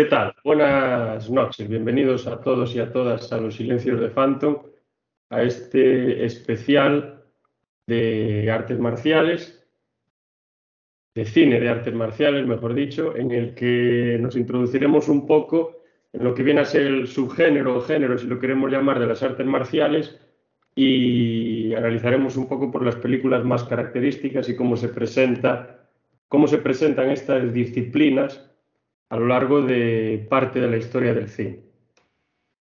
¿Qué tal? Buenas noches. Bienvenidos a todos y a todas a los Silencios de Phantom, a este especial de artes marciales, de cine de artes marciales, mejor dicho, en el que nos introduciremos un poco en lo que viene a ser el subgénero o género, si lo queremos llamar, de las artes marciales y analizaremos un poco por las películas más características y cómo se cómo se presentan estas disciplinas a lo largo de parte de la historia del cine.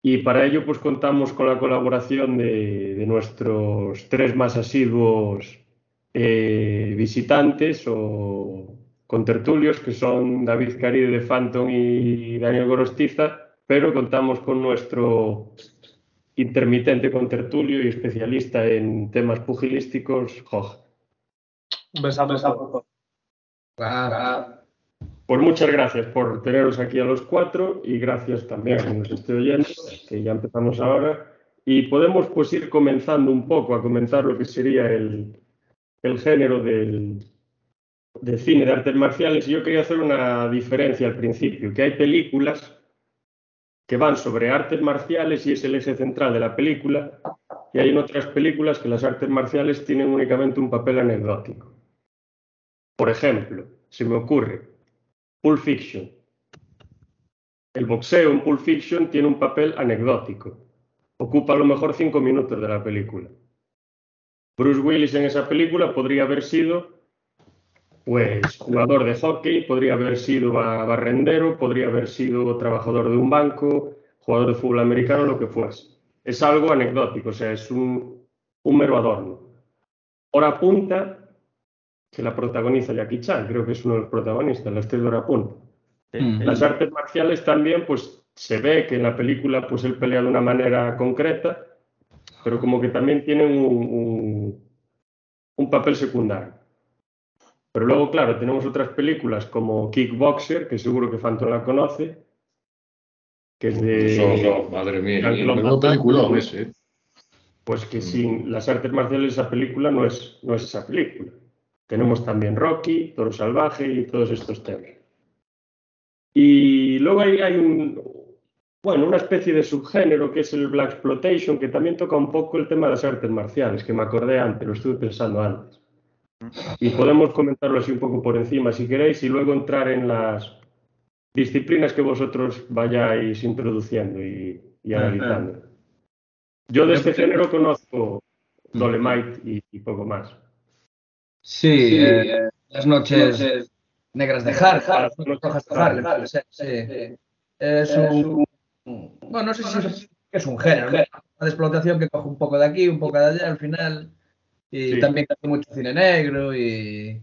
Y para ello pues contamos con la colaboración de, nuestros tres más asiduos eh, visitantes o contertulios, que son David Caride de Phantom y Daniel Gorostiza, pero contamos con nuestro intermitente contertulio y especialista en temas pugilísticos, Jorge. Un beso, un beso. Pues muchas gracias por teneros aquí a los cuatro y gracias también a quien nos oyendo, que ya empezamos ahora. Y podemos pues ir comenzando un poco a comentar lo que sería el, el género del, del cine de artes marciales. Y yo quería hacer una diferencia al principio, que hay películas que van sobre artes marciales y es el eje central de la película, y hay en otras películas que las artes marciales tienen únicamente un papel anecdótico. Por ejemplo, se me ocurre Pulp Fiction. El boxeo en Pulp Fiction tiene un papel anecdótico. Ocupa a lo mejor cinco minutos de la película. Bruce Willis en esa película podría haber sido pues jugador de hockey, podría haber sido barrendero, podría haber sido trabajador de un banco, jugador de fútbol americano, lo que fuese. Es algo anecdótico, o sea, es un, un mero adorno. Hora punta que la protagoniza Jackie Chan, creo que es uno de los protagonistas, la estrella de punta. Las artes marciales también, pues se ve que en la película pues él pelea de una manera concreta, pero como que también tienen un, un, papel secundario. Pero luego, claro, tenemos otras películas como Kickboxer, que seguro que Phantom la conoce, que es de... madre mía, película ese. Pues que sin las artes marciales esa película no es, no es esa película. Tenemos también Rocky, Toro Salvaje y todos estos temas. Y luego hay, un, bueno, una especie de subgénero que es el Black Exploitation, que también toca un poco el tema de las artes marciales, que me acordé antes, lo estuve pensando antes. Y podemos comentarlo así un poco por encima si queréis y luego entrar en las disciplinas que vosotros vayáis introduciendo y, analizando. Yo de este género conozco Dolemite y poco más. Sí, eh, las noches, negras de Har, rojas de sí, Es un, bueno, no sé si es, un género, una explotación que coge un poco de aquí, un poco de allá al final. Y también hace mucho cine negro y,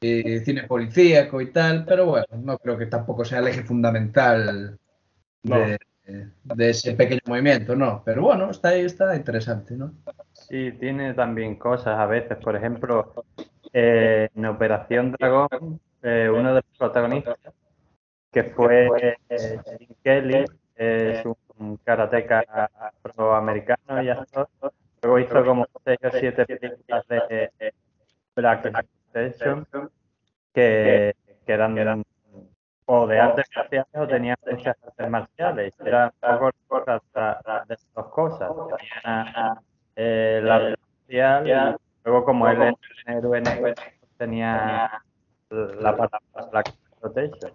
cine policíaco y tal, pero bueno, no creo que tampoco sea el eje fundamental de, de ese pequeño movimiento, ¿no? Pero bueno, está ahí, está interesante, ¿no? Sí, tiene también cosas a veces, por ejemplo, eh, en Operación Dragón, eh, uno de los protagonistas, que fue eh, Jim Kelly, es un karateca afroamericano y actor. Luego hizo como seis o siete películas de Black Exploitation que, eran o de artes marciales o tenían muchas artes marciales. Eran poco cosas de dos cosas. Tenía la arte marcial Luego, como él es héroe negro, tenía la palabra Black Protection.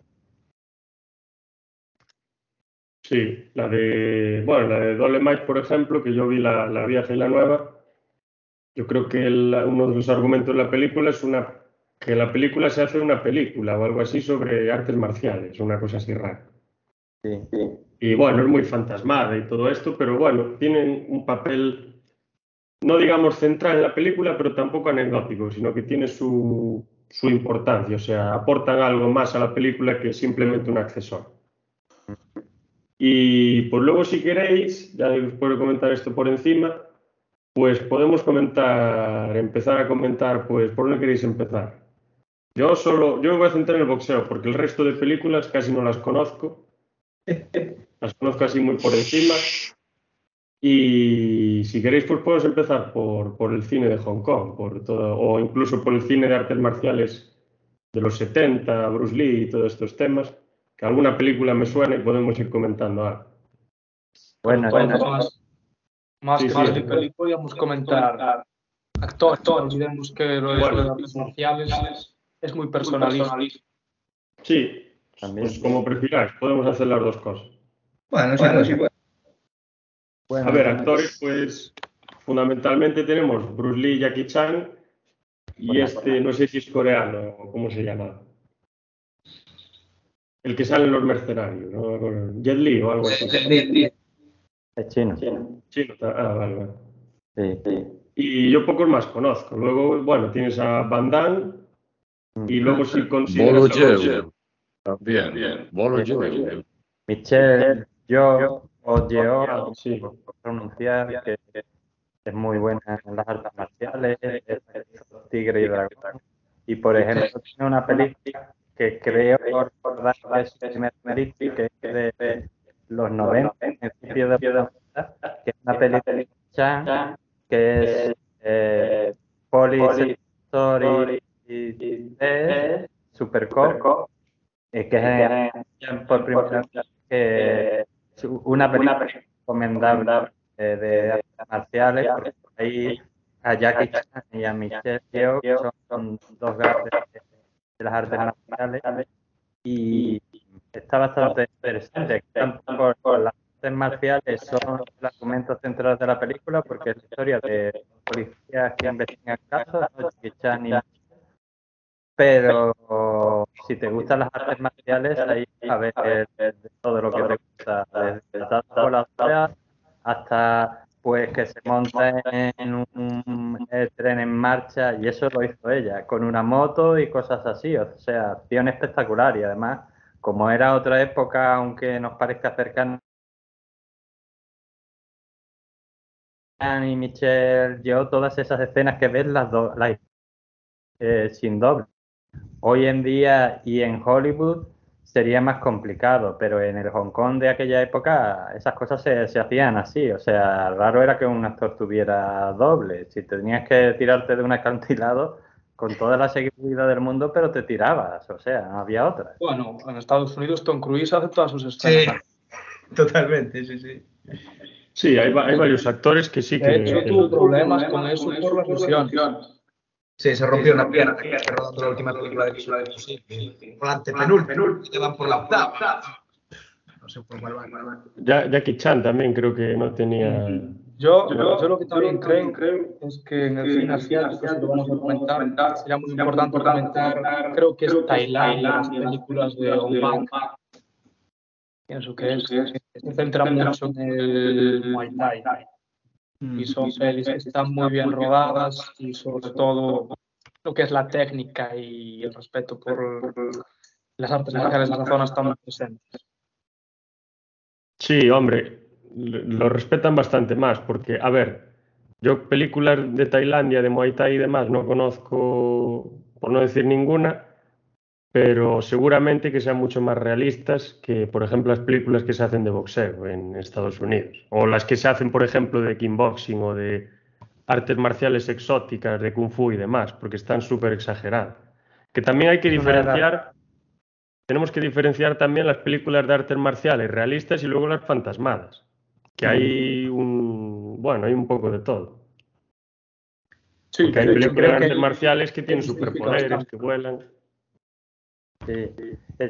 Sí, la de, bueno, la de Dolemite, por ejemplo, que yo vi la, la vieja y la nueva, Yo creo que uno de los argumentos de la película es una que la película se hace una película o algo así sobre artes marciales, una cosa así rara. Sí. Y bueno, es muy fantasmada y todo esto, pero bueno, tienen un papel, no digamos central en la película, pero tampoco anecdótico, sino que tiene su, su importancia, o sea, aportan algo más a la película que simplemente un accesorio. Y pues luego si queréis, ya os puedo comentar esto por encima, pues podemos comentar, empezar a comentar, pues por dónde queréis empezar. Yo solo, yo me voy a centrar en el boxeo, porque el resto de películas casi no las conozco. Las conozco así muy por encima. Y si queréis, pues podemos empezar por, por el cine de Hong Kong, por todo, o incluso por el cine de artes marciales de los 70, Bruce Lee y todos estos temas, que alguna película me suena y podemos ir comentando algo. Bueno, bueno. Más, más que más de película podríamos comentar actor, actor, olvidemos que lo de las artes marciales es muy personalista. Sí, pues como prefiráis, podemos hacer las dos cosas. Bueno, sí, bueno, bueno, a ver, actores, pues fundamentalmente tenemos Bruce Lee, Jackie Chan y este, no sé si es coreano o cómo se llama. El que sale en los mercenarios, ¿no? Jet Li o algo así. Es chino. Chino, ah, vale, vale. Sí, sí. Y yo pocos más conozco. Luego, bueno, tienes a Van Damme y luego si consideras... Bolo También, bien. Bolo Michelle, yo o Geo, sí. pronunciar, que es muy buena en las artes marciales, es Tigre y Dragón. Y por ejemplo, tiene una película que creo recordar es su primer que es de los 90, en principio de los que es una película que es eh, Police Story Supercop, eh, que es por primera vez que una película recomendable eh, de artes marciales, porque ahí a Jackie Chan y a Michelle Yeoh son dos grandes de las artes marciales. y está bastante interesante, tanto por, las artes marciales son el argumento central de la película porque es la historia de policías que investigan casos, Jackie Chan y pero si te gustan las artes marciales, ahí a ver todo lo que te gusta, desde la hasta pues que se monta en un, tren en marcha y eso lo hizo ella, con una moto y cosas así, o sea, acción espectacular y además, como era otra época, aunque nos parezca cercana, y Michelle, yo todas esas escenas que ves las dos, eh, sin doble. Hoy en día y en Hollywood sería más complicado, pero en el Hong Kong de aquella época esas cosas se, se, hacían así, o sea, raro era que un actor tuviera doble, si tenías que tirarte de un acantilado con toda la seguridad del mundo, pero te tirabas, o sea, no había otra. Bueno, en Estados Unidos Tom Cruise hace todas sus escenas. Sí, totalmente, sí, sí. Sí, hay, hay varios actores que sí que... De hecho, tuvo problemas con eso por la fusión. Sí, se rompió una pierna que rodando la última película de Misión Imposible. Por la antepenúltima, te van por la octava. No sé por cuál van. Ya, Jackie Chan también creo que no tenía. Yo, yo, yo lo que también creo, creo es que en el cine asiático, si lo vamos a comentar, sería muy importante comentar, creo que es Tailandia, las películas de Hong Kong. Pienso que es, se centra mucho en el Muay Thai y son pelis que están muy bien rodadas y sobre todo lo que es la técnica y el respeto por las artes marciales de la zona están muy presentes. Sí, hombre, lo respetan bastante más porque, a ver, yo películas de Tailandia, de Muay Thai y demás no conozco, por no decir ninguna, pero seguramente que sean mucho más realistas que, por ejemplo, las películas que se hacen de boxeo en Estados Unidos, o las que se hacen, por ejemplo, de kickboxing o de artes marciales exóticas, de kung fu y demás, porque están súper exageradas. Que también hay que diferenciar, tenemos que diferenciar también las películas de artes marciales realistas y luego las fantasmadas, que hay un, bueno, hay un poco de todo. Sí, porque hay películas de artes marciales que tienen superpoderes, que vuelan. Sí,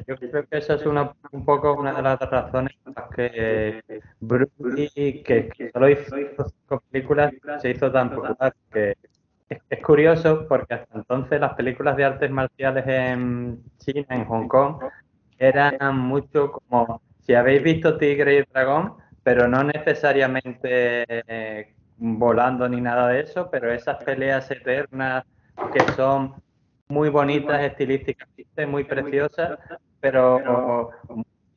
yo creo que esa es una, un poco una de las razones por las que Bruce Lee, que, solo hizo cinco películas, se hizo tan popular, que es, curioso porque hasta entonces las películas de artes marciales en China, en Hong Kong, eran mucho como, si habéis visto Tigre y Dragón, pero no necesariamente eh, volando ni nada de eso, pero esas peleas eternas que son muy bonitas estilísticamente, muy preciosas, pero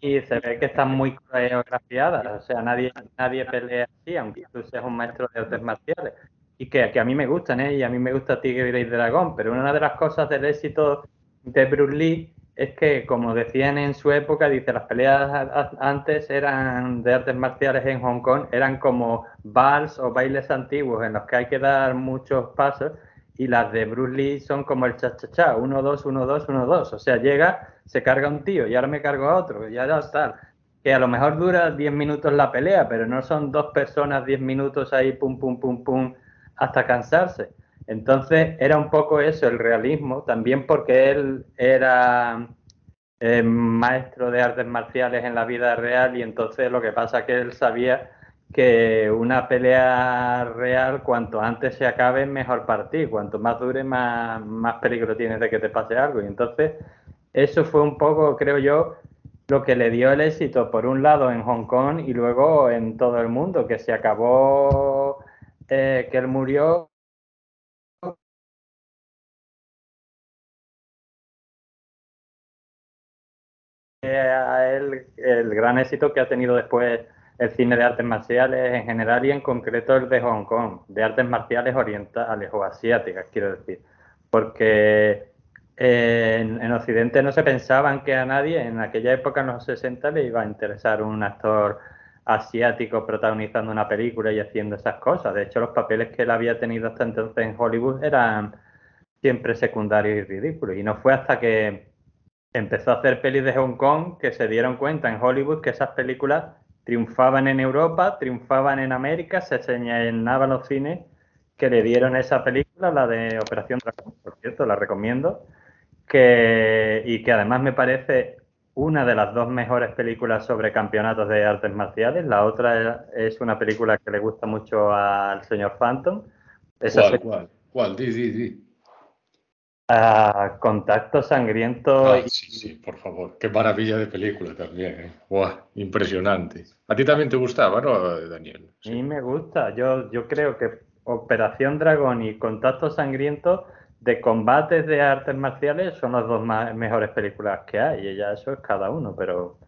y se ve que están muy coreografiadas, o sea, nadie, nadie pelea así, aunque tú seas un maestro de artes marciales. Y que, que, a mí me gustan, ¿eh? Y a mí me gusta Tigre y Dragón, pero una de las cosas del éxito de Bruce Lee es que, como decían en su época, dice, las peleas antes eran de artes marciales en Hong Kong, eran como vals o bailes antiguos en los que hay que dar muchos pasos y las de Bruce Lee son como el cha-cha-cha, 1, 2, 1, 2, 1, 2. O sea, llega, se carga un tío y ahora me cargo a otro, y ya está. Que a lo mejor dura 10 minutos la pelea, pero no son dos personas 10 minutos ahí, pum, pum, pum, pum, hasta cansarse. Entonces era un poco eso, el realismo, también porque él era eh, maestro de artes marciales en la vida real y entonces lo que pasa es que él sabía que una pelea real, cuanto antes se acabe, mejor partir. Cuanto más dure, más, más peligro tienes de que te pase algo. Y entonces, eso fue un poco, creo yo, lo que le dio el éxito, por un lado en Hong Kong y luego en todo el mundo, que se acabó eh, que él murió a él el gran éxito que ha tenido después el cine de artes marciales en general y en concreto el de Hong Kong, de artes marciales orientales o asiáticas, quiero decir. Porque eh, en, en, Occidente no se pensaban que a nadie en aquella época, en los 60, le iba a interesar un actor asiático protagonizando una película y haciendo esas cosas. De hecho, los papeles que él había tenido hasta entonces en Hollywood eran siempre secundarios y ridículos. Y no fue hasta que empezó a hacer pelis de Hong Kong que se dieron cuenta en Hollywood que esas películas triunfaban en Europa, triunfaban en América, se señalaban los cines que le dieron esa película, la de Operación Dragón, por cierto, la recomiendo, que, y que además me parece una de las dos mejores películas sobre campeonatos de artes marciales. La otra es una película que le gusta mucho al señor Phantom. ¿Cuál, cuál? ¿Cuál? Di, di, contacto sangriento. Ah, sí, sí, por favor. Qué maravilla de película también. ¿eh? impresionante. A ti también te gustaba, ¿no, Daniel? Sí. A mí me gusta. Yo, yo creo que Operación Dragón y Contacto Sangriento de combates de artes marciales son las dos más, mejores películas que hay, y ya eso es cada uno, pero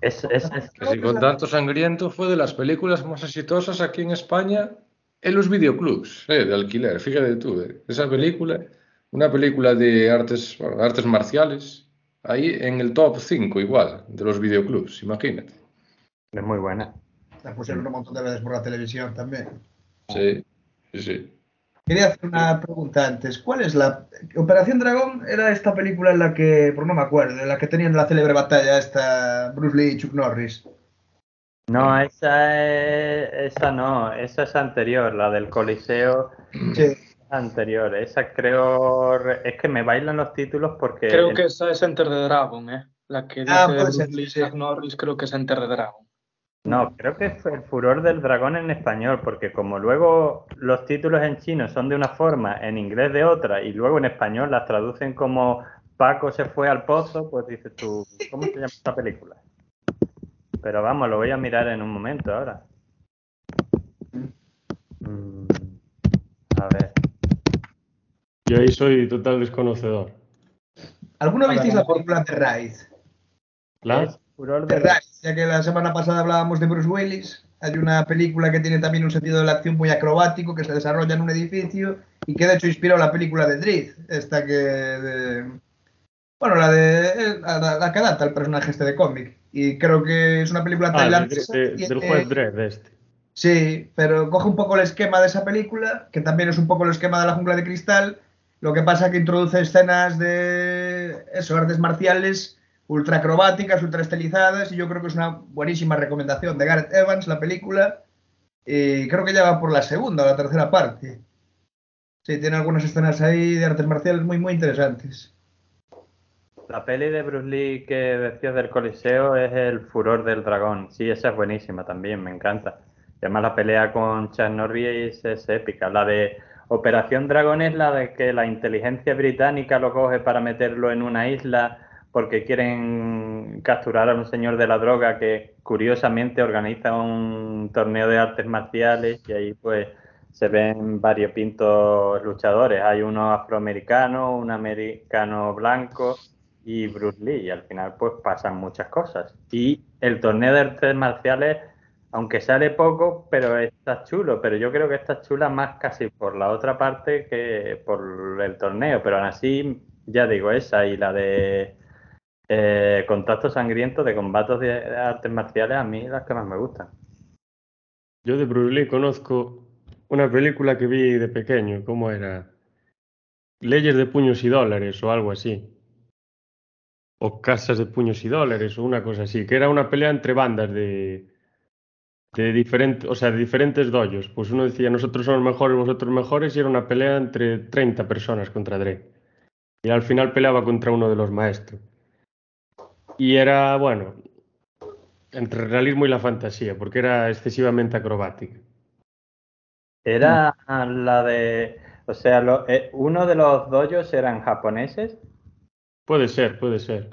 es, es, es... con tanto sangriento fue de las películas más exitosas aquí en España en los videoclubs eh, de alquiler, fíjate tú, eh. esa película, una película de artes, artes marciales, ahí en el top 5 igual, de los videoclubs, imagínate. Es muy buena. La pusieron un montón de veces por la televisión también. Sí, sí, sí. Quería hacer una pregunta antes. ¿Cuál es la. Operación Dragón era esta película en la que. Por no me acuerdo, en la que tenían la célebre batalla esta Bruce Lee y Chuck Norris. No, esa es, esa no, esa es anterior, la del Coliseo. Sí. Anterior, esa creo. Es que me bailan los títulos porque. Creo que esa es Enter the Dragon, ¿eh? La que ah, dice Bruce Lee y Chuck Norris, creo que es Enter the Dragon. No, creo que es el furor del dragón en español, porque como luego los títulos en chino son de una forma, en inglés de otra, y luego en español las traducen como Paco se fue al pozo, pues dices tú, ¿cómo se llama esta película? Pero vamos, lo voy a mirar en un momento ahora. Mm, a ver. Yo ahí soy total desconocedor. ¿Alguno visteis la película de Raid? ¿La? ya que la semana pasada hablábamos de Bruce Willis, hay una película que tiene también un sentido de la acción muy acrobático que se desarrolla en un edificio y que de hecho inspiró la película de Drift, esta que... bueno, la de la, que adapta el personaje este de cómic. Y creo que es una película ah, tailandesa. del juez Dredd este. Sí, pero coge un poco el esquema de esa película, que también es un poco el esquema de la jungla de cristal. Lo que pasa es que introduce escenas de eso, artes marciales ultra acrobáticas, ultra estilizadas, y yo creo que es una buenísima recomendación de Gareth Evans, la película, y creo que ya va por la segunda o la tercera parte. Sí, tiene algunas escenas ahí de artes marciales muy, muy interesantes. La peli de Bruce Lee que decías del Coliseo es El Furor del Dragón. Sí, esa es buenísima también, me encanta. Además la pelea con Chuck Norris es épica. La de Operación Dragón es la de que la inteligencia británica lo coge para meterlo en una isla porque quieren capturar a un señor de la droga que curiosamente organiza un torneo de artes marciales y ahí pues se ven varios pintos luchadores. Hay uno afroamericano, un americano blanco y Bruce Lee. Y al final pues pasan muchas cosas. Y el torneo de artes marciales, aunque sale poco, pero está chulo. Pero yo creo que está chula más casi por la otra parte que por el torneo. Pero aún así, ya digo, esa y la de eh, Contacto Sangriento de combates de artes marciales, a mí las que más me gustan. Yo de Bruce Lee conozco una película que vi de pequeño, ¿cómo era? Leyes de puños y dólares o algo así. O casas de puños y dólares o una cosa así, que era una pelea entre bandas de, de diferentes, o sea, de diferentes doyos. Pues uno decía, nosotros somos mejores, vosotros mejores, y era una pelea entre 30 personas contra Dre. Y al final peleaba contra uno de los maestros. Y era, bueno, entre el realismo y la fantasía, porque era excesivamente acrobática. Era la de. O sea, lo, eh, uno de los dojos eran japoneses. Puede ser, puede ser.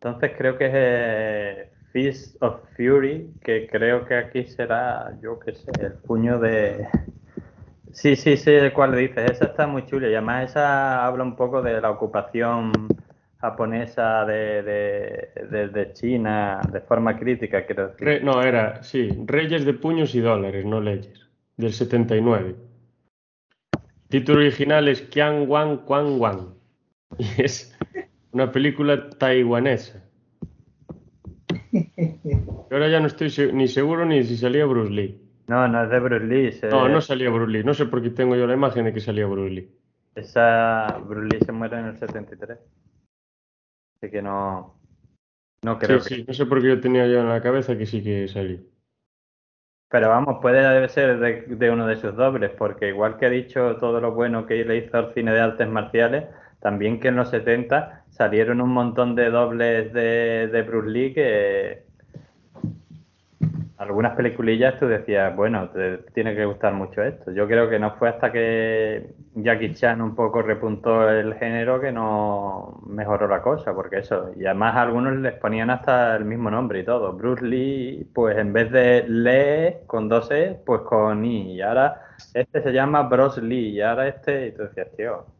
Entonces creo que es eh, Fist of Fury, que creo que aquí será, yo qué sé, el puño de. Sí, sí, sí, el cual dices. Esa está muy chula y además esa habla un poco de la ocupación japonesa de, de, de, China de forma crítica, quiero decir. no, era, sí, Reyes de puños y dólares, no leyes del 79. título original es Qian Wan Quan Wan y es una película taiwanesa. Ahora ya no estoy ni seguro ni si salía Bruce Lee. No, no es de Bruce Lee. No, no salía Bruce Lee. No sé por qué tengo yo la imagen de que salía Bruce Lee. Esa Bruce Lee se muere en el 73. Así que no. No creo sí, Sí, no sé por qué yo tenía yo en la cabeza que sí que salía. Pero vamos, puede ser de, uno de sus dobles, porque igual que ha dicho todo lo bueno que le hizo al cine de artes marciales, también que en los 70 salieron un montón de dobles de, de Bruce Lee que, algunas peliculillas tú decías, bueno, te tiene que gustar mucho esto. Yo creo que no fue hasta que Jackie Chan un poco repuntó el género que no mejoró la cosa, porque eso, y además a algunos les ponían hasta el mismo nombre y todo. Bruce Lee, pues en vez de Lee con dos E, pues con I. Y ahora este se llama Bruce Lee, y ahora este, y tú decías, tío.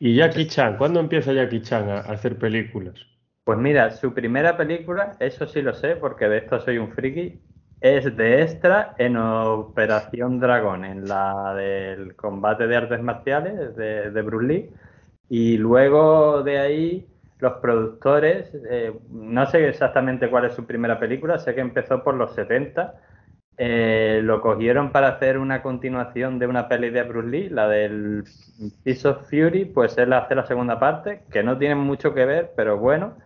¿Y Jackie Chan? ¿Cuándo empieza Jackie Chan a hacer películas? Pues mira, su primera película, eso sí lo sé, porque de esto soy un friki, es de extra en Operación Dragón, en la del combate de artes marciales de, de Bruce Lee. Y luego de ahí, los productores, eh, no sé exactamente cuál es su primera película, sé que empezó por los 70. Eh, lo cogieron para hacer una continuación de una peli de Bruce Lee, la del Piece of Fury, pues él hace la segunda parte, que no tiene mucho que ver, pero bueno.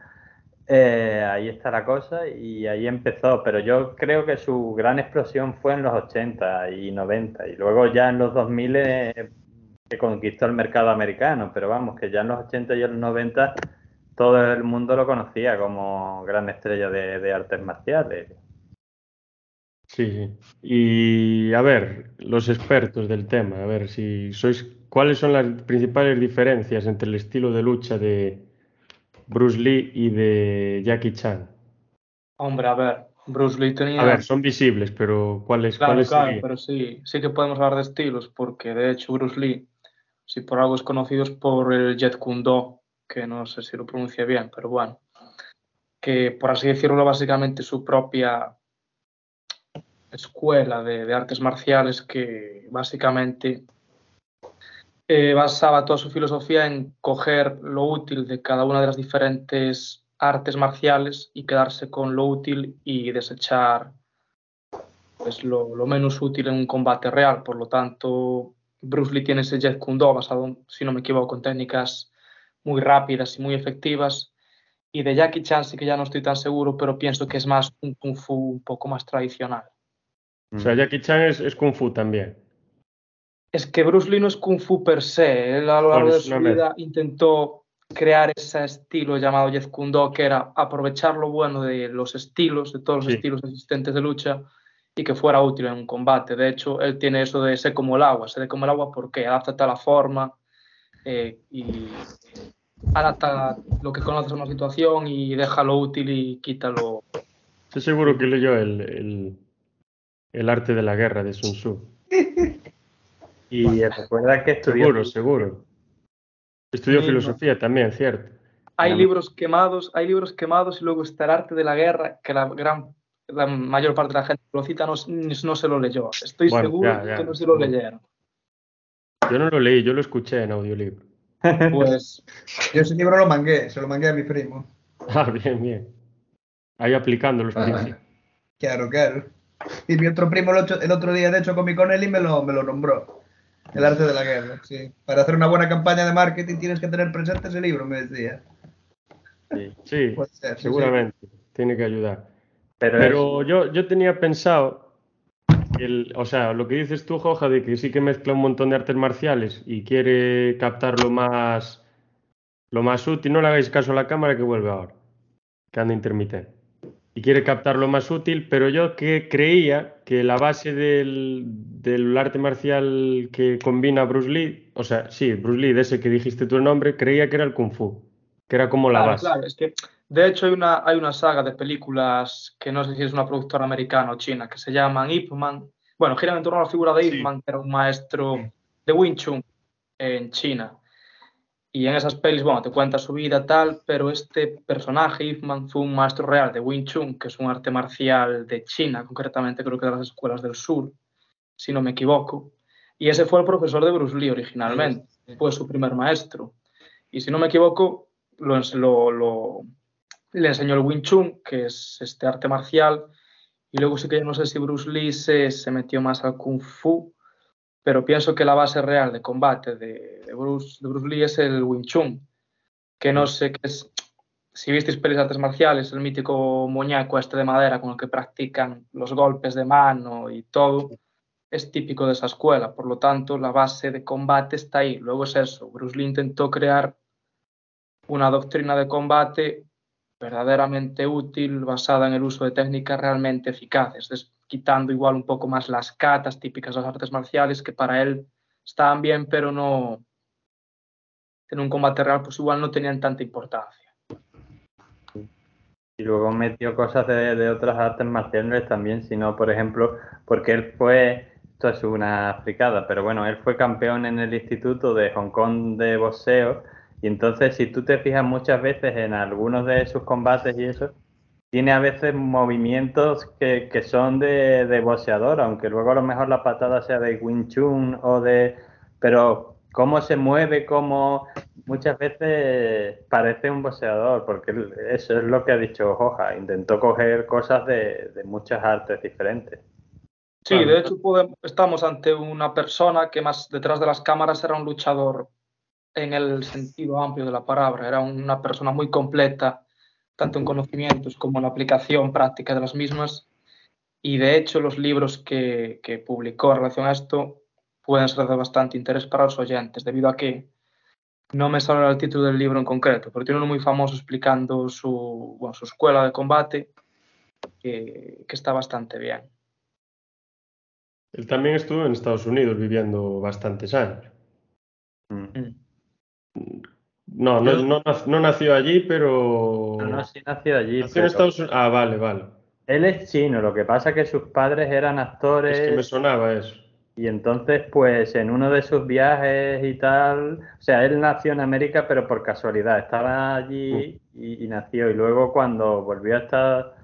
Eh, ahí está la cosa y ahí empezó, pero yo creo que su gran explosión fue en los 80 y 90 y luego ya en los 2000 eh, que conquistó el mercado americano, pero vamos, que ya en los 80 y en los 90 todo el mundo lo conocía como gran estrella de, artes marciales. Sí, y a ver, los expertos del tema, a ver si sois, ¿cuáles son las principales diferencias entre el estilo de lucha de, Bruce Lee y de Jackie Chan? Hombre, a ver, Bruce Lee tenía... A ver, son visibles, pero ¿cuáles, claro, ¿cuáles claro, pero sí, sí que podemos hablar de estilos, porque de hecho Bruce Lee, si por algo es conocido es por el Jet Kundo, que no sé si lo pronuncia bien, pero bueno, que por así decirlo, básicamente su propia escuela de, artes marciales que básicamente eh, basaba toda su filosofía en coger lo útil de cada una de las diferentes artes marciales y quedarse con lo útil y desechar pues, lo, menos útil en un combate real. Por lo tanto, Bruce Lee tiene ese Jet Kundo basado, si no me equivoco, en técnicas muy rápidas y muy efectivas. Y de Jackie Chan sí que ya no estoy tan seguro, pero pienso que es más un kung fu un poco más tradicional. O sea, Jackie Chan es kung fu también. Es que Bruce Lee no es kung fu per se. Él a lo largo de su vida intentó crear ese estilo llamado Jeff Kundo, que era aprovechar lo bueno de los estilos, de todos los estilos existentes de lucha, y que fuera útil en un combate. De hecho, él tiene eso de ser como el agua. Ser como el agua porque adapta a la forma eh, y adapta lo que conoces a una situación y déjalo útil y quítalo. Estoy seguro que leyó el, el, el arte de la guerra de Sun Tzu. Y recuerda que estudió. Seguro, seguro. Estudió Sí, filosofía también, cierto. Hay libros quemados, hay libros quemados y luego está el arte de la guerra que la gran la mayor parte de la gente que lo cita no, no se lo leyó. Estoy Bueno, seguro ya, ya. que no se lo leyeron. Yo no lo leí, yo lo escuché en audiolibro. Pues Yo ese libro lo mangué, se lo mangué a mi primo. Ah, bien, bien. Ahí aplicando los principios. Claro, claro. Y mi otro primo el, ocho- el otro día, de hecho, comí con él y me lo, me lo nombró. El arte de la guerra, sí. Para hacer una buena campaña de marketing tienes que tener presente ese libro, me decía. Sí. Sí, seguramente. Tiene que ayudar. Pero, Pero yo, yo tenía pensado, el, o sea, lo que dices tú, Joja, de que sí que mezcla un montón de artes marciales y quiere captar lo más, lo más útil. No le hagáis caso a la cámara que vuelve ahora, que anda intermitente. Y quiere captar lo más útil, pero yo que creía que la base del, del arte marcial que combina Bruce Lee, o sea, sí, Bruce Lee, de ese que dijiste tu nombre, creía que era el Kung Fu, que era como la claro, base. claro, es que de hecho hay una, hay una saga de películas que no sé si es una productora americana o china que se llaman Ip Man. Bueno, giran en torno a la figura de Ip Sí. Man, que era un maestro de Wing Chun en China. Y en esas pelis, bueno, te cuenta su vida tal, pero este personaje, Ip Man, fue un maestro real de Wing Chun, que es un arte marcial de China, concretamente creo que de las escuelas del sur, si no me equivoco. Y ese fue el profesor de Bruce Lee originalmente, fue su primer maestro. Y si no me equivoco, lo, lo- lo- le enseñó el Wing Chun, que es este arte marcial, y luego sí que yo no sé si Bruce Lee se, se metió más al Kung Fu, pero pienso que la base real de combate de, de Bruce, de Bruce Lee es el Wing Chun, que no sé qué es, si visteis pelis de artes marciales, el mítico muñeco este de madera con el que practican los golpes de mano y todo, es típico de esa escuela, por lo tanto la base de combate está ahí. Luego es eso, Bruce Lee intentó crear una doctrina de combate verdaderamente útil, basada en el uso de técnicas realmente eficaces, quitando igual un poco más las catas típicas de las artes marciales, que para él estaban bien, pero no, en un combate real, pues igual no tenían tanta importancia. Y luego metió cosas de, otras artes marciales también, sino, por ejemplo, porque él fue, esto es una fricada, pero bueno, él fue campeón en el Instituto de Hong Kong de boxeo, y entonces si tú te fijas muchas veces en algunos de sus combates y eso, tiene a veces movimientos que, que son de, de boxeador, aunque luego a lo mejor la patada sea de Wing Chun o de... Pero cómo se mueve, cómo muchas veces parece un boxeador, porque eso es lo que ha dicho Joja, intentó coger cosas de, de muchas artes diferentes. Sí, de hecho estamos ante una persona que más detrás de las cámaras era un luchador en el sentido amplio de la palabra, era una persona muy completa, tanto en conocimientos como en la aplicación práctica de las mismas. Y de hecho los libros que, que publicó en relación a esto pueden ser de bastante interés para los oyentes, debido a que no me sale el título del libro en concreto, pero tiene uno muy famoso explicando su, bueno, su escuela de combate, que, que está bastante bien. Él también estuvo en Estados Unidos viviendo bastantes años. Mm. No, no, no, nac- no nació allí, pero... No, no, sí nació allí, Nació en Estados Unidos. Ah, vale, vale. él es chino, lo que pasa es que sus padres eran actores Es que me sonaba eso. y entonces pues en uno de sus viajes y tal, o sea, él nació en América pero por casualidad, estaba allí y, y nació y luego cuando volvió a estar,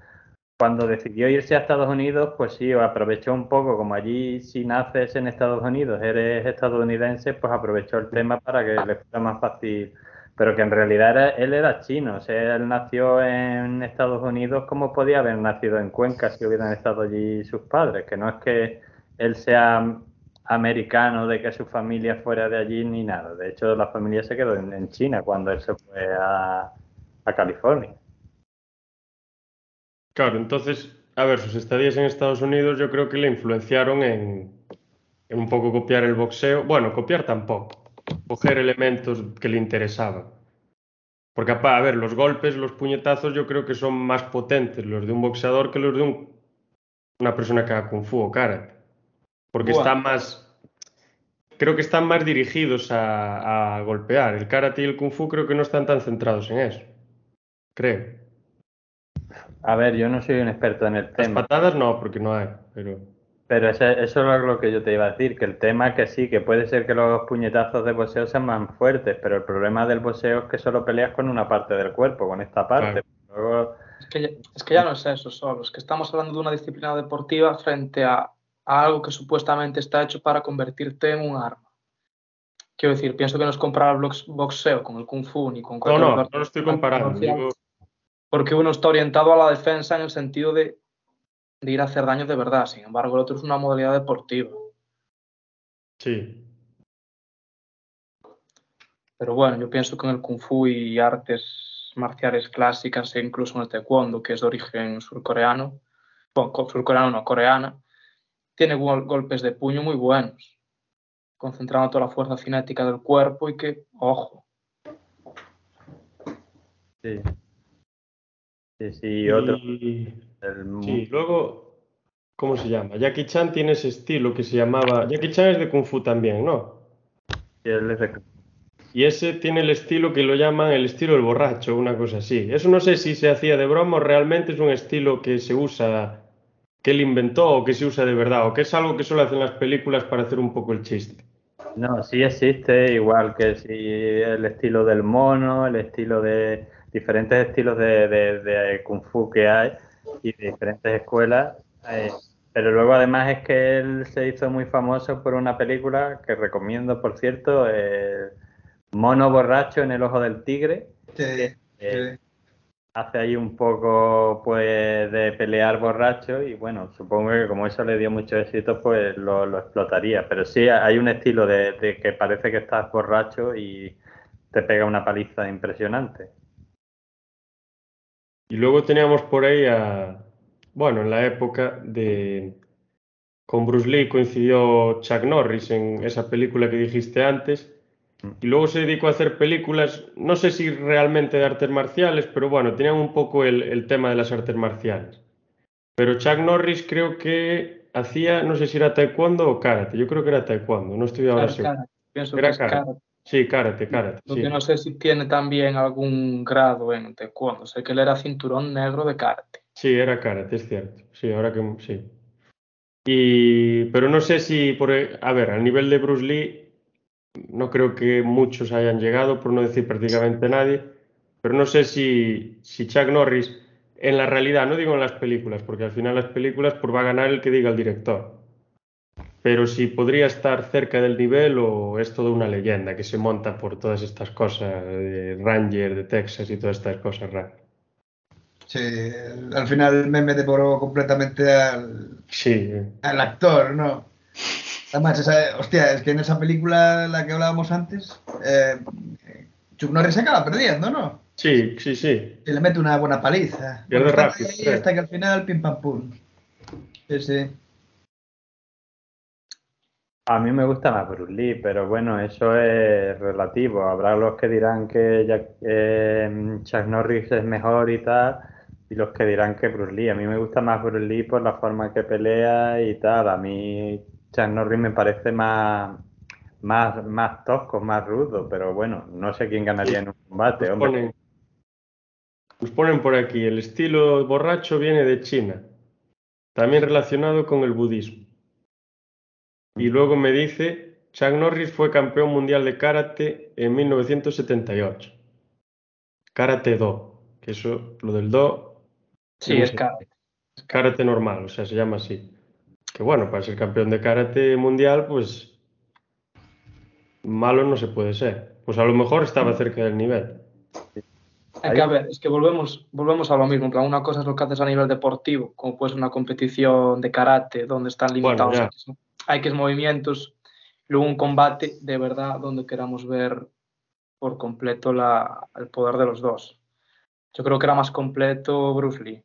cuando decidió irse a Estados Unidos, pues sí, aprovechó un poco, como allí si naces en Estados Unidos, eres estadounidense, pues aprovechó el tema para que le fuera más fácil pero que en realidad era- él era chino, o sea, él nació en Estados Unidos como podía haber nacido en Cuenca si hubieran estado allí sus padres, que no es que él sea americano, de que su familia fuera de allí ni nada, de hecho la familia se quedó en, China cuando él se fue a, California. Claro, entonces, a ver, sus estadías en Estados Unidos yo creo que le influenciaron en, en un poco copiar el boxeo. Bueno, copiar tampoco. Coger elementos que le interesaban. Porque, a ver, los golpes, los puñetazos yo creo que son más potentes los de un boxeador que los de un una persona que haga Kung Fu o Karate. Porque están más. Creo que están más dirigidos a, a golpear. El Karate y el Kung Fu creo que no están tan centrados en eso. Creo. A ver, yo no soy un experto en el Las tema, patadas no, porque no hay. Pero. Pero ese- eso es lo que yo te iba a decir, que el tema es que sí, que puede ser que los puñetazos de boxeo sean más fuertes, pero el problema del boxeo es que solo peleas con una parte del cuerpo, con esta parte. Luego, Es que, ya, es que ya no es eso solo, es que estamos hablando de una disciplina deportiva frente a, a algo que supuestamente está hecho para convertirte en un arma. Quiero decir, pienso que no es comparar boxeo con el kung fu ni con No, cualquier no, otra no lo estoy comparando. porque uno está orientado a la defensa en el sentido de, de ir a hacer daño de verdad, sin embargo el otro es una modalidad deportiva. sí. Pero bueno, yo pienso que en el kung fu y artes marciales clásicas e incluso en el taekwondo, que es de origen surcoreano, bueno, co- surcoreano no, coreana, tiene gol- golpes de puño muy buenos, concentrando toda la fuerza cinética del cuerpo y que, ojo, sí. Sí, sí, y otro. Y- el- Sí, luego, ¿cómo se llama? Jackie Chan tiene ese estilo que se llamaba. Jackie Chan es de Kung Fu también, ¿no? y él es de- Y ese tiene el estilo que lo llaman el estilo del borracho, una cosa así. Eso no sé si se hacía de broma o realmente es un estilo que se usa, que él inventó o que se usa de verdad, o que es algo que solo hacen las películas para hacer un poco el chiste. No, sí existe, igual que si el estilo del mono, el estilo de diferentes estilos de, de- de kung fu que hay y de diferentes escuelas. eh, pero luego además es que él se hizo muy famoso por una película que recomiendo, por cierto, eh, Mono borracho en el ojo del tigre. Sí, Eh, sí. hace ahí un poco pues de pelear borracho y bueno, supongo que como eso le dio mucho éxito pues lo, lo explotaría, pero sí hay un estilo de, de que parece que estás borracho y te pega una paliza impresionante. Y luego teníamos por ahí a, bueno, en la época de, con Bruce Lee coincidió Chuck Norris en esa película que dijiste antes, y luego se dedicó a hacer películas, no sé si realmente de artes marciales, pero bueno, tenían un poco el, el tema de las artes marciales. Pero Chuck Norris creo que hacía, no sé si era taekwondo o karate, yo creo que era taekwondo, no estoy ahora seguro. Era que es karate. Sí, karate, karate, Lo sí. que no sé si tiene también algún grado en taekwondo, sé que él era cinturón negro de karate. Sí, era karate, es cierto. Sí, ahora que sí. Y, pero no sé si, por, e- a ver, al nivel de Bruce Lee, no creo que muchos hayan llegado, por no decir prácticamente nadie, pero no sé si, si Chuck Norris, en la realidad, no digo en las películas, porque al final las películas pues va a ganar el que diga el director, pero si podría estar cerca del nivel o es toda una leyenda que se monta por todas estas cosas de Ranger, de Texas y todas estas cosas raras. Sí, al final el meme devoró completamente al, Sí, al actor, ¿no? Además, esa, hostia, es que en esa película, la que hablábamos antes, eh, Chuck Norris se acaba perdiendo, ¿no? sí, sí, sí. Y le mete una buena paliza. Pierde rápido, ahí hasta que al final, pim pam pum. Sí, sí. A mí me gusta más Bruce Lee, pero bueno, eso es relativo. Habrá los que dirán que Jack- eh, Chuck Norris es mejor y tal, y los que dirán que Bruce Lee. A mí me gusta más Bruce Lee por la forma que pelea y tal. A mí Chuck Norris me parece más, más, más tosco, más rudo, pero bueno, no sé quién ganaría en un combate, Nos hombre. ponen, nos ponen por aquí, el estilo borracho viene de China, también relacionado con el budismo. Y luego me dice, Chuck Norris fue campeón mundial de karate en 1978. Karate Do, que eso, lo del Do, Sí, es karate. karate normal, o sea, se llama así. Que bueno, para ser campeón de karate mundial, pues malo no se puede ser. Pues a lo mejor estaba cerca del nivel. Es que, a ver, es que volvemos, volvemos a lo mismo. Una cosa es lo que haces a nivel deportivo, como puede ser una competición de karate donde están limitados. X, X movimientos, luego un combate de verdad donde queramos ver por completo la, el poder de los dos. Yo creo que era más completo Bruce Lee.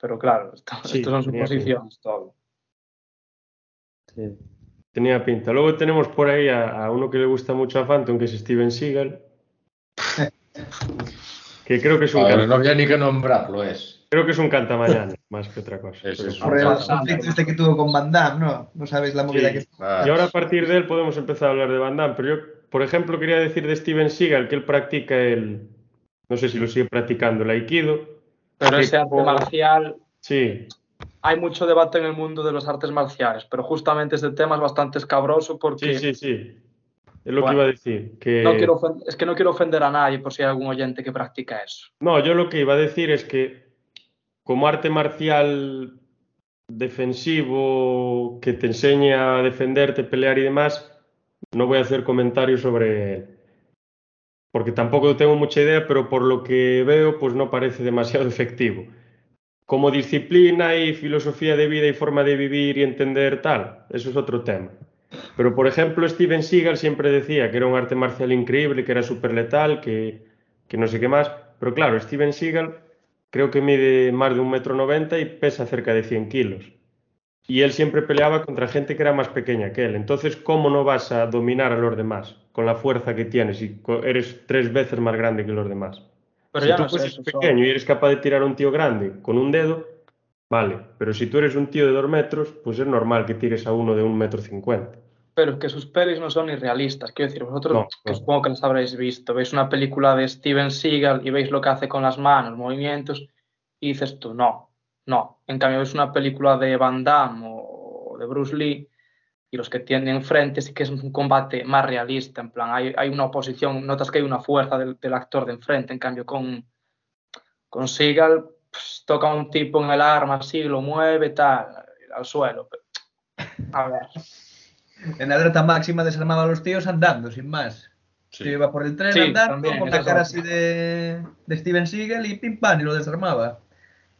Pero claro, esto, Sí, esto son suposiciones todo. Sí. Tenía pinta. Luego tenemos por ahí a, a uno que le gusta mucho a Phantom, que es Steven Seagal. que creo que es un, no había ni que nombrarlo, es. creo que es un cantamañana. Más que otra cosa. Es. Por el conflicto este que tuvo con Van Damme, ¿no? No sabéis la movida Sí. que Ah, Y ahora a partir de él podemos empezar a hablar de Van Damme, pero yo, por ejemplo, quería decir de Steven Seagal que él practica el, no sé si lo sigue practicando, el Aikido. Pero ese arte como- marcial, Sí, hay mucho debate en el mundo de los artes marciales, pero justamente este tema es bastante escabroso porque sí, sí, sí. Es lo Bueno, que iba a decir. Que... no quiero es que no quiero ofender a nadie por si hay algún oyente que practica eso. No, yo lo que iba a decir es que como arte marcial defensivo que te enseña a defenderte, pelear y demás, no voy a hacer comentarios sobre. Porque tampoco tengo mucha idea, pero por lo que veo, pues no parece demasiado efectivo. Como disciplina y filosofía de vida y forma de vivir y entender tal, eso es otro tema. Pero, por ejemplo, Steven Seagal siempre decía que era un arte marcial increíble, que era súper letal, que, que no sé qué más. Pero claro, Steven Seagal creo que mide más de un metro noventa y pesa cerca de 100 kilos. Y él siempre peleaba contra gente que era más pequeña que él. Entonces, ¿cómo no vas a dominar a los demás con la fuerza que tienes y eres tres veces más grande que los demás? Pero si ya tú no sé, son- pequeño y eres capaz de tirar a un tío grande con un dedo, vale. Pero si tú eres un tío de dos metros, pues es normal que tires a uno de un metro cincuenta. Pero que sus pelis no son irrealistas. Quiero decir, vosotros, No, que no. supongo que las habréis visto, veis una película de Steven Seagal y veis lo que hace con las manos, movimientos, y dices tú, no, no. En cambio, ves una película de Van Damme o de Bruce Lee y los que tienen enfrente sí que es un combate más realista, en plan, hay, hay una oposición, notas que hay una fuerza del, del actor de enfrente, en cambio con, con Seagal pues, toca a un tipo en el arma así, lo mueve, tal, al suelo. A ver. En alerta máxima desarmaba a los tíos andando, sin más. sí. Tío iba por el tren Sí, andando, también, con la cara así de, de Steven Seagal y pim pam, y lo desarmaba.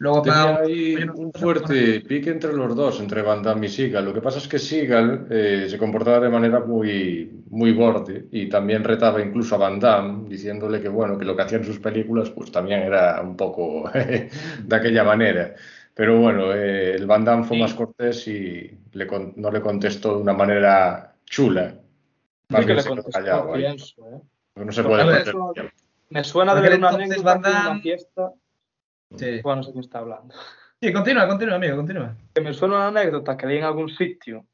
Luego Tenía ahí un fuerte pique entre los dos, entre Van Damme y Seagal. Lo que pasa es que Seagal eh, se comportaba de manera muy, muy borde y también retaba incluso a Van Damme, diciéndole que bueno, que lo que hacía en sus películas pues también era un poco de aquella manera. Pero bueno, eh, el Van Damme fue Sí. más cortés y le con- no le contestó de una manera chula. Más Sí que bien le contestó, callado ahí. pienso, ¿eh? No se puede ver, eso-. Me suena de ver una entonces anécdota Van que en una fiesta. Sí. Bueno, no sé quién está hablando. Sí, continúa, continúa, amigo, continúa. Que me suena una anécdota que leí en algún sitio.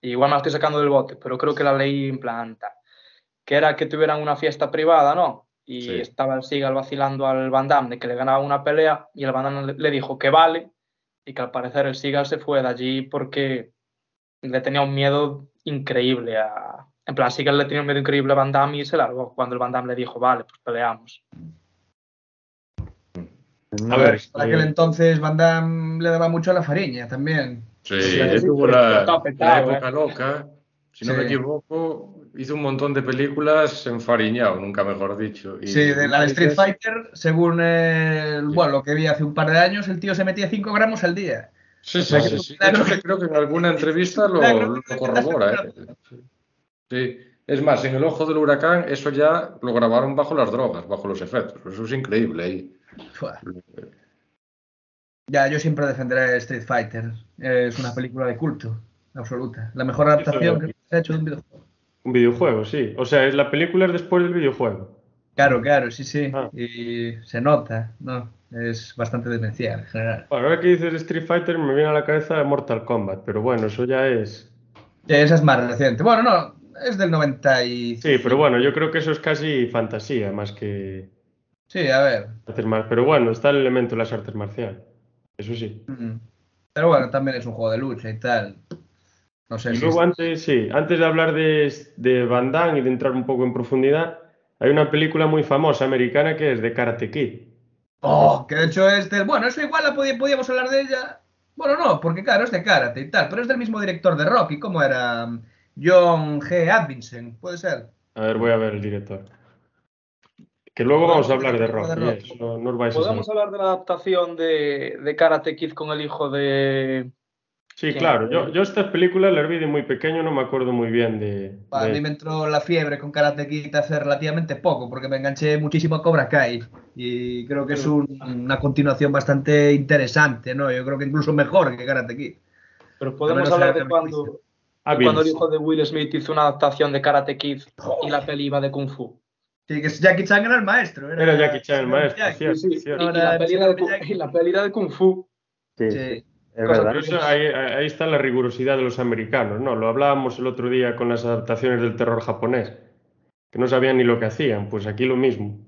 y igual me la estoy sacando del bote, pero creo que la leí en plan tal, Que era que tuvieran una fiesta privada, ¿no? Y Sí. estaba el Seagal vacilando al Van Damme de que le ganaba una pelea y el Van Damme le dijo que vale y que al parecer el Seagal se fue de allí porque le tenía un miedo increíble a... En plan, Seagal le tenía un miedo increíble a Van Damme y se largó cuando el Van Damme le dijo, vale, pues peleamos. A ver, Para aquel entonces Van Damme le daba mucho a la fariña también. Sí, Sí, él sí, tuvo la, la petado, época loca. Si no Sí. me equivoco, hizo un montón de películas enfariñado, nunca mejor dicho. Y- Sí, de la de Street Fighter, según el, Sí. bueno, lo que vi hace un par de años, el tío se metía 5 gramos al día. Sí, sí, sea, sí, que- sí. De hecho, que creo que en alguna entrevista lo, Claro, lo corrobora. ¿eh? Sí. Es más, en el ojo del huracán, eso ya lo grabaron bajo las drogas, bajo los efectos. Eso es increíble ahí. Ya, yo siempre defenderé Street Fighter. Es una película de culto, absoluta. La mejor adaptación que se ha hecho de un videojuego. Un videojuego, sí. O sea, es la película es después del videojuego. Claro, claro, sí, sí. Ah. Y se nota, ¿no? Es bastante demencial en general. Bueno, ahora que dices Street Fighter me viene a la cabeza Mortal Kombat, pero bueno, eso ya es... Ya, esa es más reciente. Bueno, no, es del 95. Sí, pero bueno, yo creo que eso es casi fantasía más que Sí, a ver. Pero bueno, está el elemento de las artes marciales. Eso sí. Mm. Pero bueno, también es un juego de lucha y tal. No sé Y si luego es- antes, sí, antes de hablar de, de Van Damme y de entrar un poco en profundidad, hay una película muy famosa americana que es de Karate Kid. Oh, que de hecho es del... Bueno, eso igual la podí- podíamos hablar de ella. Bueno, no, porque claro, es de karate y tal, pero es del mismo director de Rocky. ¿Cómo era? John G. Atkinson, puede ser. A ver, voy a ver el director. Que luego vamos a hablar de Rock. De Rock. yes, no, no os vais a ¿Podemos hablar de la adaptación de, de Karate Kid con el hijo de... Sí, claro. Yo, yo estas películas las vi de muy pequeño, no me acuerdo muy bien de... A de- mí me entró la fiebre con Karate Kid hace relativamente poco, porque me enganché muchísimo a Cobra Kai. Y creo que es un- una continuación bastante interesante, ¿no? Yo creo que incluso mejor que Karate Kid. Pero podemos hablar era de cuando. Ah, de cuando el hijo de Will Smith hizo una adaptación de Karate Kid y la peli iba de Kung Fu. Sí, que Jackie Chan era el maestro. Era Jackie Chan el maestro, cierto, Sí, sí. cierto. Y, la el peli era la era de Kung Fu. Sí, Sí. Es Cosa verdad. Pero eso, ahí, ahí está la rigurosidad de los americanos, ¿no? Lo hablábamos el otro día con las adaptaciones del terror japonés, que no sabían ni lo que hacían, pues aquí lo mismo.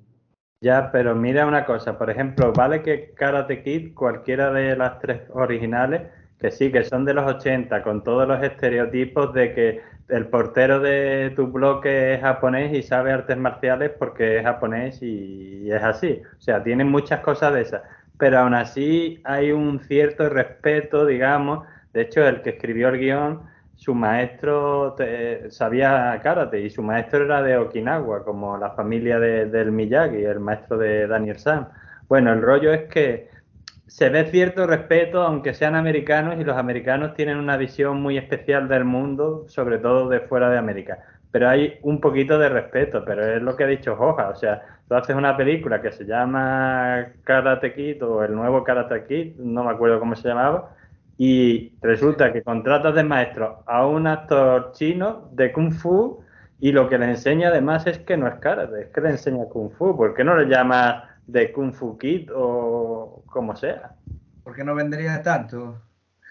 Ya, pero mira una cosa, por ejemplo, vale que Karate Kid, cualquiera de las tres originales, que sí, que son de los 80, con todos los estereotipos de que el portero de tu bloque es japonés y sabe artes marciales porque es japonés y es así. O sea, tienen muchas cosas de esas. Pero aún así hay un cierto respeto, digamos. De hecho, el que escribió el guion, su maestro sabía karate y su maestro era de Okinawa, como la familia de- del Miyagi, el maestro de Daniel Sam. Bueno, el rollo es que se ve cierto respeto, aunque sean americanos, y los americanos tienen una visión muy especial del mundo, sobre todo de fuera de América. Pero hay un poquito de respeto, pero es lo que ha dicho Joja. O sea, tú haces una película que se llama Karate Kid o el nuevo Karate Kid, no me acuerdo cómo se llamaba, y resulta que contratas de maestro a un actor chino de Kung Fu y lo que le enseña además es que no es karate, es que le enseña Kung Fu. ¿Por qué no le llamas de Kung Fu Kid o como sea? Porque no vendría tanto.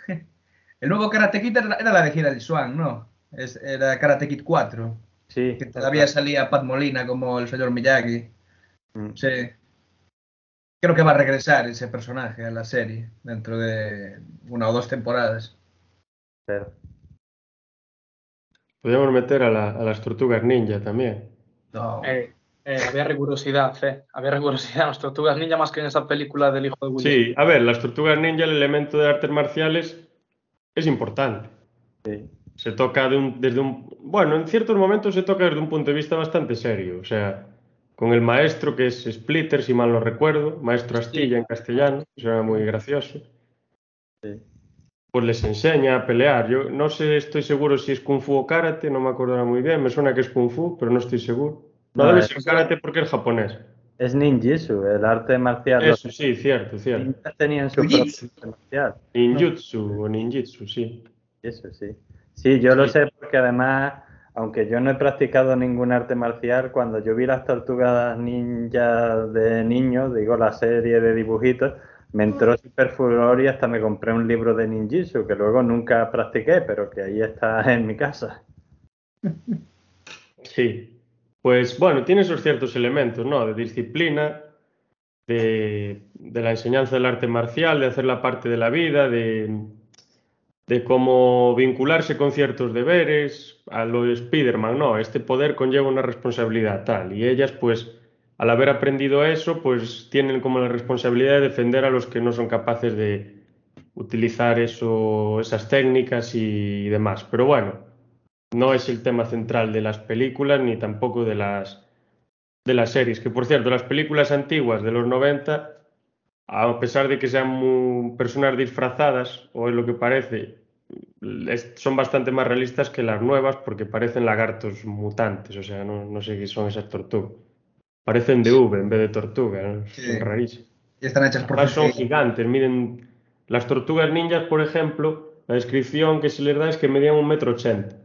El nuevo Karate Kid era, la de Hilary Swan, ¿no? Es, era Karate Kid 4, Sí, que todavía salía Pat Molina como el señor Miyagi. Mm. Sí. Creo que va a regresar ese personaje a la serie dentro de una o dos temporadas. Pero- Podríamos meter a, la- a las tortugas ninja también. No. Eh, eh, había rigurosidad, eh. Había rigurosidad en las tortugas ninja más que en esa película del hijo de Will. Sí, a ver, las tortugas ninja, el elemento de artes marciales es importante. sí. Se toca de un- desde un... Bueno, en ciertos momentos se toca desde un punto de vista bastante serio. O sea, con el maestro que es Splitter, si mal no recuerdo, maestro Astilla en castellano, eso era muy gracioso. Sí. Pues les enseña a pelear. Yo no sé, estoy seguro si es Kung Fu o Karate, no me acuerdo ahora muy bien. Me suena que es Kung Fu, pero no estoy seguro. No, No, debe ser Karate porque es japonés. Es ninjitsu, el arte marcial. Eso sí, cierto, cierto. tenían su arte marcial. Ninjutsu o ninjitsu, sí. Eso sí. Sí, yo lo Sí. sé porque además, aunque yo no he practicado ningún arte marcial, cuando yo vi las tortugas ninja de niño, digo la serie de dibujitos, me entró super furor y hasta me compré un libro de ninjitsu que luego nunca practiqué, pero que ahí está en mi casa. Sí, pues bueno, tiene esos ciertos elementos, ¿no? De disciplina, de, de la enseñanza del arte marcial, de hacerla parte de la vida, de, de cómo vincularse con ciertos deberes, a lo de Spider-Man, ¿no? Este poder conlleva una responsabilidad tal, y ellas, pues, al haber aprendido eso, pues tienen como la responsabilidad de defender a los que no son capaces de utilizar eso, esas técnicas y demás. Pero bueno no es el tema central de las películas ni tampoco de las, de las series. Que por cierto, las películas antiguas de los 90, a pesar de que sean muy- personas disfrazadas, o es lo que parece, es- son bastante más realistas que las nuevas porque parecen lagartos mutantes. O sea, no, no sé qué son esas tortugas. Parecen de V en vez de tortuga, ¿no? Sí. Son rarísimas. Y están hechas por Además son gigantes, miden las tortugas ninjas, por ejemplo, la descripción que se les da es que medían un metro ochenta.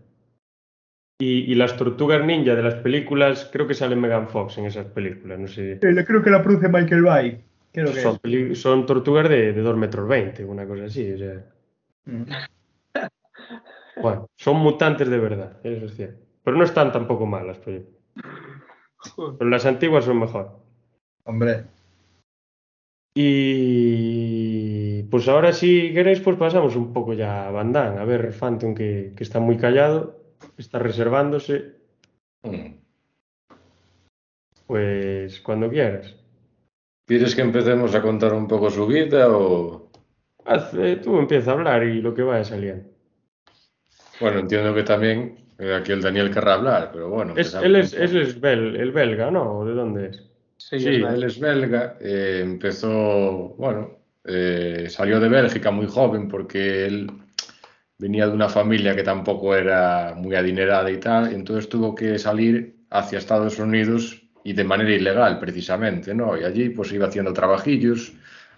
Y, y las tortugas ninja de las películas, creo que sale Megan Fox en esas películas, no sé. Eh, Creo que la produce Michael Bay. Creo que Son, es. peli- son tortugas de, de 2 metros 20, una cosa así. o sea. Mm. Bueno, son mutantes de verdad, eso es cierto. Pero no están tampoco mal las películas. Pero las antiguas son mejor. Hombre. Y pues ahora si queréis, pues pasamos un poco ya a Van Damme. A ver, Phantom que, que está muy callado, está reservándose, Mm. pues cuando quieras. ¿Quieres que empecemos a contar un poco su vida o...? Haz, eh, tú empieza a hablar y lo que vaya saliendo. Bueno, entiendo que también eh, aquí el Daniel querrá hablar, pero bueno. Es, él es, un él poco. es bel- el belga, ¿no? ¿De dónde es? Sí, Sí, es verdad. él es belga, eh, empezó, bueno, eh, salió de Bélgica muy joven porque él venía de una familia que tampoco era muy adinerada y tal, y entonces tuvo que salir hacia Estados Unidos y de manera ilegal precisamente, ¿no? Y allí pues iba haciendo trabajillos,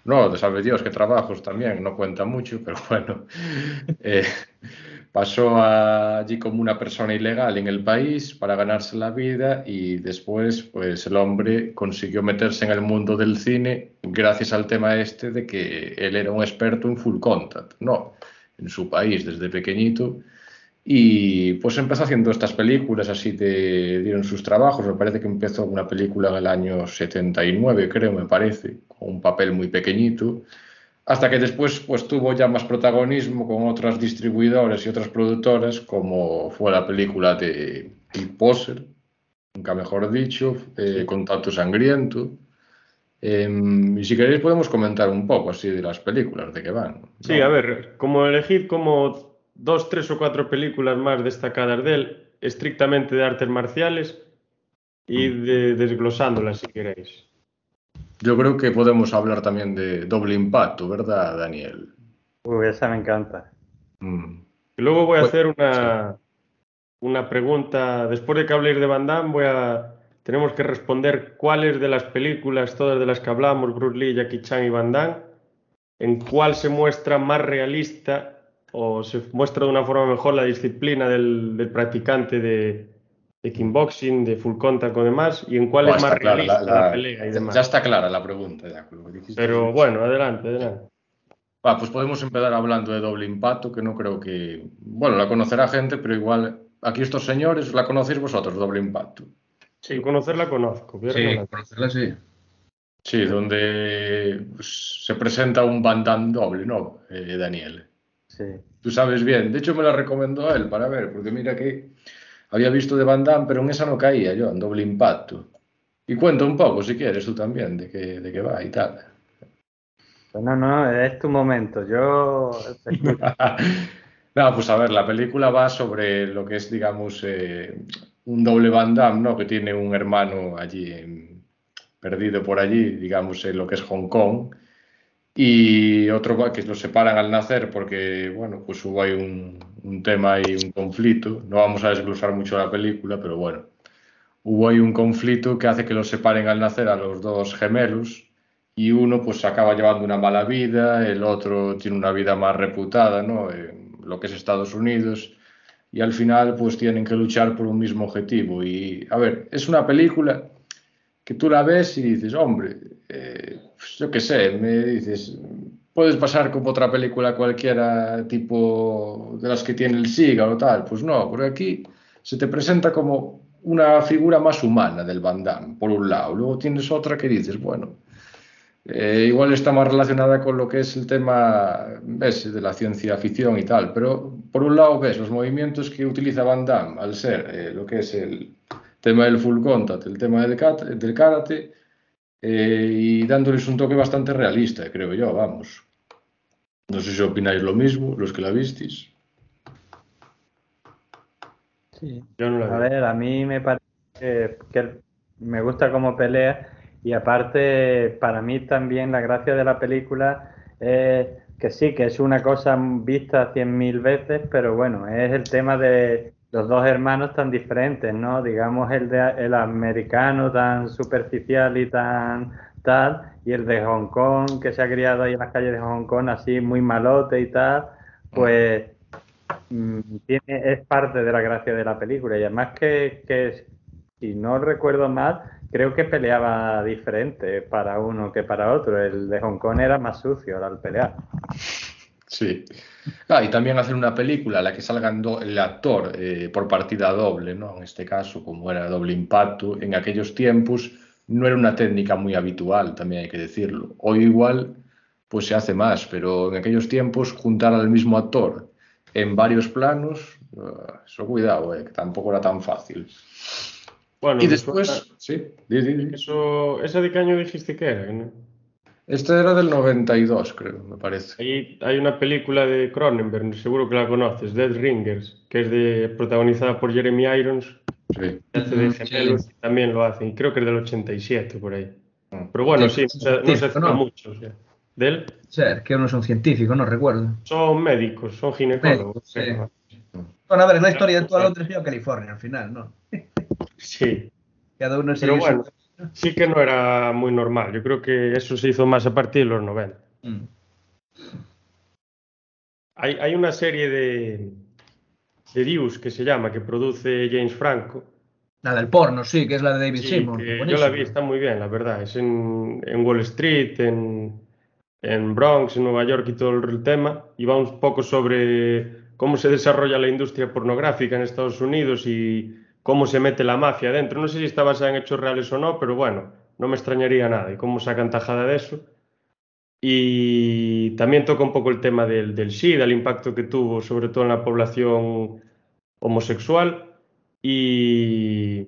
no, sabe Dios qué trabajos también, no cuenta mucho, pero bueno. Eh, pasó allí como una persona ilegal en el país para ganarse la vida y después pues el hombre consiguió meterse en el mundo del cine gracias al tema este de que él era un experto en full contact, ¿no? En su país desde pequeñito y pues empezó haciendo estas películas, así te dieron sus trabajos, me parece que empezó una película en el año 79 creo, me parece, con un papel muy pequeñito hasta que después pues, tuvo ya más protagonismo con otras distribuidoras y otras productoras, como fue la película de Bill Poser, nunca mejor dicho, eh, Contacto Sangriento. Em, y si queréis podemos comentar un poco así de las películas, de qué van. Sí, a ver, como elegid como dos, tres o cuatro películas más destacadas de él, estrictamente de artes marciales, y mm. de, desglosándolas si queréis. Yo creo que podemos hablar también de doble impacto, ¿verdad, Daniel? Uy, esa me encanta. Mm. luego voy a pues, hacer una, una pregunta. Después de que habléis de Van Damme, voy a, tenemos que responder cuáles de las películas, todas de las que hablamos, Bruce Lee, Jackie Chan y Van Damme, en cuál se muestra más realista o se muestra de una forma mejor la disciplina del practicante de, de kickboxing, de full contact o demás, y en cuál es más realista la, pelea y demás. Ya está clara la pregunta. Ya, Pero bueno, adelante, adelante. pues podemos empezar hablando de doble impacto, que no creo que... Bueno, la conocerá gente, pero igual aquí estos señores la conocéis vosotros, doble impacto. Sí, conocerla conozco. Sí, conocerla sí. Sí, donde pues, se presenta un Van doble, ¿no, eh, Daniel? Sí. Tú sabes bien. De hecho, me la recomendó él para ver, porque mira que había visto de Van Damme, pero en esa no caía yo, en doble impacto. Y cuenta un poco, si quieres, tú también, de qué, de qué va y tal. No, no, es tu momento. Yo. no, pues a ver, la película va sobre lo que es, digamos, eh, un doble Van Damme, ¿no? Que tiene un hermano allí, perdido por allí, digamos, en lo que es Hong Kong y otro que lo separan al nacer porque, bueno, pues hubo ahí un, tema y un conflicto. No vamos a desglosar mucho la película, pero bueno, hubo ahí un conflicto que hace que los separen al nacer a los dos gemelos y uno pues acaba llevando una mala vida, el otro tiene una vida más reputada, ¿no? Lo que es Estados Unidos y al final pues tienen que luchar por un mismo objetivo. Y a ver, es una película que tú la ves y dices, hombre, eh, pues yo qué sé, me dices, puedes pasar como otra película cualquiera, tipo de las que tiene el SIGA o tal. Pues no, porque aquí se te presenta como una figura más humana del Van Damme, por un lado. Luego tienes otra que dices, bueno, eh, igual está más relacionada con lo que es el tema, de la ciencia ficción y tal, pero por un lado ves los movimientos que utiliza Van Damme al ser eh, lo que es el tema del full contact, el tema del, del karate, eh, y dándoles un toque bastante realista, creo yo, vamos. No sé si opináis lo mismo, los que la visteis. Sí, yo no la a ver, a mí me parece que me gusta como pelea y aparte para mí también la gracia de la película es que sí, que es una cosa vista cien mil veces, pero bueno, es el tema de los dos hermanos tan diferentes, ¿no? Digamos el de el americano tan superficial y tan tal, y el de Hong Kong que se ha criado ahí en las calles de Hong Kong así muy malote y tal, pues mm, tiene, es parte de la gracia de la película. Y además que, que, si no recuerdo mal, creo que peleaba diferente para uno que para otro. El de Hong Kong era más sucio al pelear. Sí. Ah, y también hacer una película en la que salgan el actor eh, por partida doble, ¿no? En este caso, como era doble impacto, en aquellos tiempos no era una técnica muy habitual, también hay que decirlo. Hoy igual, pues se hace más, pero en aquellos tiempos juntar al mismo actor en varios planos, uh, eso cuidado, eh, que tampoco era tan fácil. Bueno, y después, sí, Eso, ¿Esa de qué año dijiste que era? Este era del 92, creo, me parece. Ahí hay una película de Cronenberg, seguro que la conoces, Dead Ringers, que es de, protagonizada por Jeremy Irons. Sí. Hace de gemelos y también lo hacen. Y creo que es del 87, por ahí. Ah. Pero bueno, sí, no se hace mucho. O sea. ¿De él? Ser, que no son científicos, no recuerdo. Son médicos, son ginecólogos. Sí, Bueno, a ver, es la historia de toda Londres y California al final, ¿no? sí. Cada uno Pero bueno, sí que no era muy normal. Yo creo que eso se hizo más a partir de los 90. Mm. Hay, hay, una serie de, Series, que se llama, que produce James Franco. La del porno, sí, que es la de David Sí, Simon. yo la vi, está muy bien, la verdad. Es en, en Wall Street, en, en Bronx, en Nueva York y todo el, el tema. Y va un poco sobre cómo se desarrolla la industria pornográfica en Estados Unidos y cómo se mete la mafia dentro. No sé si está basada en hechos reales o no, pero bueno, no me extrañaría nada. Y cómo sacan tajada de eso. Y también toca un poco el tema del, del SIDA, el impacto que tuvo, sobre todo en la población homosexual. Y.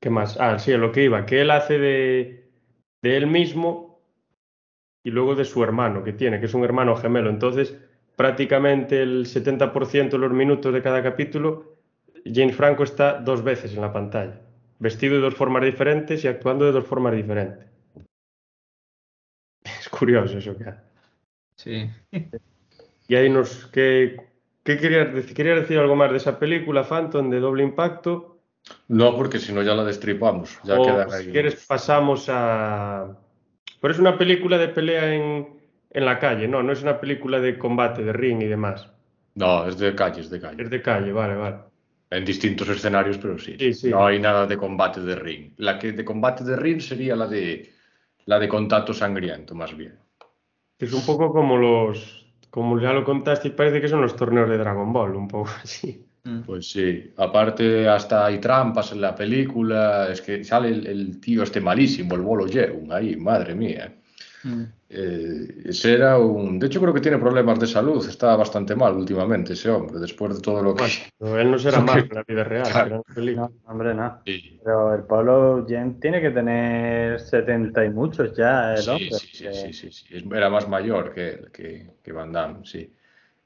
¿Qué más? Ah, sí, a lo que iba, que él hace de, de él mismo y luego de su hermano que tiene, que es un hermano gemelo. Entonces, prácticamente el 70% de los minutos de cada capítulo, James Franco está dos veces en la pantalla, vestido de dos formas diferentes y actuando de dos formas diferentes. Es curioso eso que. Sí. Y ahí nos... ¿Qué, qué querías decir? ¿Querías decir algo más de esa película, Phantom, de doble impacto? No, porque si no ya la destripamos. Ya o quedan si quieres pasamos a... Pero es una película de pelea en, en la calle, no, no es una película de combate, de ring y demás. No, es de calle, es de calle. Es de calle, vale, vale. En distintos escenarios, pero sí. Sí, sí. No hay nada de combate de ring. La que de combate de ring sería la de la de contacto sangriento, más bien. Es un poco como los, como ya lo contaste, parece que son los torneos de Dragon Ball, un poco así. Pues sí, aparte hasta hay trampas en la película, es que sale el, el tío este malísimo, el bolo Yeun, ahí, madre mía. Mm. Eh, ese era un... De hecho creo que tiene problemas de salud, está bastante mal últimamente ese hombre, después de todo lo que... Bueno, él no será Ok. malo en la vida real, Claro. No, hombre, no. Sí, Pero el Pablo Jen tiene que tener 70 y muchos ya, el sí, hombre. sí, sí, porque- sí, sí, sí. Es- Era más mayor que, que, que Van Damme, sí.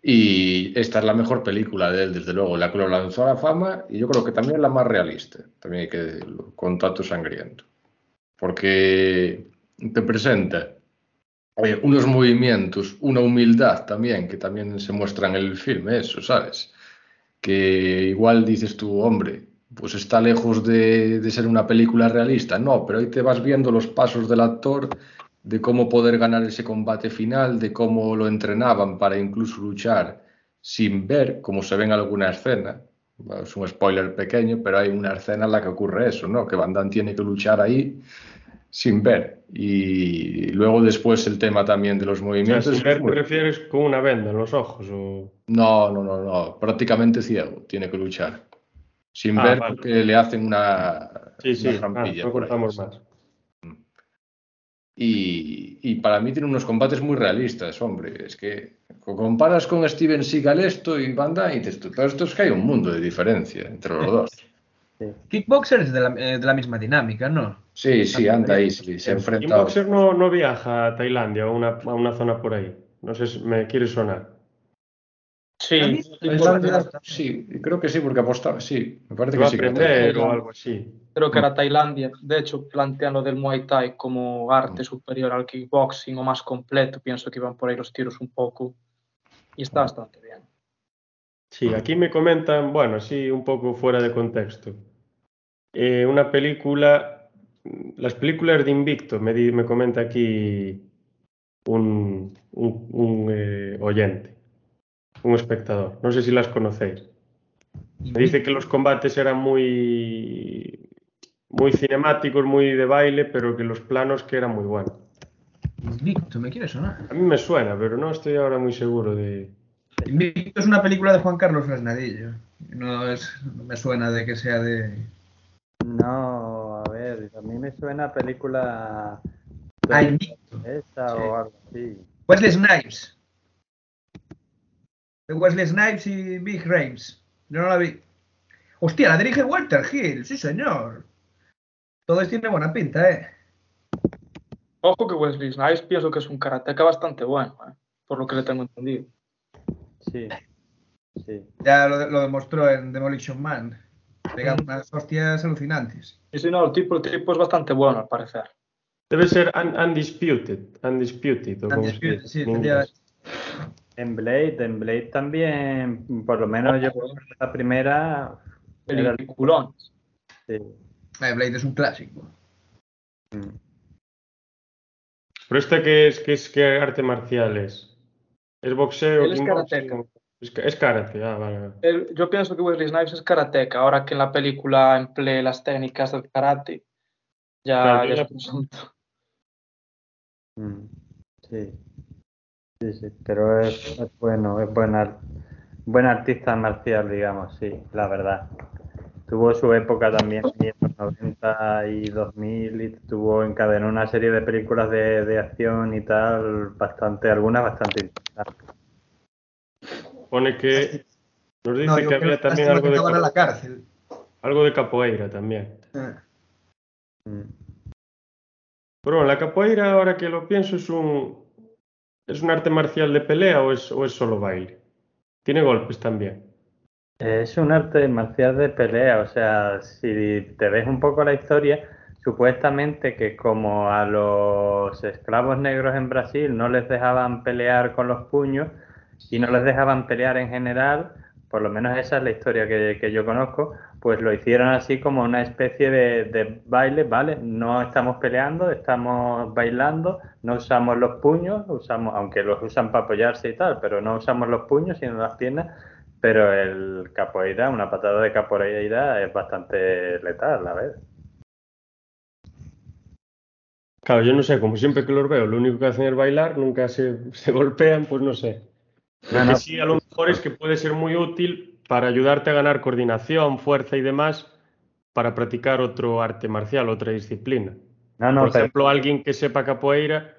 Y esta es la mejor película de él, desde luego, la que lo lanzó a la fama y yo creo que también la más realista, también hay que decirlo, Contacto Sangriento. Porque te presenta unos movimientos, una humildad también, que también se muestra en el filme, eso, ¿sabes? Que igual dices tú, hombre, pues está lejos de, de ser una película realista. No, pero ahí te vas viendo los pasos del actor, de cómo poder ganar ese combate final, de cómo lo entrenaban para incluso luchar sin ver, como se ve en alguna escena. Es un spoiler pequeño, pero hay una escena en la que ocurre eso, ¿no? Que Van Damme tiene que luchar ahí sin ver. Y luego después el tema también de los O sea, movimientos. sin ver, ¿te refieres con una venda en los ojos? O... no, no, no, no, prácticamente ciego, tiene que luchar. Sin Ah, ver vale. porque le hacen una, Sí, sí, una ah, no más. Y, y para mí tiene unos combates muy realistas, hombre. Es que co- comparas con Steven Seagal esto y Van Damme y dices pero esto es que hay un mundo de diferencia entre los dos. Kickboxer es de la, eh, de la misma dinámica, ¿no? Sí, sí, anda ahí, sí, se Y enfrenta. Boxer no, no viaja a Tailandia o a una, a una zona por ahí. No sé si me quiere sonar. Sí, Tailandia, sí, creo que sí, porque apostaba, sí, me parece Va que a sí. aprender o algo así. creo que era Tailandia. De hecho, plantean lo del Muay Thai como arte superior al kickboxing o más completo. Pienso que iban por ahí los tiros un poco. Y está bastante bien. Sí, aquí me comentan, bueno, sí, un poco fuera de contexto. Eh, una película, las películas de Invicto, me, di- me comenta aquí un, un- un, eh, oyente, un espectador. No sé si las conocéis. Me dice que los combates eran muy, muy cinemáticos, muy de baile, pero que los planos que eran muy buenos. Invicto, ¿me quiere sonar? A mí me suena, pero no estoy ahora muy seguro de... Invicto es una película de Juan Carlos Fresnadillo. No, es, no me suena de que sea de... No, a ver, a mí me suena a película Ah, Invicto. esa Sí. o algo así. Wesley Snipes. De Wesley Snipes y Big Rames. Yo no la vi. Hostia, la dirige Walter Hill, sí señor. Todo esto tiene buena pinta, ¿eh? Ojo que Wesley Snipes pienso que es un karateca bastante bueno, ¿eh? por lo que le tengo entendido. Sí. Sí. Ya lo, lo demostró en Demolition Man. Pega unas hostias alucinantes. Y si no, el tipo, el tipo es bastante bueno al parecer. Debe ser un- Undisputed, Undisputed, o Undisputed, sí, en Blade, en Blade también, por lo menos yo creo que la primera era el- Peliculón. sí. Eh, Blade es un clásico. Mm. Pero esta que es que es que arte marcial es. ¿Es boxeo? Él es karateca. Es, karate, ah, vale. yo pienso que Wesley Snipes es karateca, ahora que en la película emplee las técnicas del karate, ya, ya es mm, Sí. Sí, sí, pero es, bueno, es buena, buen artista marcial, digamos, sí, la verdad. Tuvo su época también en los 90 y 2000 y tuvo encadenó una serie de películas de, de acción y tal, bastante, algunas bastante interesantes. Pone que nos dice que había también algo de, la cárcel. algo de capoeira también. Ah. Mm. Pero bueno, la capoeira, ahora que lo pienso, es un, es un arte marcial de pelea o es, o es solo baile. Tiene golpes también. Es un arte marcial de pelea, o sea, si te ves un poco la historia, supuestamente que como a los esclavos negros en Brasil no les dejaban pelear con los puños y no les dejaban pelear en general, por lo menos esa es la historia que, yo conozco, pues lo hicieron así como una especie de, baile, ¿vale? No estamos peleando, estamos bailando, no usamos los puños, usamos, aunque los usan para apoyarse y tal, pero no usamos los puños sino las piernas, pero el capoeira, una patada de capoeira es bastante letal, a ver. Claro, yo no sé, como siempre que los veo, lo único que hacen es bailar, nunca se, se golpean, pues no sé. Lo que sí, a lo mejor es que puede ser muy útil para ayudarte a ganar coordinación, fuerza y demás para practicar otro arte marcial, otra disciplina. Por ejemplo, alguien que sepa capoeira,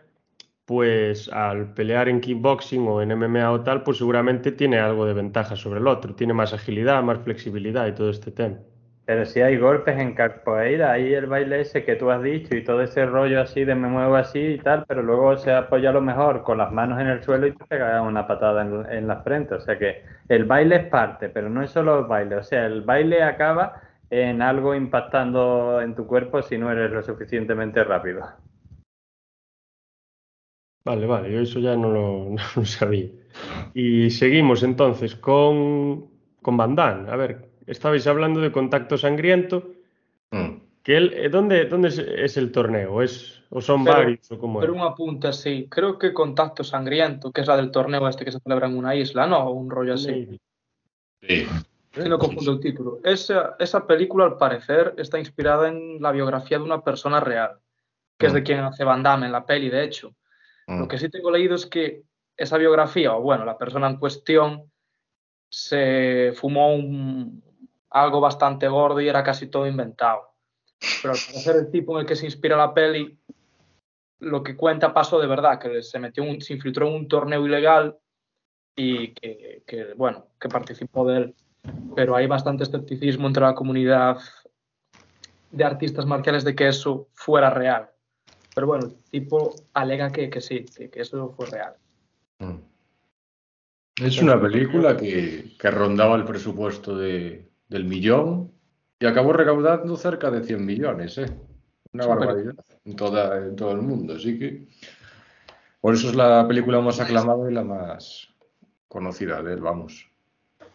pues al pelear en kickboxing o en MMA o tal, pues seguramente tiene algo de ventaja sobre el otro, tiene más agilidad, más flexibilidad y todo este tema. Pero si hay golpes en capoeira, ahí el baile ese que tú has dicho y todo ese rollo así de me muevo así y tal, pero luego se apoya a lo mejor con las manos en el suelo y te pega una patada en, la frente. O sea que el baile es parte, pero no es solo el baile. O sea, el baile acaba en algo impactando en tu cuerpo si no eres lo suficientemente rápido. Vale, vale, yo eso ya no lo, sabía. Y seguimos entonces con, con Van A ver, estabais hablando de contacto sangriento. Mm. Que él, eh, ¿dónde, ¿Dónde es el torneo? ¿Es, ¿O son varios? O cómo pero un apunte, sí. Creo que Contacto Sangriento, que es la del torneo este que se celebra en una isla, ¿no? O un rollo así. Sí. Si no confundo el título. Esa, esa película, al parecer, está inspirada en la biografía de una persona real, que es de mm. quien hace Van Damme en la peli, de hecho. Lo mm. que sí tengo leído es que esa biografía, o bueno, la persona en cuestión, se fumó un, algo bastante gordo y era casi todo inventado. Pero al parecer el tipo en el que se inspira la peli, lo que cuenta pasó de verdad, que se metió un, se infiltró en un torneo ilegal y que, que, bueno, que participó de él. Pero hay bastante escepticismo entre la comunidad de artistas marciales de que eso fuera real. Pero bueno, el tipo alega que, que sí, que, que, eso fue real. Mm. Es una película que, que rondaba el presupuesto de, del millón y acabó recaudando cerca de 100 millones, ¿eh? Una barbaridad en, toda, en todo el mundo. Así que por eso es la película más aclamada y la más conocida de él, vamos. O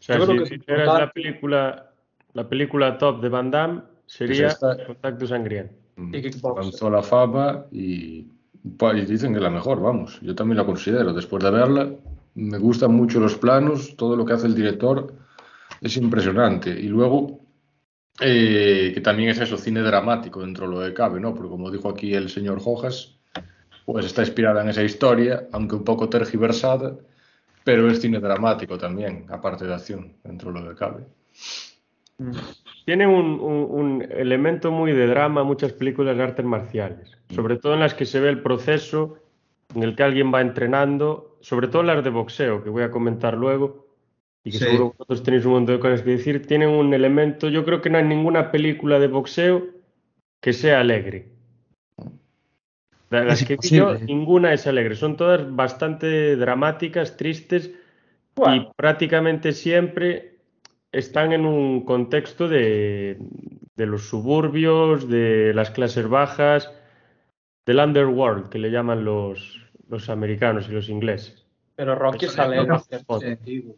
sea, si, la película, la película top de Van Damme, sería pues Contacto Sangriento. Mm. Lanzó la fama y, y dicen que es la mejor, vamos. Yo también la considero. Después de verla, me gustan mucho los planos, todo lo que hace el director es impresionante. Y luego, eh, que también es eso, cine dramático dentro de lo que cabe, ¿no? Porque como dijo aquí el señor Hojas, pues está inspirada en esa historia, aunque un poco tergiversada, pero es cine dramático también, aparte de acción, dentro de lo que cabe. Tiene un, un, elemento muy de drama muchas películas de artes marciales, sobre todo en las que se ve el proceso en el que alguien va entrenando, sobre todo las de boxeo, que voy a comentar luego, y que seguro vosotros tenéis un montón de cosas que decir, tienen un elemento, yo creo que no hay ninguna película de boxeo que sea alegre. las que vi yo, ninguna es alegre, son todas bastante dramáticas, tristes y prácticamente siempre están en un contexto de, de los suburbios, de las clases bajas, del underworld, que le llaman los, los americanos y los ingleses. Pero Rocky es alegre en cierto sentido.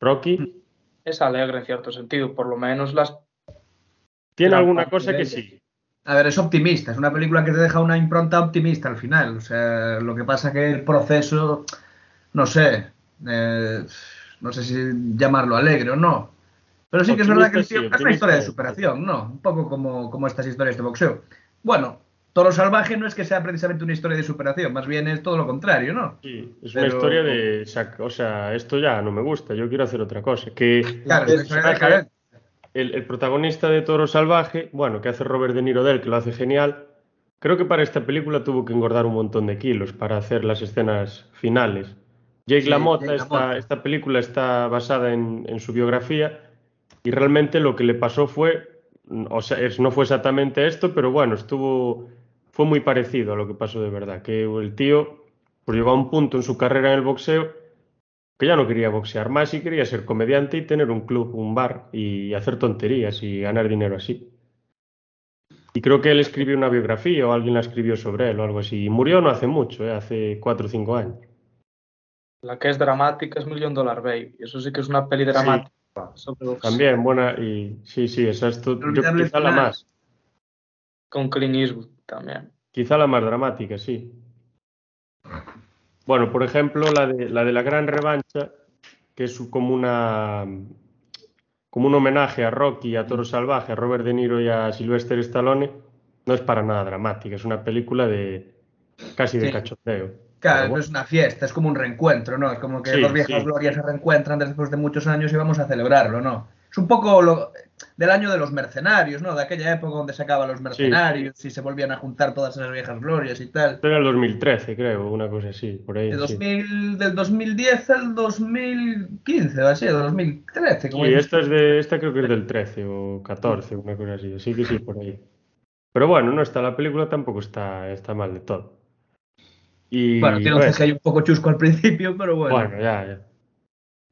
Rocky es alegre en cierto sentido, por lo menos las... Tiene alguna cosa que sí. A ver, es optimista, es una película que te deja una impronta optimista al final. O sea, lo que pasa que el proceso, no sé, Eh, no sé si llamarlo alegre o no. Pero sí que es verdad que es una historia de superación, ¿no? Un poco como, como estas historias de boxeo. Bueno, Toro Salvaje no es que sea precisamente una historia de superación, más bien es todo lo contrario, ¿no? Sí, es una historia de. O sea, esto ya no me gusta, yo quiero hacer otra cosa. Que claro, es una el, el, protagonista de Toro Salvaje, bueno, que hace Robert De Niro de él, que lo hace genial, creo que para esta película tuvo que engordar un montón de kilos para hacer las escenas finales. Jake LaMotta, esta, esta, película está basada en, en su biografía y realmente lo que le pasó fue, o sea, no fue exactamente esto, pero bueno, estuvo fue muy parecido a lo que pasó de verdad, que el tío pues llegó a un punto en su carrera en el boxeo que ya no quería boxear más y quería ser comediante y tener un club, un bar y hacer tonterías y ganar dinero así. Y creo que él escribió una biografía o alguien la escribió sobre él o algo así. Y murió no hace mucho, ¿eh? hace cuatro o cinco años. La que es dramática es Million Dollar Baby. Eso sí que es una peli dramática. También buena y sí, sí, esa es yo, quizá la más. Con Clint Eastwood también. Quizá la más dramática, sí. Bueno, por ejemplo, la de la, de la gran revancha, que es como una como un homenaje a Rocky, a Toro Salvaje, a Robert De Niro y a Sylvester Stallone, no es para nada dramática, es una película de casi de cachoteo. Claro, no es una fiesta, es como un reencuentro, ¿no? Es como que dos viejas glorias se reencuentran después de muchos años y vamos a celebrarlo, ¿no? Es un poco lo, del año de los mercenarios, ¿no? De aquella época donde se acaban los mercenarios y se volvían a juntar todas esas viejas glorias y tal. Era el 2013, creo, una cosa así, por ahí. De 2000, Del 2010 al 2015, o así, 2013. Como sí, esta, es de, esta creo que es del 13 o 14, una cosa así, así que sí, por ahí. Pero bueno, no está, la película tampoco está, está mal de todo. Y, bueno, tiene un CGI un poco chusco al principio, pero bueno. Bueno, ya, ya.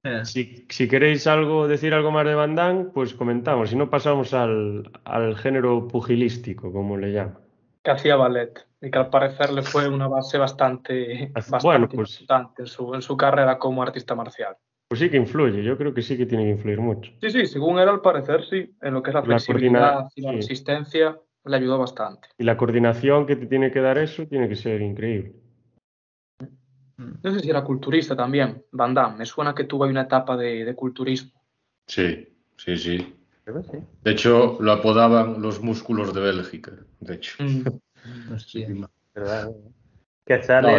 Eh. Si, si, queréis algo, decir algo más de Van Damme, pues comentamos. Si no, pasamos al, al género pugilístico, como le llaman. Que hacía ballet y que al parecer le fue una base bastante, bastante pues importante en su, en su carrera como artista marcial. Pues sí que influye, yo creo que sí que tiene que influir mucho. Sí, sí, según él al parecer sí, en lo que es la, flexibilidad y la resistencia le ayudó bastante. Y la coordinación que te tiene que dar eso tiene que ser increíble. No sé si era culturista también, Van Damme. Me suena que tuvo una etapa de, culturismo. Sí, sí, sí. De hecho, lo apodaban los músculos de Bélgica, de hecho. Mm.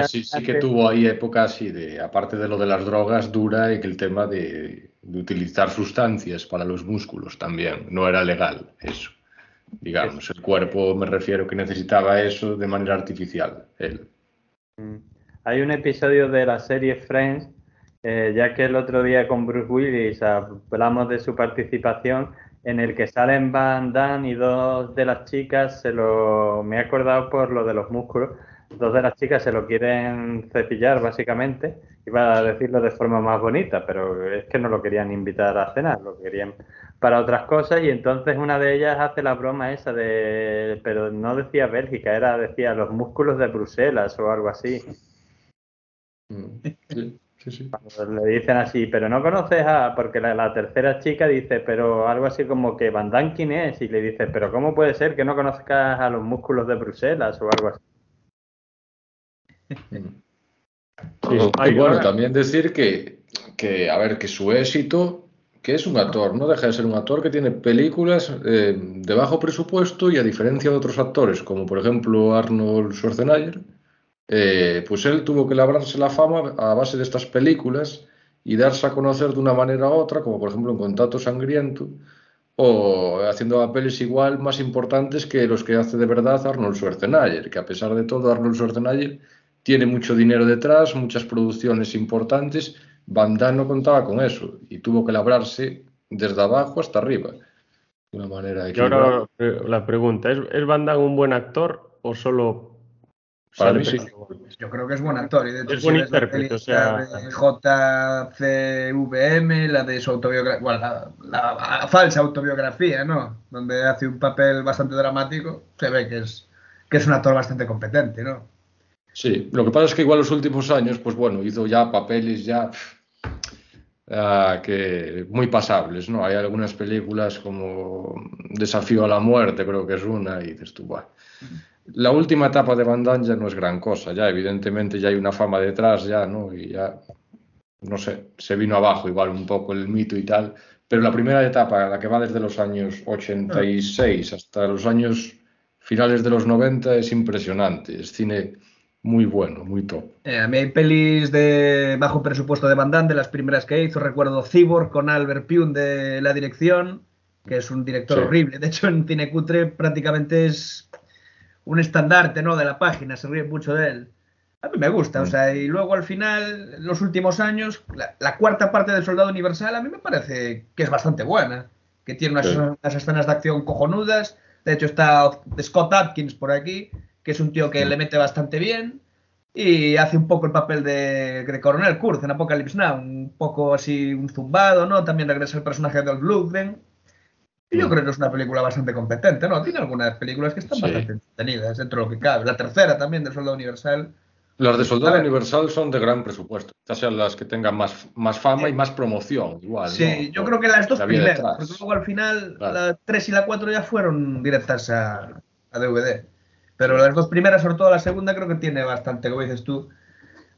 sí, sí, que tuvo ahí épocas así de, aparte de lo de las drogas, dura y que el tema de, utilizar sustancias para los músculos también no era legal, eso. Digamos, el cuerpo me refiero que necesitaba eso de manera artificial, él. Hay un episodio de la serie Friends, eh, ya que el otro día con Bruce Willis hablamos de su participación, en el que salen Van Damme y dos de las chicas, se lo, me he acordado por lo de los músculos, dos de las chicas se lo quieren cepillar básicamente, iba a decirlo de forma más bonita, pero es que no lo querían invitar a cenar, lo querían para otras cosas y entonces una de ellas hace la broma esa de, pero no decía Bélgica, era decía los músculos de Bruselas o algo así. Sí, sí, le dicen así, pero no conoces a. Porque la, tercera chica dice, pero algo así como que Van Damme quién es. Y le dice, pero ¿cómo puede ser que no conozcas a los músculos de Bruselas o algo así? y bueno, también decir que, que, a ver, que su éxito, que es un actor, no deja de ser un actor que tiene películas eh, de bajo presupuesto y a diferencia de otros actores, como por ejemplo Arnold Schwarzenegger, eh, pues él tuvo que labrarse la fama a base de estas películas y darse a conocer de una manera u otra, como por ejemplo en Contacto Sangriento, o haciendo papeles igual más importantes que los que hace de verdad Arnold Schwarzenegger, que a pesar de todo Arnold Schwarzenegger tiene mucho dinero detrás, muchas producciones importantes, Van Damme no contaba con eso y tuvo que labrarse desde abajo hasta arriba. De una manera y ahora la pregunta, ¿es, ¿es Van Damme un buen actor o solo para mí sí. Yo creo que es buen actor. Y de hecho, es buen intérprete, o sea... JCVM, la de su autobiografía, bueno, la, falsa autobiografía, ¿no? Donde hace un papel bastante dramático, se ve que es, que es un actor bastante competente, ¿no? Sí, lo que pasa es que igual los últimos años, pues bueno, hizo ya papeles ya uh, que muy pasables, ¿no? Hay algunas películas como Desafío a la muerte, creo que es una, y dices tú, bueno la última etapa de Van Damme ya no es gran cosa, ya evidentemente ya hay una fama detrás, ya, ¿no? Y ya no sé, se vino abajo igual un poco el mito y tal, pero la primera etapa, la que va desde los años 86 hasta los años finales de los 90 es impresionante, es cine muy bueno, muy top. Eh, a mí hay pelis de bajo presupuesto de Van Damme, de las primeras que hizo, recuerdo Cyborg con Albert Pune de la dirección, que es un director Sí. horrible, de hecho en Cine Cutre prácticamente es un estandarte ¿no? de la página, se ríe mucho de él. A mí me gusta, o sea, y luego al final, en los últimos años, la, la cuarta parte del Soldado Universal a mí me parece que es bastante buena, que tiene unas, Sí. unas escenas de acción cojonudas, de hecho está Scott Atkins por aquí, que es un tío que le mete bastante bien, y hace un poco el papel de, de Coronel Kurz en Apocalypse Now, un poco así un zumbado, ¿no? También regresa el personaje de Lundgren. Y yo creo que es una película bastante competente, ¿no? Tiene algunas películas que están Sí. bastante entretenidas dentro de lo que cabe. La tercera también del Soldado Universal. Las de Soldado. Universal son de gran presupuesto, ya sean las que tengan más, más fama y más promoción, igual. Sí, ¿no? yo creo que las dos La primeras, detrás. porque luego al final Claro. la 3 y la 4 ya fueron directas a, a DVD. Pero las dos primeras, sobre todo la segunda, creo que tiene bastante, como dices tú,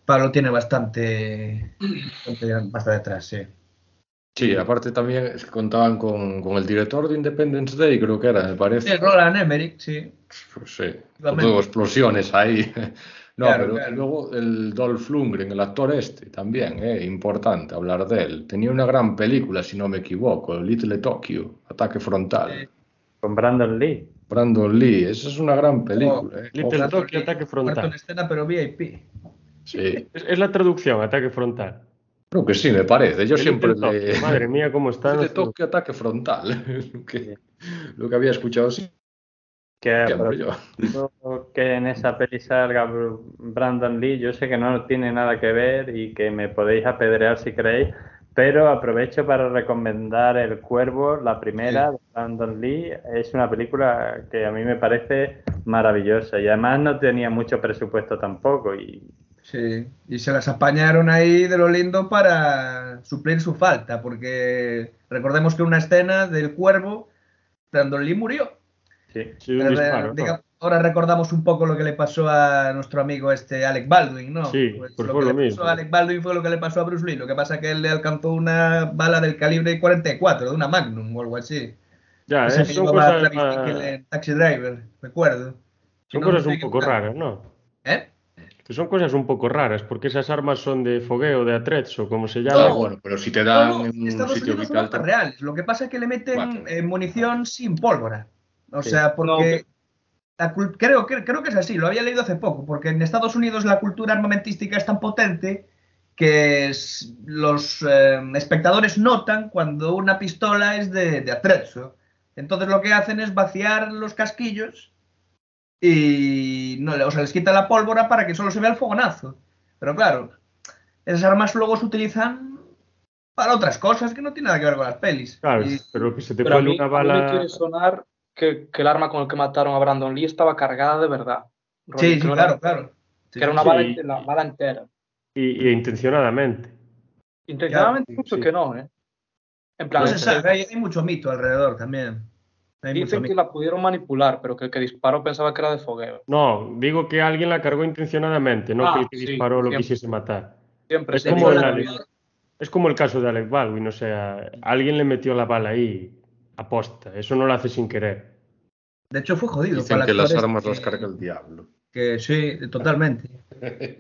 Pablo tiene bastante, bastante, bastante detrás, sí. Sí, aparte también es que contaban con, con el director de Independence Day, creo que era, me parece. Sí, Roland Emmerich, sí. Pues sí, todo explosiones ahí. No, Claro, pero claro. luego el Dolph Lundgren, el actor este, también, eh, importante hablar de él. Tenía una gran película, si no me equivoco, Little Tokyo, Ataque Frontal. Sí. Con Brandon Lee. Brandon Lee, esa es una gran película. eh. Little Tokyo, ataque frontal. Escena, pero VIP. sí, Es, es la traducción, ataque frontal. Creo que sí, me parece. Yo El siempre le... Madre mía, cómo está. Nuestro- Tokyo, Ataque Frontal. lo, que, lo que había escuchado siempre Que yo. aprovecho que en esa peli salga Br- Brandon Lee, yo sé que no tiene nada que ver y que me podéis apedrear si queréis, pero aprovecho para recomendar El Cuervo, la primera de Brandon Lee. Es una película que a mí me parece maravillosa y además no tenía mucho presupuesto tampoco y Sí, y se las apañaron ahí de lo lindo para suplir su falta, porque recordemos que una escena del cuervo, Brandon Lee murió. sí. Sí, un Pero, disparo, ahora recordamos un poco lo que le pasó a nuestro amigo este Alec Baldwin, ¿no? Sí, pues lo fue que lo le mismo. pasó a Alec Baldwin fue lo que le pasó a Bruce Lee. Lo que pasa es que él le alcanzó una bala del calibre 44, de una Magnum o algo así. Ya, eh, que son cosas, Travis Bickle en Taxi Driver, recuerdo. Son no, cosas un poco raras, ¿no? Que son cosas un poco raras, porque esas armas son de fogueo, de atrezzo, como se llama. No. bueno, pero si te dan no, en en un Estados sitio Unidos vital... reales. Lo que pasa es que le meten eh, munición sin pólvora. O Sí. sea, porque No, la cul- creo, que, creo que es así, lo había leído hace poco, porque en Estados Unidos la cultura armamentística es tan potente que es- los eh, espectadores notan cuando una pistola es de, de atrezzo. Entonces lo que hacen es vaciar los casquillos y no, le- o sea, les quita la pólvora para que solo se vea el fogonazo. Pero claro, esas armas luego se utilizan para otras cosas que no tienen nada que ver con las pelis. Claro, Y- pero que se te Pero a cuele mí, una a mí me bala. quiere sonar que, que el arma con el que mataron a Brandon Lee estaba cargada de verdad. Sí, sí, claro, claro. Sí, Que era una sí. bala, la bala entera. Y, y intencionadamente. Intencionadamente Claro, mucho sí. que no, ¿eh? En plan, No sabe, hay, hay mucho mito alrededor también. Dicen que la pudieron manipular, pero que el que disparó pensaba que era de fogueo. No, digo que alguien la cargó intencionadamente, no Ah, que el que sí, disparó lo siempre. quisiese matar. Siempre Es como la- Es como el caso de Alec Baldwin, o sea, alguien le metió la bala ahí aposta, eso no lo hace sin querer. De hecho, fue jodido. Dicen para que el las armas las carga el diablo. Que sí, totalmente.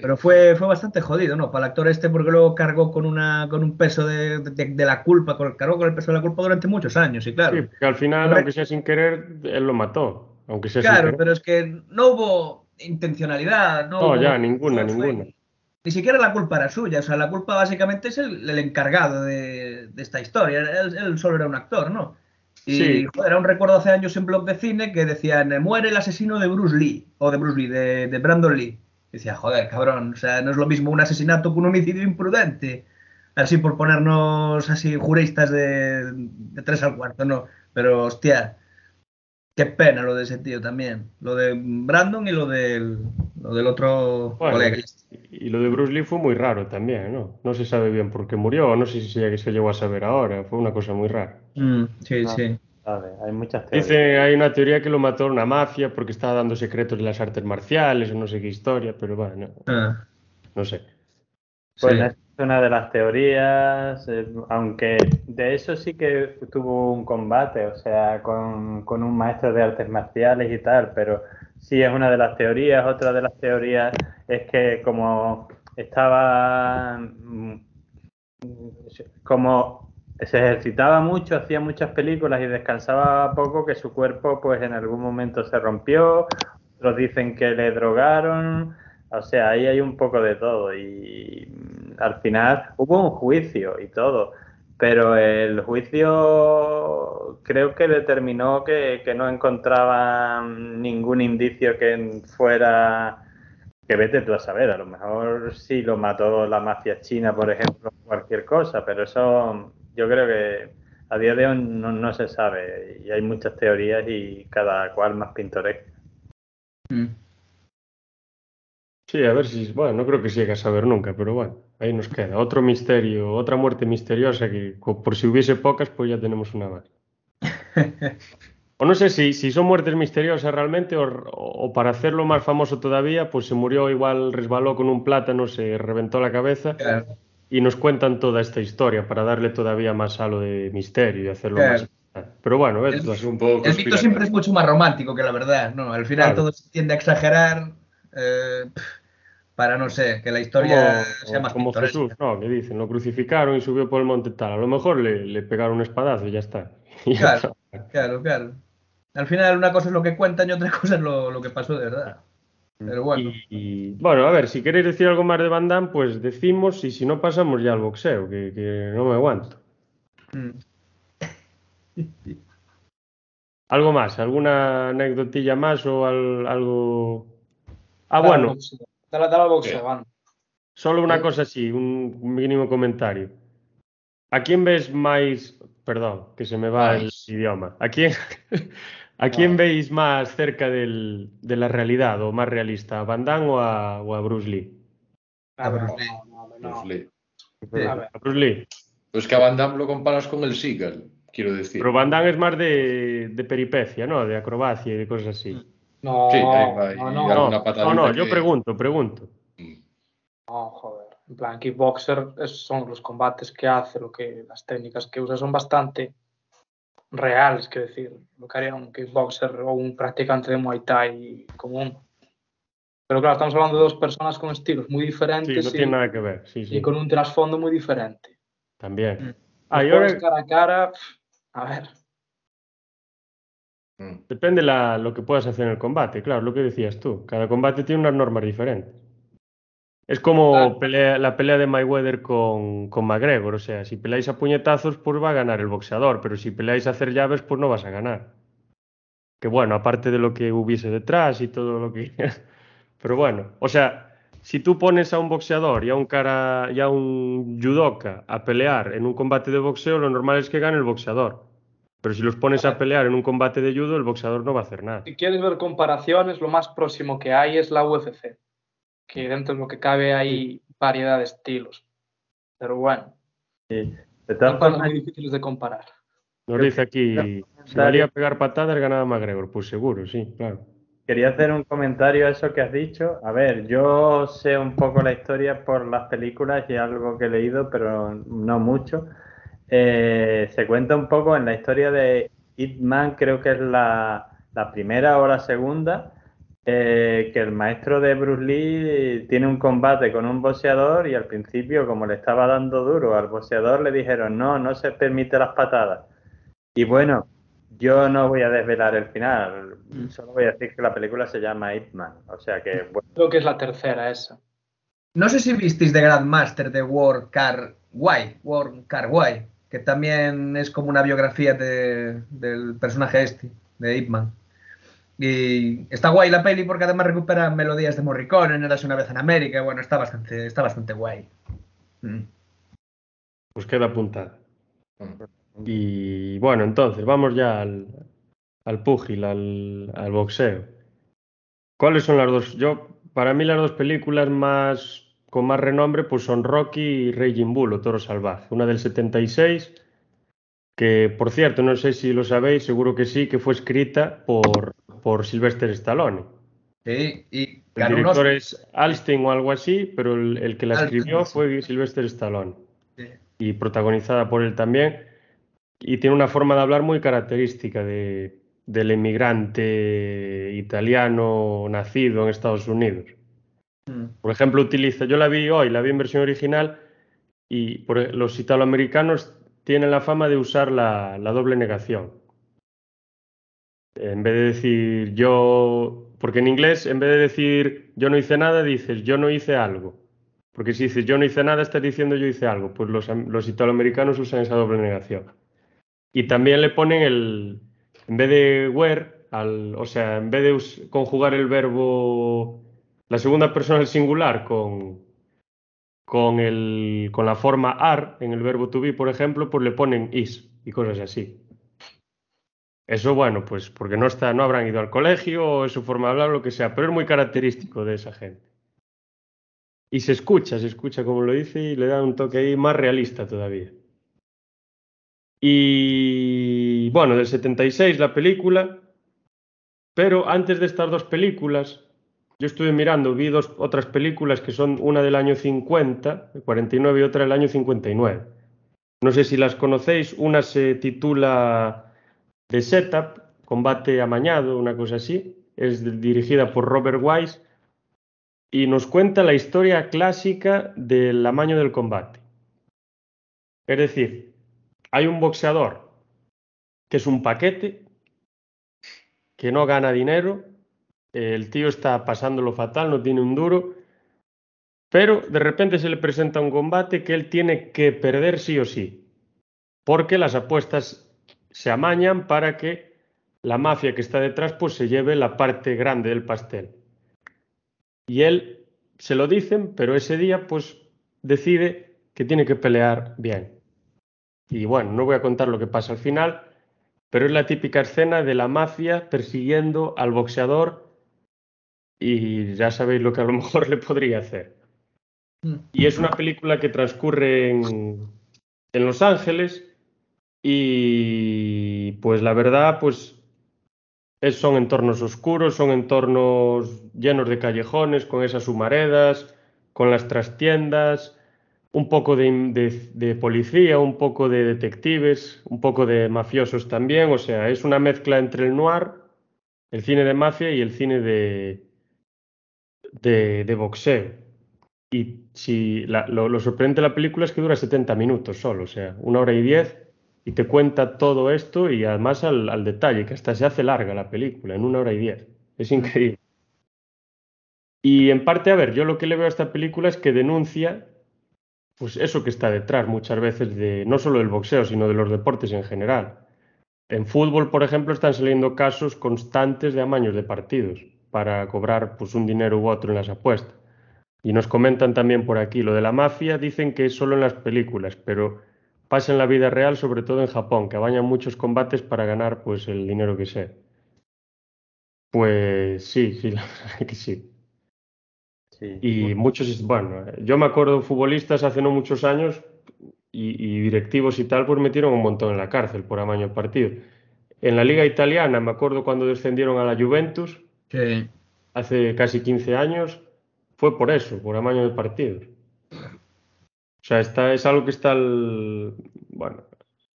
Pero fue, fue bastante jodido, ¿no? Para el actor este, porque luego cargó con una con un peso de, de- de la culpa, con, cargó con el peso de la culpa durante muchos años, y claro. Sí, porque al final, aunque sea sin querer, él lo mató, aunque sea Claro, pero es que no hubo intencionalidad, no, No, hubo- ya, ninguna, fue- ninguna. Ni siquiera la culpa era suya, o sea, la culpa básicamente es el, el encargado de, de esta historia. Él, él solo era un actor, ¿no? Y Sí. joder, era un recuerdo hace años en blog de cine que decían, muere el asesino de Bruce Lee, o de Bruce Lee, de, de Brandon Lee. Y decía, joder, cabrón, o sea, no es lo mismo un asesinato que un homicidio imprudente. Así por ponernos así juristas de, de tres al cuarto, no. Pero, hostia, qué pena lo de ese tío también. Lo de Brandon y lo del, lo del otro Bueno, colega. Y lo de Bruce Lee fue muy raro también, ¿no? No se sabe bien por qué murió, no sé si se, se llegó a saber ahora, fue una cosa muy rara. Mm, sí, Ah. sí. Sabe, Hay muchas teorías. Dice, hay una teoría que lo mató una mafia porque estaba dando secretos de las artes marciales o no sé qué historia, pero bueno, Ah, no sé. Pues sí. esta una de las teorías, eh, aunque de eso sí que tuvo un combate, o sea, con, con, un maestro de artes marciales y tal, pero sí es una de las teorías. Otra de las teorías es que como estaba, mm, como se ejercitaba mucho, hacía muchas películas y descansaba poco, que su cuerpo pues en algún momento se rompió, otros dicen que le drogaron, o sea, ahí hay un poco de todo y al final hubo un juicio y todo, pero el juicio creo que determinó que, que no encontraban ningún indicio que fuera que vete tú a saber, a lo mejor sí lo mató la mafia china, por ejemplo, cualquier cosa, pero eso yo creo que a día de hoy no, no se sabe y hay muchas teorías y cada cual más pintoresca. Mm. Sí, a ver si, bueno, no creo que se llegue a saber nunca, pero bueno, ahí nos queda otro misterio, otra muerte misteriosa que por si hubiese pocas, pues ya tenemos una más. o no sé si, si son muertes misteriosas realmente o, o, para hacerlo más famoso todavía, pues se murió igual, resbaló con un plátano, se reventó la cabeza claro. y nos cuentan toda esta historia para darle todavía más halo de misterio y hacerlo claro. más... Pero bueno, el, es un poco el mito siempre es mucho más romántico que la verdad, ¿no? Al final claro. todo se tiende a exagerar. Eh, para, no sé, que la historia como, sea más Como Jesús, no, que dicen, lo crucificaron y subió por el monte tal. A lo mejor le, le pegaron un espadazo y ya está. Y ya claro, está. claro, claro. Al final una cosa es lo que cuentan y otra cosa es lo, lo que pasó de verdad. Pero bueno. Y, y, bueno, a ver, si queréis decir algo más de Van Damme, pues decimos y si no pasamos ya al boxeo, que, que no me aguanto. Mm. ¿Algo más? ¿Alguna anécdotilla más o al, algo...? Ah, bueno. Dale, dale al boxeo, van. Solo una cosa así, un mínimo comentario. ¿A quién ves más, perdón, que se me va el idioma, ¿a quién, a quién veis más cerca del, de la realidad o más realista, a Van Damme o a, o a Bruce Lee? A Bruce Lee. Bruce Lee. Sí. A Bruce Lee. Pues que a Van Damme lo comparas con el Seagal, quiero decir. Pero Van Damme es más de, de peripecia, ¿no? De acrobacia y de cosas así. No, Sí, ahí va, y no, no, No, yo que- pregunto, pregunto. no, joder. En plan, kickboxer es- son los combates que hace, lo que, las técnicas que usa son bastante reales, quiero decir, lo que haría un kickboxer o un practicante de Muay Thai común. Pero claro, estamos hablando de dos personas con estilos muy Sí, diferentes no y, tiene nada que ver. Sí, sí. y con un trasfondo muy diferente. También. Mm. Ah, ahora cara a cara, a ver. Mm. depende la, lo que puedas hacer en el combate, claro, lo que decías tú. Cada combate tiene unas normas diferentes. Es como pelea- la pelea de Mayweather con, con McGregor. O sea, si peleáis a puñetazos, pues va a ganar el boxeador. Pero si peleáis a hacer llaves, pues no vas a ganar. Que bueno, aparte de lo que hubiese detrás y todo lo que. Pero bueno, o sea, si tú pones a un boxeador y a un cara y a un judoka a pelear en un combate de boxeo, lo normal es que gane el boxeador. Pero si los pones a pelear en un combate de judo, el boxeador no va a hacer nada. Si quieres ver comparaciones, lo más próximo que hay es la UFC, que dentro de lo que cabe hay variedad de estilos. Pero bueno, De son cosas formas, muy difíciles de comparar. Nos dice aquí, si valía pegar patadas, ganaba McGregor. Pues seguro, sí, claro. quería hacer un comentario a eso que has dicho. A ver, yo sé un poco la historia por las películas y algo que he leído, pero no mucho. Eh, se cuenta un poco en la historia de Ip Man, creo que es la, la primera o la segunda, eh, que el maestro de Bruce Lee tiene un combate con un boxeador y al principio, como le estaba dando duro al boxeador, le dijeron, no, no se permite las patadas. Y bueno, yo no voy a desvelar el final, solo voy a decir que la película se llama Ip Man, o sea que, bueno, Creo que es la tercera esa. No sé si visteis de Grandmaster de War Car Wai, War Car que también es como una biografía de- del personaje este, de Ip Man. Y está guay la peli porque además recupera melodías de Morricone, en Érase una vez en América, y bueno, está bastante, está bastante guay. Mm. Pues queda apuntada. Y bueno, entonces, vamos ya al, al púgil, al, al boxeo. ¿Cuáles son las dos? Yo, para mí las dos películas más con más renombre pues son Rocky y Raging Bull o Toro Salvaje. Una del 76, que por cierto, no sé si lo sabéis, seguro que sí, que fue escrita por, por Sylvester Stallone. Sí, y El director es Alstein o algo así, pero el, el que la Alstein, escribió sí. fue Sylvester Stallone Sí. y protagonizada por él también. Y tiene una forma de hablar muy característica de, del emigrante italiano nacido en Estados Unidos. Mm. Por ejemplo, utiliza, yo la vi hoy, la vi en versión original y e- los italoamericanos tienen la fama de usar la, doble negación. En vez de decir yo, porque en inglés, en vez de decir yo no hice nada, dices yo no hice algo. Porque si dices yo no hice nada, estás diciendo yo hice algo. Pues los, am- los italoamericanos usan esa doble negación. Y también le ponen el, en vez de were, al, o sea, en vez de conjugar el verbo, la segunda persona del singular con, con, el, con la forma are en el verbo to be, por ejemplo, pues le ponen is y cosas así. Eso, bueno, pues porque no, está, no habrán ido al colegio o es su forma de hablar, lo que sea, pero es muy característico de esa gente. Y se escucha, se escucha como lo dice y le da un toque ahí más realista todavía. Y bueno, del 76 la película, pero antes de estas dos películas, yo estuve mirando, vi dos otras películas que son una del año 50, el 49 y otra del año 59. No sé si las conocéis, una se titula The Setup, Combate Amañado, una cosa así, es dirigida por Robert Wise y nos cuenta la historia clásica del amaño del combate. Es decir, hay un boxeador que es un paquete, que no gana dinero, el tío está pasándolo fatal, no tiene un duro, pero de repente se le presenta un combate que él tiene que perder sí o sí, porque las apuestas se amañan para que la mafia que está detrás pues se lleve la parte grande del pastel. Y él se lo dicen, pero ese día pues decide que tiene que pelear bien. Y bueno, no voy a contar lo que pasa al final, pero es la típica escena de la mafia persiguiendo al boxeador y ya sabéis lo que a lo mejor le podría hacer. Mm. Y es una película que transcurre en, en Los Ángeles y pues la verdad pues es- son entornos oscuros, son entornos llenos de callejones, con esas humaredas, con las trastiendas, un poco de, de- de policía, un poco de detectives, un poco de mafiosos también, o sea, es una mezcla entre el noir, el cine de mafia y el cine de, de, de boxeo. Y si la- lo, lo sorprendente de la película es que dura 70 minutos solo, o sea, una hora y diez, y te cuenta todo esto y además al, al detalle, que hasta se hace larga la película, en una hora y diez. Es increíble. Y en parte, a ver, yo lo que le veo a esta película es que denuncia pues eso que está detrás muchas veces de no solo del boxeo, sino de los deportes en general. En fútbol, por ejemplo, están saliendo casos constantes de amaños de partidos para cobrar pues un dinero u otro en las apuestas. Y nos comentan también por aquí lo de la mafia, dicen que es solo en las películas, pero pasa en la vida real, sobre todo en Japón, que bañan muchos combates para ganar pues el dinero que sea. Pues sí, sí, la verdad que sí. Sí. Y muchos, bueno, yo me acuerdo futbolistas hace no muchos años y, y directivos y tal, pues metieron un montón en la cárcel por amaño partido. En la liga italiana, me acuerdo cuando descendieron a la Juventus, Hace casi 15 años, fue por eso, por amaño de partidos. O sea, está, es algo que está, bueno,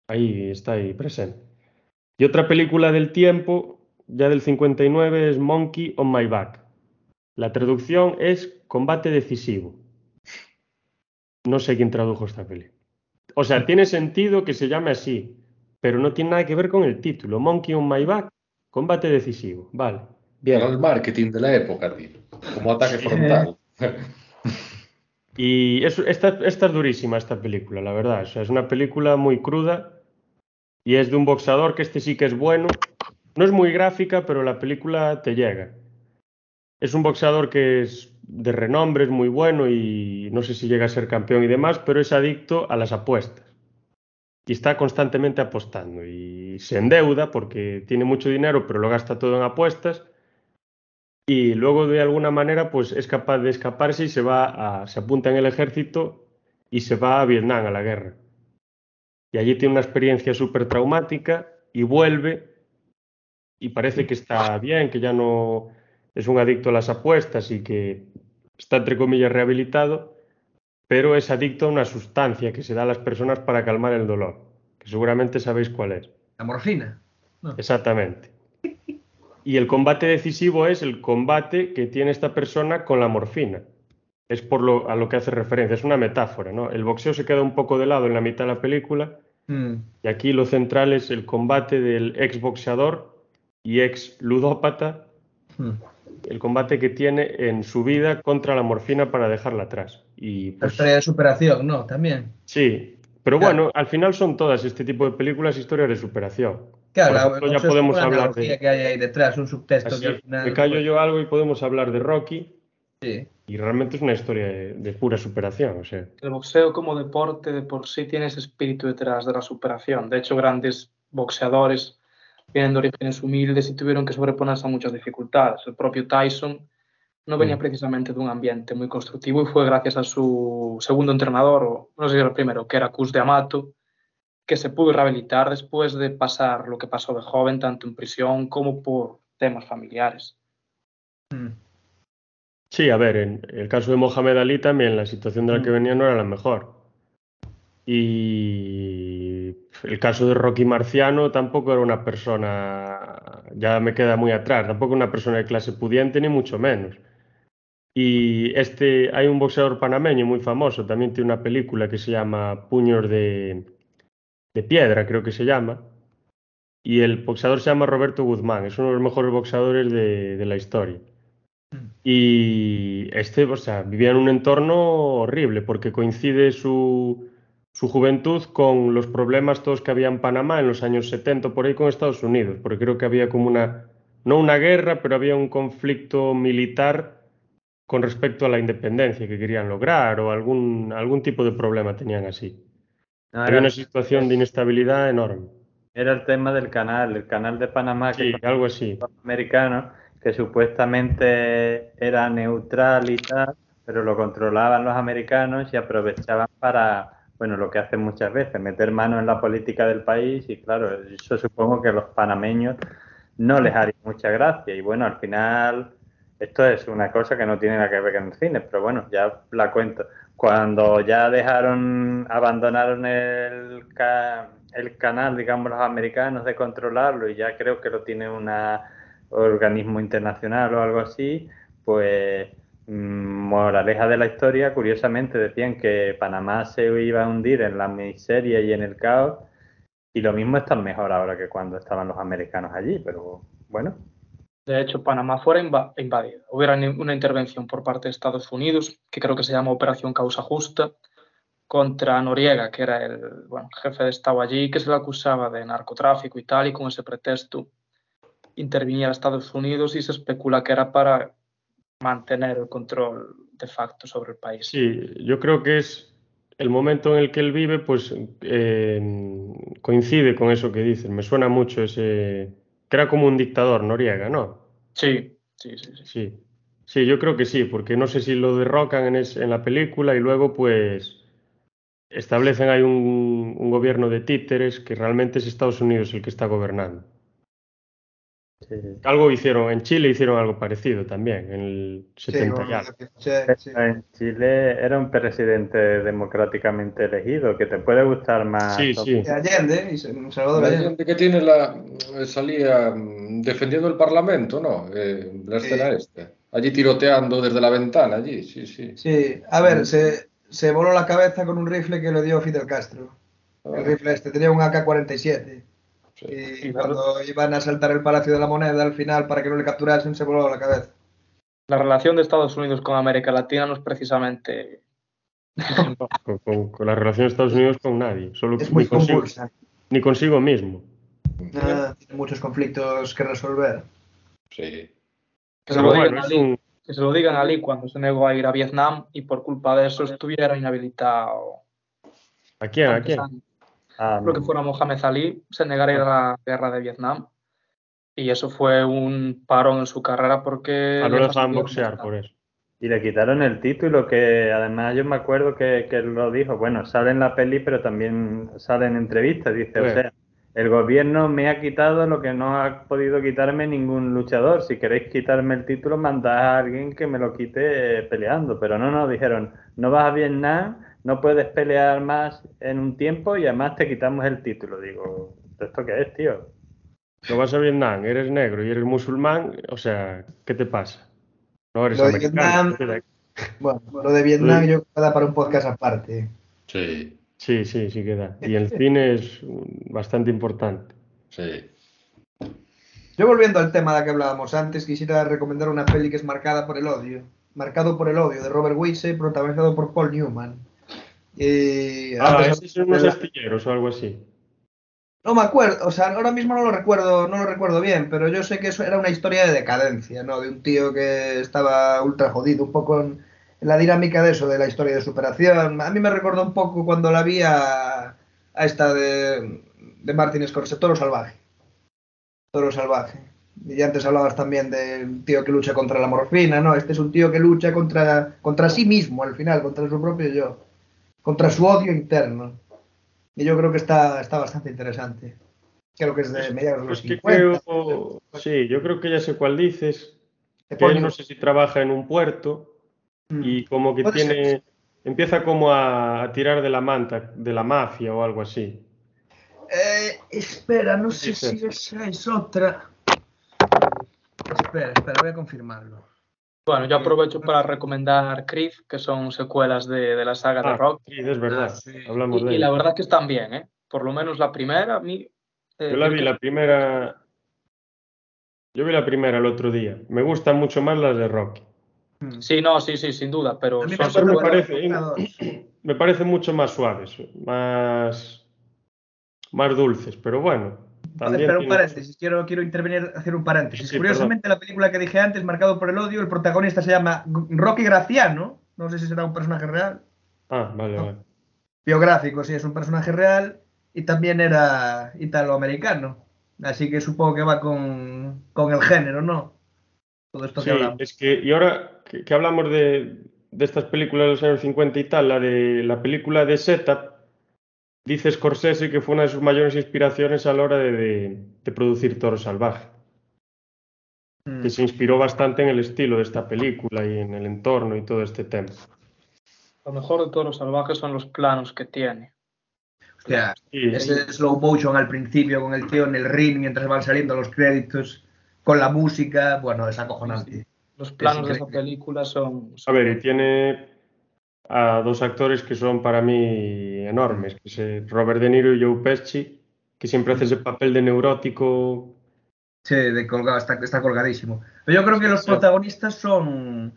ahí está ahí presente. Y otra película del tiempo, ya del 59, es Monkey on My Back. La traducción es Combate Decisivo. No sé quién tradujo esta peli. O sea, tiene sentido que se llame así, pero no tiene nada que ver con el título. Monkey on My Back, Combate Decisivo. Vale. Bien, el marketing de la época, tío. Como ataque frontal. Y es, esta, esta es durísima, esta película, la verdad. O sea, es una película muy cruda y es de un boxeador que este sí que es bueno. No es muy gráfica, pero la película te llega. Es un boxeador que es de renombre, es muy bueno y no sé si llega a ser campeón y demás, pero es adicto a las apuestas. Y está constantemente apostando y se endeuda porque tiene mucho dinero, pero lo gasta todo en apuestas y luego de alguna manera pues es capaz de escaparse y se va a, se apunta en el ejército y se va a Vietnam a la guerra. Y allí tiene una experiencia súper traumática y vuelve y parece que está bien, que ya no, es un adicto a las apuestas y que está, entre comillas, rehabilitado, pero es adicto a una sustancia que se da a las personas para calmar el dolor, que seguramente sabéis cuál es. La morfina. Exactamente. Y el combate decisivo es el combate que tiene esta persona con la morfina. Es por lo, a lo que hace referencia, es una metáfora, ¿no? El boxeo se queda un poco de lado en la mitad de la película Mm. y aquí lo central es el combate del ex boxeador y ex ludópata, Mm. el combate que tiene en su vida contra la morfina para dejarla atrás. Y La pues, historia de superación, ¿no? También. sí, pero Claro. bueno, al final son todas este tipo de películas historias de superación. Claro, Por la- ejemplo, el ya podemos una hablar de- que hay ahí detrás, un subtexto Así, que al final. me callo pues, yo algo y podemos hablar de Rocky sí. y realmente es una historia de, de pura superación. O sea, El boxeo como deporte de por sí tiene ese espíritu detrás de la superación. De hecho, grandes boxeadores vienen de orígenes humildes y tuvieron que sobreponerse a muchas dificultades. El propio Tyson no venía Mm. precisamente de un ambiente muy constructivo y fue gracias a su segundo entrenador, o no sé si era el primero, que era Cus de Amato, que se pudo rehabilitar después de pasar lo que pasó de joven, tanto en prisión como por temas familiares. Mm. sí, a ver, en el caso de Mohamed Ali también la situación de la que Mm. venía no era la mejor. Y el caso de Rocky Marciano tampoco era una persona, ya me queda muy atrás, tampoco una persona de clase pudiente ni mucho menos. Y este, hay un boxeador panameño muy famoso, también tiene una película que se llama Puños de, de Piedra, creo que se llama. Y el boxeador se llama Roberto Guzmán, es uno de los mejores boxeadores de, de la historia. Y este, o sea, vivía en un entorno horrible porque coincide su, su juventud con los problemas todos que había en Panamá en los años 70 por ahí con Estados Unidos, porque creo que había como una, no una guerra, pero había un conflicto militar con respecto a la independencia que querían lograr o algún, algún tipo de problema tenían así. No, Había era, una situación de inestabilidad enorme. era el tema del canal, el canal de Panamá que Sí, algo así. los americanos, que supuestamente era neutral y tal, pero lo controlaban los americanos y aprovechaban para, bueno, lo que hacen muchas veces, meter mano en la política del país y claro, eso supongo que a los panameños no les haría mucha gracia y bueno, al final esto es una cosa que no tiene nada que ver con el cine, pero bueno, ya la cuento. Cuando ya dejaron, abandonaron el, el canal, digamos, los americanos de controlarlo y ya creo que lo tiene un organismo internacional o algo así, pues mm, moraleja de la historia, curiosamente decían que Panamá se iba a hundir en la miseria y en el caos y lo mismo está mejor ahora que cuando estaban los americanos allí, pero bueno, De hecho, Panamá fuera inva- invadida. Hubiera una intervención por parte de Estados Unidos, que creo que se llama Operación Causa Justa, contra Noriega, que era el jefe de Estado allí, que se le acusaba de narcotráfico y tal, y con ese pretexto interviniera Estados Unidos y se especula que era para mantener el control de facto sobre el país. Sí, yo creo que es el momento en el que él vive, pues eh, coincide con eso que dicen. Me suena mucho ese, que era como un dictador, Noriega, ¿no? Sí, sí, sí. sí. Sí, sí, yo creo que sí, porque no sé si lo derrocan en, es- en la película y luego pues establecen ahí un, un gobierno de títeres que realmente es Estados Unidos el que está gobernando. Sí. Algo hicieron, en Chile hicieron algo parecido también, en el Sí, 70 con y lo algo. de Pinochet, sí. En Chile era un presidente democráticamente elegido, que te puede gustar más. Sí, sí. Allende, y Salvador Allende. gente que tiene la eh, salía mm, defendiendo el Parlamento, ¿no? Eh, la escena esta. Allí tiroteando desde la ventana, allí, sí, sí. Sí, a ver, se, se voló la cabeza con un rifle que le dio Fidel Castro. El Ah, rifle este tenía un AK-47. Sí. Y cuando iban a asaltar el Palacio de la Moneda, al final, para que no le capturasen, se voló la cabeza. La relación de Estados Unidos con América Latina no es precisamente... Con, con- con la relación de Estados Unidos con nadie, solo Es muy ni, consigo, convulsa. ni consigo mismo. Tiene muchos conflictos que resolver. Sí. Que se, lo digan bueno, un, que se lo digan a Ali cuando se negó a ir a Vietnam y por culpa de eso estuviera inhabilitado. ¿A quién? ¿A quién? años. Ah, Creo que fuera Mohamed Ali, se negara a ir a la guerra de Vietnam. Y eso fue un parón en su carrera porque... Ah, no le lo dejaban boxear por eso. Y le quitaron el título, que además yo me acuerdo que, que él lo dijo. Bueno, sale en la peli, pero también sale en entrevistas. Dice, o sea, el gobierno me ha quitado lo que no ha podido quitarme ningún luchador. Si queréis quitarme el título, mandad a alguien que me lo quite peleando. Pero no, no, dijeron, no vas a Vietnam, no puedes pelear más en un tiempo y además te quitamos el título. Digo, ¿esto qué es, tío? No vas a Vietnam, eres negro y eres musulmán, o sea, ¿qué te pasa? No eres lo de Vietnam, bueno, lo de Vietnam yo queda para un podcast aparte. Sí. Sí, sí, sí queda. Y el cine es bastante importante. Sí. Yo volviendo al tema de que hablábamos antes, quisiera recomendar una peli que es Marcada por el odio. Marcado por el odio, de Robert Wise, protagonizado por Paul Newman. Ah, esos son unos astilleros o algo así. No me acuerdo, o sea, ahora mismo no lo recuerdo, no lo recuerdo bien, pero yo sé que eso era una historia de decadencia, ¿no? De un tío que estaba ultra jodido, un poco en, la dinámica de eso, de la historia de superación. A mí me recordó un poco cuando la vi a, esta de, de Martin Scorsese, Toro Salvaje. Toro Salvaje. Y antes hablabas también de un tío que lucha contra la morfina, ¿no? Este es un tío que lucha contra, contra sí mismo al final, contra su propio yo, contra su odio interno. Y yo creo que está, está bastante interesante. Creo que es de pues, mediados de los 50. sí, yo creo que ya sé cuál dices. Que él no sé si trabaja en un puerto y mm. como que tiene, empieza como a, tirar de la manta, de la mafia o algo así. Eh, espera, no sé si esa es otra. Espera, espera, voy a confirmarlo. Bueno, yo aprovecho para recomendar Creed, que son secuelas de, la saga de ah, Rock. Sí, es verdad. Ah, Hablamos y, de y la verdad que están bien, ¿eh? Por lo menos la primera, a mí. Eh, yo la vi la primera. Yo vi la primera el otro día. Me gustan mucho más las de Rocky. Mm. Sí, no, sí, sí, sin duda, pero me, parece, me parece mucho más suaves, más, más dulces, pero bueno. También un paréntesis, quiero, quiero intervenir, hacer un paréntesis. Curiosamente, la película que dije antes, Marcado por el Odio, el protagonista se llama Rocky Graciano, no sé si será un personaje real. Ah, vale, vale. Biográfico, sí, es un personaje real y también era italoamericano. Así que supongo que va con, con el género, ¿no? Todo esto que hablamos. Es que, y ahora que, hablamos de, estas películas de los años 50 y tal, la de la película de Setup, dice Scorsese que fue una de sus mayores inspiraciones a la hora de, producir Toro Salvaje. Mm. Que se inspiró bastante en el estilo de esta película y en el entorno y todo este tema. Lo mejor de Toro Salvaje son los planos que tiene. Hostia, ese slow motion al principio con el tío en el ring mientras van saliendo los créditos, con la música, bueno, es acojonante. Los planos de esa película son, A ver, y tiene a dos actores que son para mí enormes, que es Robert De Niro y Joe Pesci, que siempre hace ese papel de neurótico. Sí, de colgado, está, está colgadísimo. Pero yo creo que los protagonistas son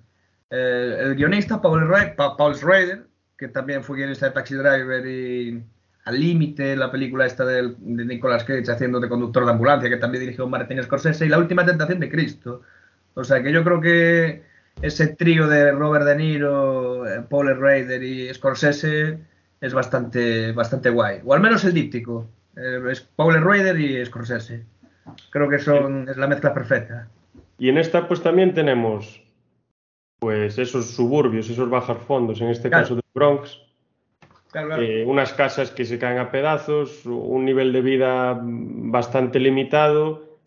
eh, el guionista Paul, Paul Schrader, que también fue guionista de Taxi Driver y Al Límite, la película esta de, de Nicolas Cage haciendo de conductor de ambulancia, que también dirigió Martin Scorsese, y La Última Tentación de Cristo, o sea que yo creo que ese trío de Robert De Niro, eh, Paul Raider y Scorsese es bastante, bastante guay. O al menos el díptico. Eh, es Paul Raider y Scorsese. Creo que son, es la mezcla perfecta. Y en esta pues también tenemos pues esos suburbios, esos bajar fondos, en este caso de Bronx. Eh, unas casas que se caen a pedazos, un nivel de vida bastante limitado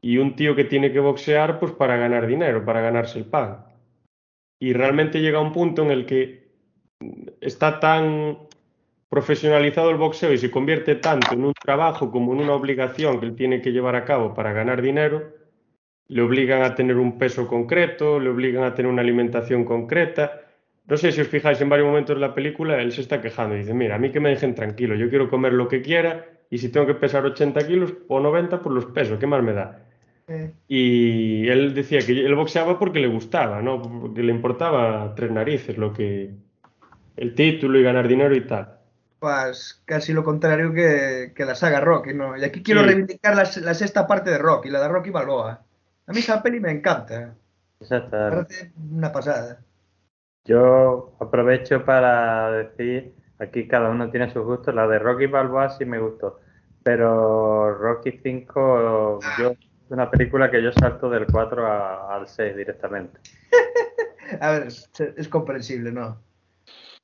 y un tío que tiene que boxear pues para ganar dinero, para ganarse el pan. Y realmente llega un punto en el que está tan profesionalizado el boxeo y se convierte tanto en un trabajo como en una obligación que él tiene que llevar a cabo para ganar dinero, le obligan a tener un peso concreto, le obligan a tener una alimentación concreta. No sé si os fijáis en varios momentos de la película, él se está quejando y dice, mira, a mí que me dejen tranquilo, yo quiero comer lo que quiera y si tengo que pesar 80 kilos o 90, pues los peso, ¿qué más me da? Y él decía que él boxeaba porque le gustaba, ¿no? Porque le importaba tres narices, lo que el título y ganar dinero y tal. Pues casi lo contrario que, la saga Rocky, ¿no? Y aquí quiero reivindicar la, sexta parte de Rocky, la de Rocky Balboa. A mí esa peli me encanta. Exacto. parece una pasada. Yo aprovecho para decir, aquí cada uno tiene sus gustos, la de Rocky Balboa sí me gustó, pero Rocky 5 yo es una película que yo salto del 4 al 6 directamente. a ver, es, comprensible, ¿no?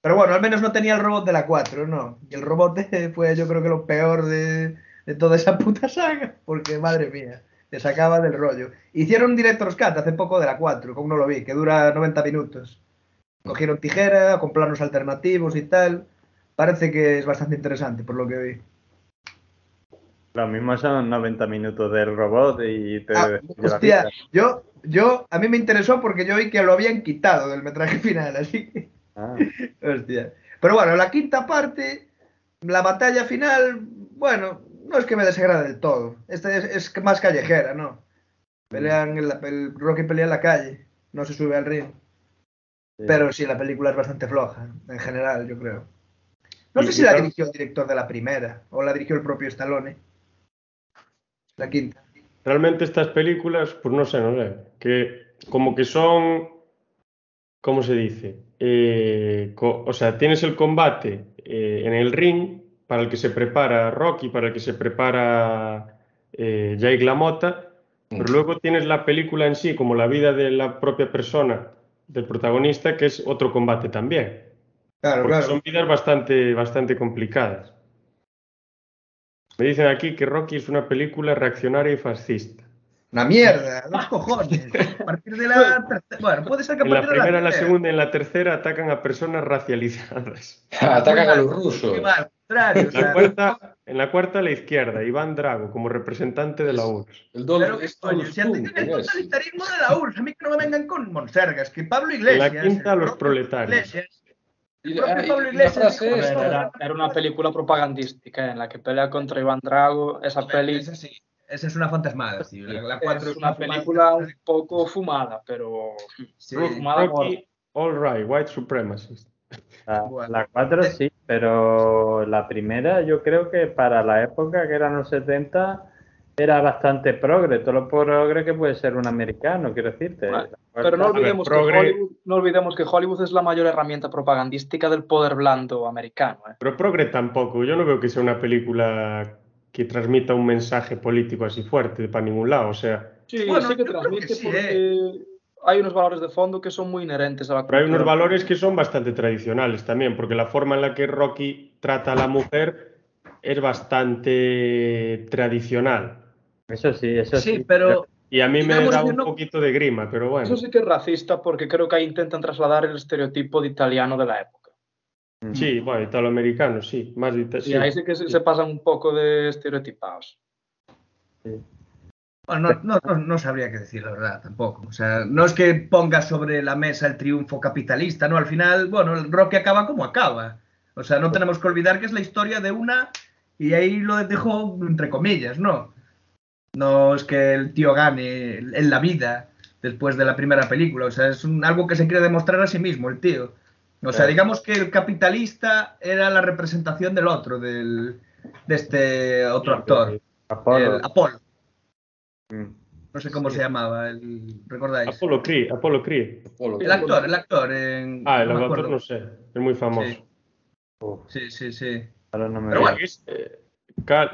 Pero bueno, al menos no tenía el robot de la 4, ¿no? Y el robot fue yo creo que lo peor de, de toda esa puta saga, porque madre mía, te sacaba del rollo. Hicieron un Director's Cut hace poco de la 4, como no lo vi, que dura 90 minutos. Cogieron tijera, con planos alternativos y tal. Parece que es bastante interesante, por lo que vi. Lo mismo son 90 minutos del robot y te Ah, hostia, yo, yo, a mí me interesó porque yo vi que lo habían quitado del metraje final, así que, Ah, hostia. Pero bueno, la quinta parte, la batalla final, bueno, no es que me desagrade del todo. Esta es, es más callejera, ¿no? Pelean, en la- el Rocky pelea en la calle, no se sube al sí. Pero sí, la película es bastante floja, en general, yo creo. No sé si la dirigió el director de la primera, o la dirigió el propio Stallone. La quinta. Realmente estas películas, pues no sé, no sé, que como que son, ¿cómo se dice? Eh, o sea, tienes el combate eh, en el ring para el que se prepara Rocky, para el que se prepara eh, Jake LaMotta, pero luego tienes la película en sí, como la vida de la propia persona, del protagonista, que es otro combate también, Claro, porque claro. son vidas bastante, bastante complicadas. Me dicen aquí que Rocky es una película reaccionaria y fascista. Una mierda, dos cojones. A partir de la tercera. Bueno, puede ser que a En la partir de primera, la tercera. segunda y en la tercera atacan a personas racializadas. Atacan a los rusos. mal, al contrario. o La cuarta, en la cuarta, la izquierda, Iván Drago como representante de la URSS. El Dol- pero qué es coño, Donald si atienden Trump, el totalitarismo de la URSS, a mí que no me vengan con monsergas, que Pablo En Iglesias. la quinta, los proletarios. Iglesias, el propio y Pablo la Iglesias dijo, esta, era, era una película propagandística en la que pelea contra Iván Drago. Esa peli Esa sí, esa es una fantasmada, tío. La, la cuatro es una fumada. película un poco fumada, pero Sí. fumada por- all right, white supremacist. La, Bueno. la 4 sí, pero la primera yo creo que para la época que eran los 70 era bastante progre, todo lo progre que puede ser un americano, quiero decirte. Pero no olvidemos, progre- que Hollywood, no olvidemos que Hollywood es la mayor herramienta propagandística del poder blando americano. ¿eh? Pero Progre tampoco. Yo no veo que sea una película que transmita un mensaje político así fuerte para ningún lado. O sea, Sí, Bueno, sí que transmite que sí, porque hay unos valores de fondo que son muy inherentes a la pero hay unos cultura. valores que son bastante tradicionales también, porque la forma en la que Rocky trata a la mujer es bastante tradicional. Eso sí, eso sí. Sí, pero Y a mí me da un no- poquito de grima, pero bueno. Eso sí que es racista porque creo que ahí intentan trasladar el estereotipo de italiano de la época. Sí, bueno, italoamericano, sí. Más de sí. ahí sí que se, se pasan un poco de estereotipados. Bueno, no, no, no, no sabría qué decir, la verdad, tampoco. O sea, no es que ponga sobre la mesa el triunfo capitalista, ¿no? Al final, bueno, el Rocky acaba como acaba. O sea, no tenemos que olvidar que es la historia de una y ahí lo dejo entre comillas, ¿no? No es que el tío gane en la vida después de la primera película. O sea, es un- algo que se quiere demostrar a sí mismo, el tío. O sea, digamos que el capitalista era la representación del otro, del, de este otro actor, Apolo. el Apolo. Mm. No sé cómo Sí. se llamaba, el, ¿recordáis? Apolo Creed, Apolo Creed. Apolo. El actor, el actor. En, Ah, el no actor no sé, es muy famoso. Sí. Sí, sí, sí. ahora no me Pero bueno, Es, eh,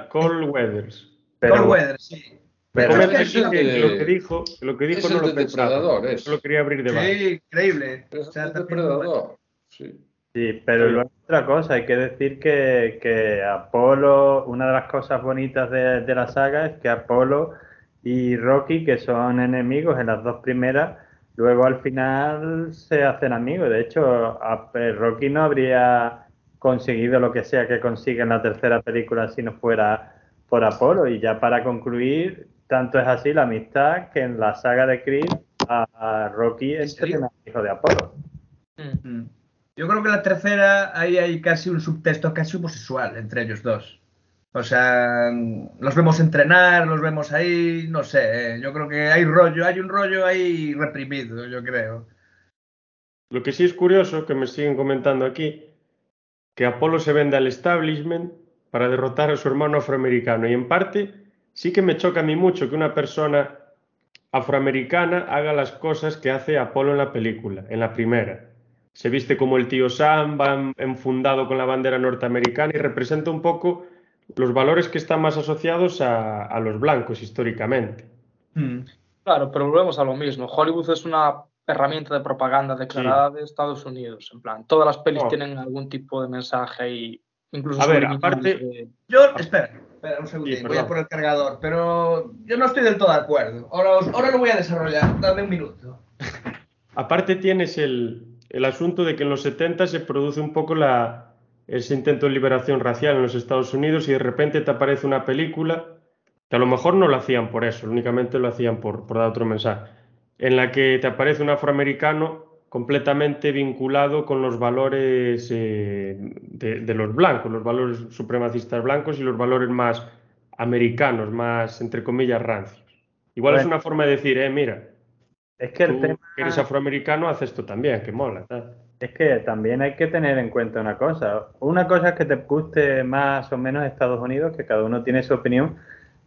Cole Weathers. Pero- Cold Weather, sí. pero- es que- eso que lo que dijo, lo que dijo Es no lo de pensaba. Depredador, es. Solo quería abrir debate. Sí, increíble. Es O sea, el depredador. Sí. Sí, pero luego otra cosa, hay que decir que, que Apolo, una de las cosas bonitas de, de la saga es que Apolo y Rocky, que son enemigos en las dos primeras, luego al final se hacen amigos. De hecho, a- eh, Rocky no habría conseguido lo que sea que consiga en la tercera película si no fuera por Apolo. Y ya para concluir, tanto es así la amistad que en la saga de Creed a, a Rocky es serio? hijo de Apolo. Mm. Yo creo que en la tercera ahí hay casi un subtexto casi homosexual entre ellos dos. O sea, los vemos entrenar, los vemos ahí, no sé, eh, yo creo que hay rollo, hay un rollo ahí reprimido, yo creo. Lo que sí es curioso, que me siguen comentando aquí, que Apolo se vende al establishment para derrotar a su hermano afroamericano. Y en parte sí que me choca a mí mucho que una persona afroamericana haga las cosas que hace Apolo en la película, en la primera. Se viste como el tío Sam, va en- enfundado con la bandera norteamericana y representa un poco los valores que están más asociados a, a los blancos históricamente. Mm. Claro, pero volvemos a lo mismo. Hollywood es una herramienta de propaganda declarada de Estados Unidos. En plan, todas las pelis No. tienen algún tipo de mensaje y incluso A ver, aparte- de- Yo, espera, Espera un segundito, voy a por el cargador, pero yo no estoy del todo de acuerdo. Ahora, ahora lo voy a desarrollar, dame un minuto. Aparte tienes el, el asunto de que en los 70 se produce un poco la, ese intento de liberación racial en los Estados Unidos y de repente te aparece una película que a lo mejor no lo hacían por eso, únicamente lo hacían por, por dar otro mensaje, en la que te aparece un afroamericano completamente vinculado con los valores eh, de, de, los blancos, los valores supremacistas blancos y los valores más americanos, más, entre comillas, rancios. Igual bueno, es una forma de decir, eh, mira, es que el tú tema... que eres afroamericano, haces esto también, que mola. ¿sabes? Es que también hay que tener en cuenta una cosa. Una cosa es que te guste más o menos Estados Unidos, que cada uno tiene su opinión,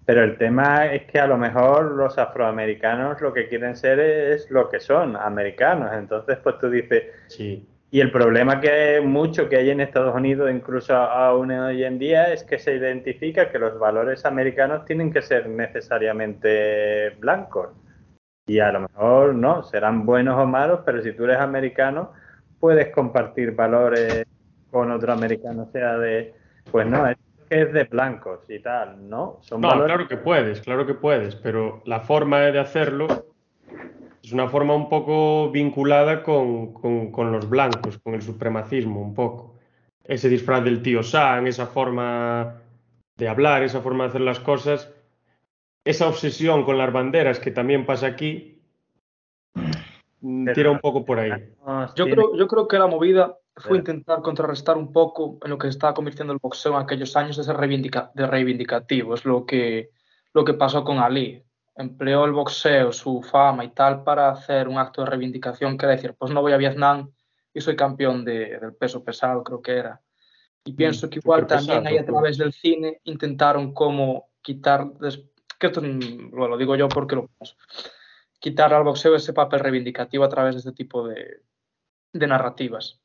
pero el tema es que a lo mejor los afroamericanos lo que quieren ser es lo que son, americanos. Entonces, pues tú dices, Sí. y el problema que mucho que hay en Estados Unidos, incluso aún hoy en día, es que se identifica que los valores americanos tienen que ser necesariamente blancos. Y a lo mejor no, serán buenos o malos, pero si tú eres americano, puedes compartir valores con otro americano, sea de, pues no, es que es de blancos y tal, ¿no? Son No, valores claro que puedes, claro que puedes, pero la forma de hacerlo es una forma un poco vinculada con, con- con los blancos, con el supremacismo, un poco. Ese disfraz del tío Sam, esa forma de hablar, esa forma de hacer las cosas, esa obsesión con las banderas que también pasa aquí, mm, tira un poco por ahí. Yo creo, yo creo que la movida fue intentar contrarrestar un poco en lo que se estaba convirtiendo el boxeo en aquellos años de ser reivindica- de reivindicativo. Es lo que, lo que pasó con Ali. Empleó el boxeo, su fama y tal para hacer un acto de reivindicación que era decir, pues no voy a Vietnam y soy campeón de- del peso pesado, creo que era. Y pienso que igual también ahí a través del cine intentaron como quitar, que esto mm, bueno, lo digo yo porque lo pienso, quitar al boxeo ese papel reivindicativo a través de este tipo de, de narrativas.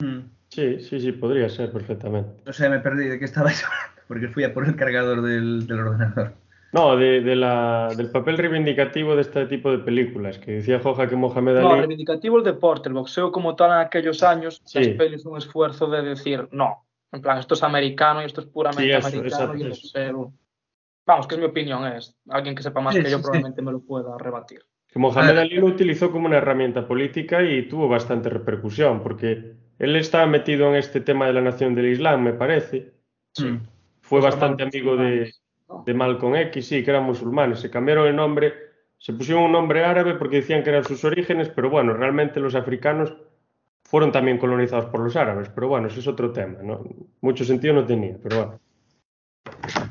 Mm. Sí, sí, sí, podría ser perfectamente. No sé, me perdí de qué estabais hablando, porque fui a por el cargador del, del ordenador. No, de, de la, del papel reivindicativo de este tipo de películas, que decía Joja que Mohamed No, Ali... reivindicativo el deporte, el boxeo como tal en aquellos años, Sí. las pelis un esfuerzo de decir, no, en plan, esto es americano y esto es puramente Sí, eso, americano exacto, y el boxeo... Vamos, que es mi opinión, es alguien que sepa más Sí, que yo sí, sí. probablemente me lo pueda rebatir. Que Mohamed. Ali lo utilizó como una herramienta política y tuvo bastante repercusión, porque él estaba metido en este tema de la nación del Islam, me parece. Mm. Fue bastante amigo de, de Malcolm X, sí, que eran musulmanes. Se cambiaron el nombre, se pusieron un nombre árabe porque decían que eran sus orígenes, pero bueno, realmente los africanos fueron también colonizados por los árabes, pero bueno, ese es otro tema, ¿no? Mucho sentido no tenía, pero bueno.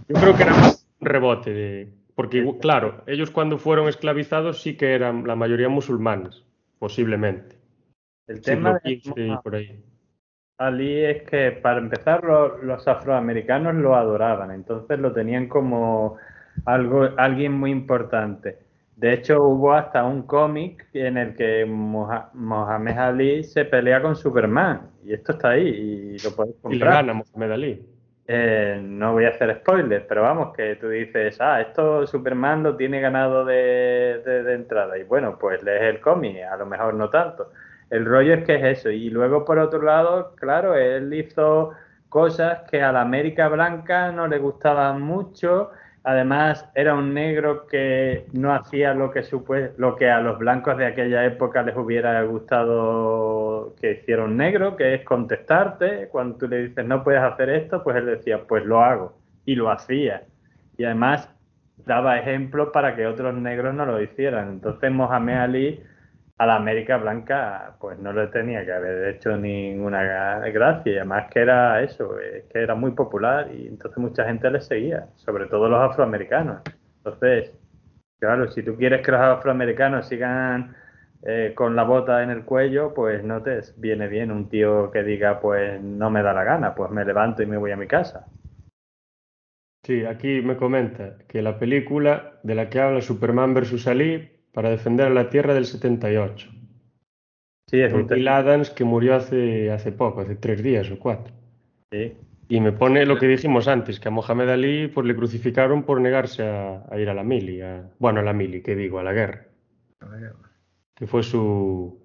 Yo creo que era más un rebote de... Porque, claro, ellos cuando fueron esclavizados sí que eran la mayoría musulmanes, posiblemente. El tema de XV y por ahí. Ali es que para empezar lo- los afroamericanos lo adoraban, entonces lo tenían como algo, alguien muy importante. De hecho hubo hasta un cómic en el que Moha- Mohamed Ali se pelea con Superman y esto está ahí y lo puedes Y le comprar. gana Mohamed Ali. Eh, no voy a hacer spoilers, pero vamos, que tú dices, ah, esto Superman lo tiene ganado de, de- de entrada. Y bueno, pues lees el cómic, a lo mejor no tanto. El rollo es que es eso. Y luego, por otro lado, claro, él hizo cosas que a la América Blanca no le gustaban mucho. Además, era un negro que no hacía lo que, lo que a los blancos de aquella época les hubiera gustado que hiciera un negro, que es contestarte. Cuando tú le dices, no puedes hacer esto, pues él decía, pues lo hago. Y lo hacía. Y además daba ejemplos para que otros negros no lo hicieran. Entonces, Mohamed Ali a la América Blanca pues no le tenía que haber hecho ninguna gracia y además que era eso, es que era muy popular y entonces mucha gente le seguía, sobre todo los afroamericanos. Entonces, claro, si tú quieres que los afroamericanos sigan eh, con la bota en el cuello, pues no te viene bien un tío que diga pues no me da la gana, pues me levanto y me voy a mi casa. Sí, aquí me comenta que la película de la que habla Superman vs. Ali para defender a la Tierra del 78. Sí, es un Bill Adams que murió hace, hace poco, hace tres días o cuatro. sí. Y me pone lo que dijimos antes, que a Mohamed Ali pues, le crucificaron por negarse a, a ir a la mili, a- bueno, a la mili, que digo, a la guerra, que fue su,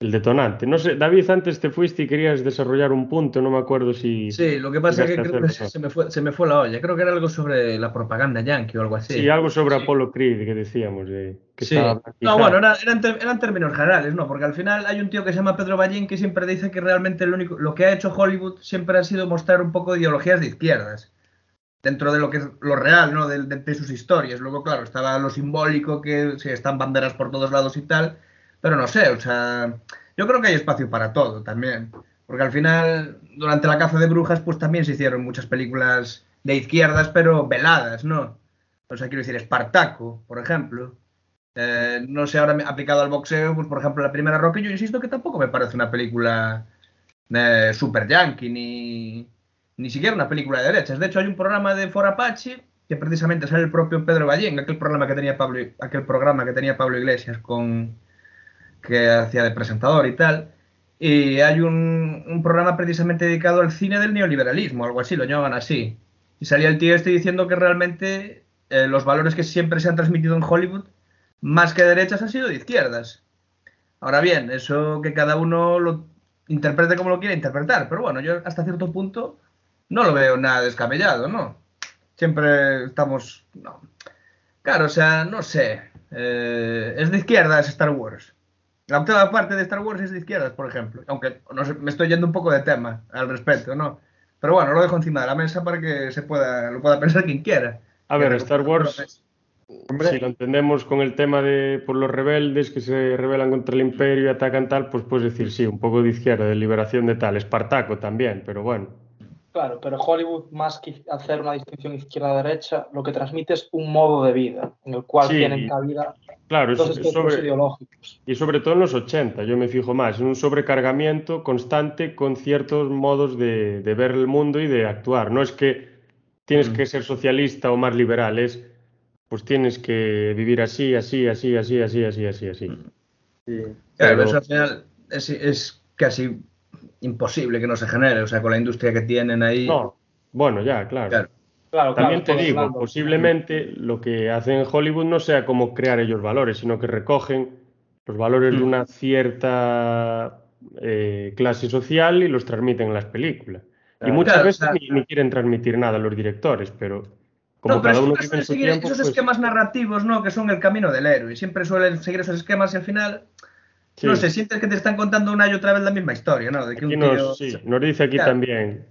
el detonante. No sé, David, antes te fuiste y querías desarrollar un punto, no me acuerdo si... Sí, lo que pasa es que creo que se me, fue, se me fue la olla. Creo que era algo sobre la propaganda yankee o algo así. Sí, algo sobre Apollo Creed que decíamos, de, que Sí. estaba No, bueno, era- eran, ter- eran términos generales, ¿no? Porque al final hay un tío que se llama Pedro Ballín que siempre dice que realmente lo, único, lo que ha hecho Hollywood siempre ha sido mostrar un poco de ideologías de izquierdas. Dentro de lo que es lo real, ¿no? De, de- de sus historias. Luego, claro, estaba lo simbólico, que sí, están banderas por todos lados y tal. Pero no sé, o sea, yo creo que hay espacio para todo también. Porque al final, durante la caza de brujas, pues también se hicieron muchas películas de izquierdas, pero veladas, ¿no? O sea, quiero decir, Espartaco, por ejemplo. Eh, no sé, ahora aplicado al boxeo, pues por ejemplo, la primera Rocky, yo insisto que tampoco me parece una película eh, super yankee, ni, ni siquiera una película de derechas. De hecho, hay un programa de For Apache que precisamente sale el propio Pedro Ballén, aquel aquel programa que tenía Pablo Iglesias con que hacía de presentador y tal. Y hay un, programa precisamente dedicado al cine del neoliberalismo, algo así, lo llaman así. Y salía el tío este diciendo que realmente eh, los valores que siempre se han transmitido en Hollywood, más que de derechas, han sido de izquierdas. Ahora bien, eso que cada uno lo interprete como lo quiera interpretar, pero bueno, yo hasta cierto punto no lo veo nada descabellado, ¿no? Siempre estamos... No. Claro, o sea, no sé. eh, es de izquierdas Star Wars. La octava parte de Star Wars es de izquierdas, por ejemplo. Aunque no sé, me estoy yendo un poco de tema al respecto, ¿no? Pero bueno, lo dejo encima de la mesa para que se pueda, lo pueda pensar quien quiera. A ver, Star Wars, Hombre. si lo entendemos con el tema de por los rebeldes que se rebelan contra el imperio y atacan tal, pues puedes decir sí, un poco de izquierda, de liberación de tal, Espartaco también, pero bueno. Claro, pero Hollywood, más que hacer una distinción izquierda-derecha, lo que transmite es un modo de vida en el cual Sí, tienen cabida Claro, grupos sobre, ideológicos. y sobre todo en los 80, yo me fijo más, en un sobrecargamiento constante con ciertos modos de, de ver el mundo y de actuar. No es que tienes Mm. que ser socialista o más liberal, es pues tienes que vivir así, así, así, así, así, así, así, así. Sí. Claro, Pero- eso al final es, es casi imposible que no se genere, o sea, con la industria que tienen ahí. No, bueno, ya, claro. Claro. Claro, También claro, te digo, hablando- posiblemente lo que hacen en Hollywood no sea como crear ellos valores, sino que recogen los valores de Mm. una cierta eh, clase social y los transmiten en las películas. Y muchas Claro, veces ni, ni quieren transmitir nada los directores, pero como No, pero cada uno suelen su seguir tiempo, esos pues, esquemas narrativos, ¿no? Que son el camino del héroe. Siempre suelen seguir esos esquemas y al final, sí. no sé, sientes que te están contando una y otra vez la misma historia, ¿no? De que Aquí un tío... nos, sí, nos dice aquí Claro. también,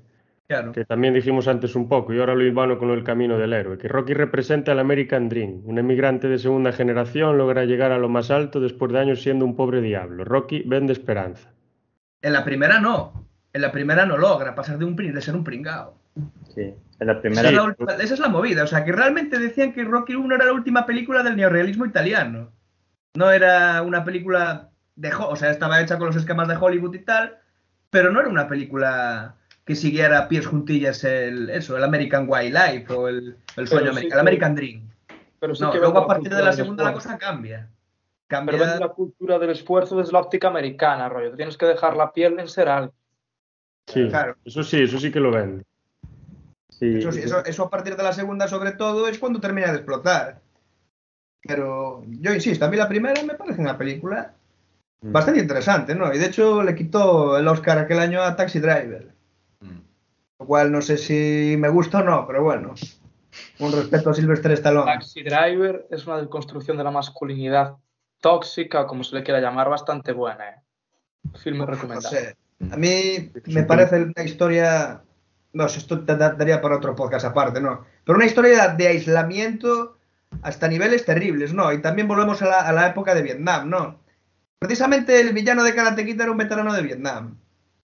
Claro. que también dijimos antes un poco, y ahora lo hilvano con el camino del héroe, que Rocky representa el American Dream. Un emigrante de segunda generación logra llegar a lo más alto después de años siendo un pobre diablo. Rocky vende esperanza. En la primera no. En la primera no logra pasar de, un, de ser un pringao. Sí. En la Esa, primera. es la, esa es la movida. O sea, que realmente decían que Rocky 1 era la última película del neorrealismo italiano. No era una película de... O sea, estaba hecha con los esquemas de Hollywood y tal, pero no era una película que siguiera a pies juntillas el, eso, el American Wildlife o el, el sueño sí americano, el American Dream. Pero sí No, que luego a partir de la segunda la cosa cambia. Pero Cambia... vende la cultura del esfuerzo desde la óptica americana, rollo. Tú tienes que dejar la piel en ser algo. Sí, Claro. eso sí, eso sí que lo vende. Sí, Eso, sí, eso, eso a partir de la segunda, sobre todo, es cuando termina de explotar. Pero yo insisto, a mí la primera me parece una película. Bastante interesante, ¿no? Y de hecho le quitó el Oscar aquel año a Taxi Driver. Mm. Lo cual no sé si me gusta o no, pero bueno. Un respeto a Sylvester Stallone. Taxi Driver es una deconstrucción de la masculinidad tóxica, como se le quiera llamar, bastante buena. ¿eh? Filme No recomendado. sé. A mí me parece una historia. No sé, esto te da- daría para otro podcast aparte, ¿no? Pero una historia de aislamiento hasta niveles terribles, ¿no? Y también volvemos a la, a la época de Vietnam, ¿no? Precisamente el villano de Karate Kid era un veterano de Vietnam.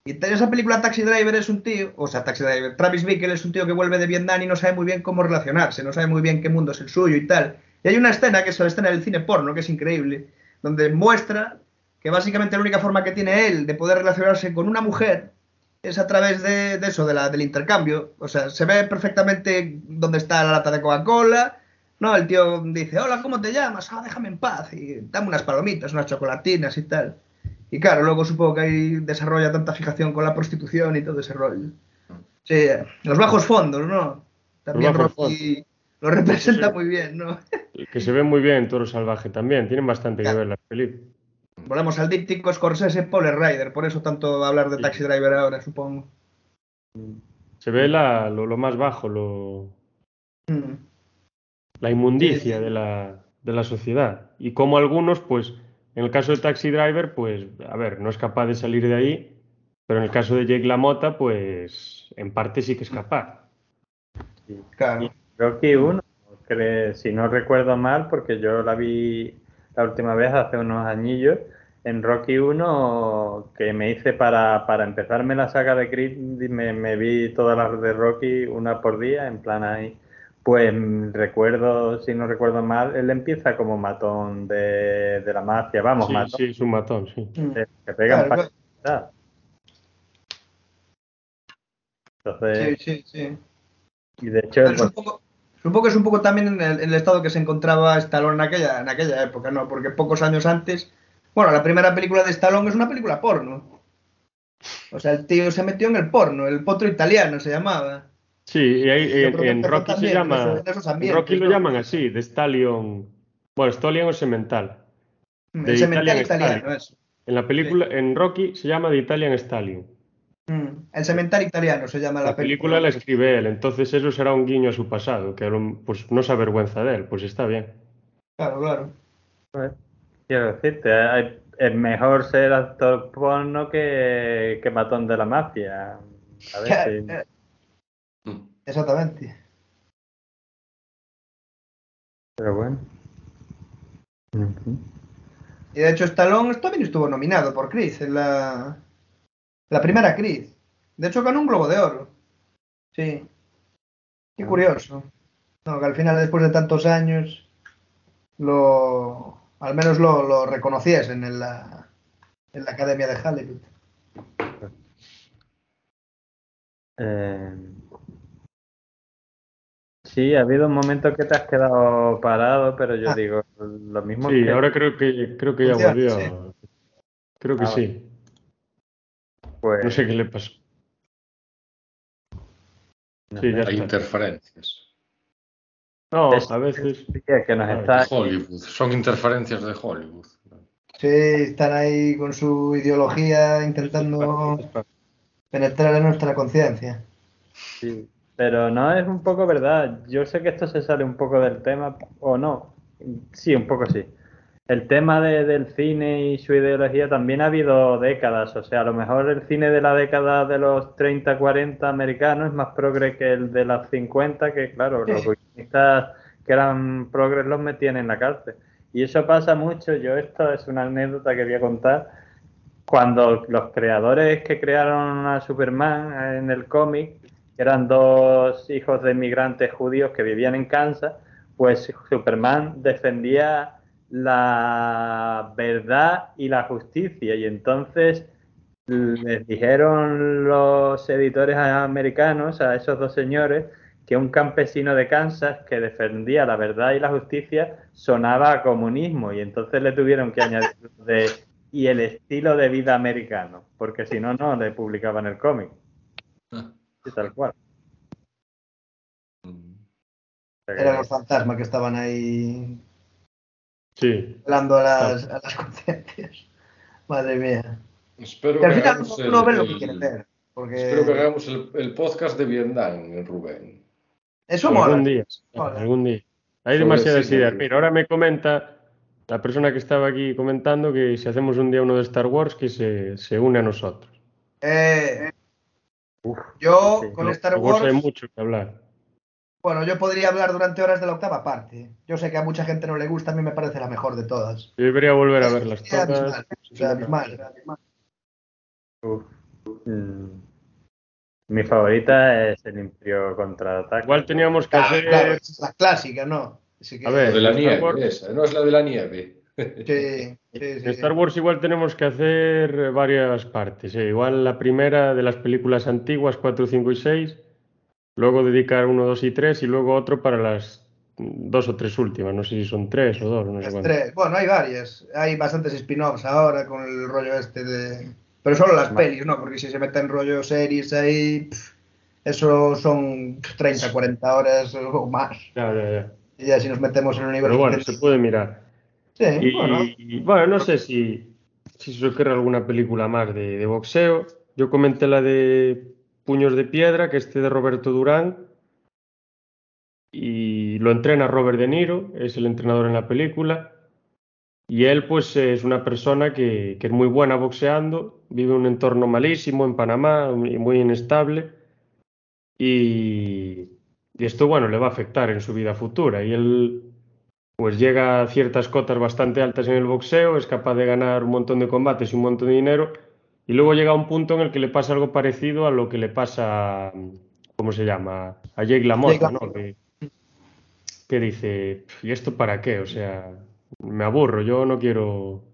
Y en esa película Taxi Driver es un tío, o sea, Taxi Driver, Travis Bickle es un tío que vuelve de Vietnam y no sabe muy bien cómo relacionarse, no sabe muy bien qué mundo es el suyo y tal. Y hay una escena que es la escena del cine porno, que es increíble, donde muestra que básicamente la única forma que tiene él de poder relacionarse con una mujer es a través de, eso, del intercambio. O sea, se ve perfectamente dónde está la lata de Coca-Cola. No, el tío dice, hola, ¿cómo te llamas? Ah, déjame en paz. Y dame unas palomitas, unas chocolatinas y tal. Y claro, luego supongo que ahí desarrolla tanta fijación con la prostitución y todo ese rollo. Sí, los bajos fondos, ¿no? También Rocky lo representa Sí. muy bien, ¿no? Que se ve muy bien en Toro Salvaje también, tienen bastante que ver las películas. Volvemos al díptico Scorsese, Paul Rider, por eso tanto hablar de Taxi Driver ahora, supongo. Se ve la, lo, lo más bajo, lo, Mm. La inmundicia Sí, sí. de la, de la sociedad. Y como algunos, pues, en el caso de Taxi Driver, pues, a ver, no es capaz de salir de ahí, pero en el caso de Jake LaMotta, pues, en parte sí que es capaz. Claro. Rocky 1, cre- si no recuerdo mal, porque yo la vi la última vez hace unos añillos, en Rocky 1 que me hice para, para empezarme la saga de Creed, me, me vi todas las de Rocky una por día, en plan ahí. Pues mm, recuerdo, si no recuerdo mal, él empieza como matón de, de la mafia, vamos, Sí, matón, sí, es un matón, sí. Mm. que que pegan Claro, palizadas. Entonces, Sí, sí, sí. y de hecho, Pero es un pues, poco- supongo que es un poco también en el, en el estado que se encontraba Stallone en aquella, en aquella época, ¿no? Porque pocos años antes, bueno, la primera película de Stallone es una película porno. O sea, el tío se metió en el porno, el potro italiano se llamaba. Sí, y ahí, en, Rocky se también llama. en Rocky lo ¿no? llaman así, de Stallion. Bueno, Stallion o Semental. De El cemental Italian italiano, Stallion. eso. En la película, en Rocky se llama The Italian Stallion. Mm, El cemental italiano se llama La la, película la escribe él, entonces eso será un guiño a su pasado, que a lo- pues no se avergüenza de él, pues está bien. Claro, claro. Pues, quiero decirte, es mejor ser actor porno que, que matón de la mafia. A ver si- Mm. Exactamente. pero bueno. Y de hecho, Stallone también estuvo nominado por Chris en la, la primera Chris. De hecho, ganó un Globo de Oro. Sí. Qué curioso. No, que al final, después de tantos años, lo, al menos lo, lo reconociesen en la, en la Academia de Hollywood. Eh, sí, ha habido un momento que te has quedado parado, pero yo Ah. digo lo mismo Sí, que ahora creo que creo que ya volvió. sí. Creo que Ah, sí. pues, No sé qué le pasó. no Sí, sé. ya Hay está. interferencias. No, a veces. Que nos Ah, está Hollywood. Son interferencias de Hollywood. Sí, están ahí con su ideología intentando penetrar en nuestra conciencia. Sí, pero no es un poco verdad. Yo sé que esto se sale un poco del tema, o no. Sí, un poco sí. El tema de- del cine y su ideología también ha habido décadas. O sea, a lo mejor el cine de la década de los 30, 40 americanos es más progre que el de las 50, que claro, los guionistas que eran progres los metían en la cárcel. Y eso pasa mucho. Yo, esto es una anécdota que voy a contar cuando los creadores que crearon a Superman en el cómic, eran dos hijos de inmigrantes judíos que vivían en Kansas, pues Superman defendía la verdad y la justicia. Y entonces les dijeron los editores americanos a esos dos señores que un campesino de Kansas que defendía la verdad y la justicia sonaba a comunismo y entonces le tuvieron que añadir y el estilo de vida americano, porque si no, no le publicaban el cómic. Sí, tal cual. Eran los fantasmas que estaban ahí Sí. hablando a las, a las conciencias. Madre mía. Espero Que al que final hagamos uno ve lo el- que quiere ver. Porque Espero que hagamos el, el podcast de Vietnam, Rubén. eso mola. Algún día. Mola. Algún día. Hay Sobre demasiadas ideas. Mira, ahora me comenta la persona que estaba aquí comentando que si hacemos un día uno de Star Wars, que se, se une a nosotros. Eh, yo sí. con No, Star Wars hay Wars, mucho que hablar. bueno, yo podría hablar durante horas de la octava parte. Yo sé que a mucha gente no le gusta, a mí me parece la mejor de todas. Yo debería volver a verlas Es todas. abismal, sea, abismal. Uf. Mm. Mi favorita es el Imperio contraataca. Igual teníamos que Claro, hacer. claro, es la clásica, ¿no? Así que- A ver, La de la nieve, esa, no es la de la nieve. Sí, sí, sí. Star Wars igual tenemos que hacer varias partes. ¿eh? Igual la primera de las películas antiguas, 4, 5 y 6. Luego dedicar uno, dos y tres. Y luego otro para las dos o tres últimas. No sé si son tres o dos. No sé tres. Bueno, hay varias. Hay bastantes spin-offs ahora con el rollo este de. Pero solo las pelis, ¿no? Porque si se meten rollo series ahí. pff, eso son 30, 40 horas o más. Ya, ya, ya. Y ya si nos metemos en el universo. Pero bueno, extendido- se puede mirar. Sí, Y bueno. y, bueno, no sé si si ocurre alguna película más de, de boxeo. Yo comenté la de Puños de Piedra, que este de Roberto Durán, y lo entrena Robert De Niro, es el entrenador en la película. Y él, pues, es una persona que, que es muy buena boxeando, vive en un entorno malísimo en Panamá, muy inestable, y, y esto, bueno, le va a afectar en su vida futura. Y él, pues, llega a ciertas cotas bastante altas en el boxeo, es capaz de ganar un montón de combates y un montón de dinero, y luego llega a un punto en el que le pasa algo parecido a lo que le pasa, ¿cómo se llama? A Jake LaMotta, ¿no? Que, que dice, ¿y esto para qué? O sea, me aburro, yo no quiero...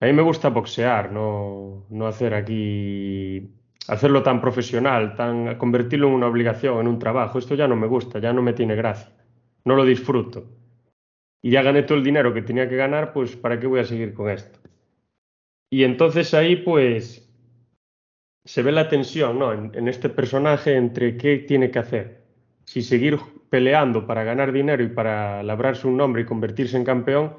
A mí me gusta boxear, no, no hacer aquí, hacerlo tan profesional, tan, convertirlo en una obligación, en un trabajo. Esto ya no me gusta, ya no me tiene gracia, no lo disfruto. Y ya gané todo el dinero que tenía que ganar, pues ¿para qué voy a seguir con esto? Y entonces ahí pues se ve la tensión, ¿no? En, en este personaje entre qué tiene que hacer. Si seguir peleando para ganar dinero y para labrarse un nombre y convertirse en campeón,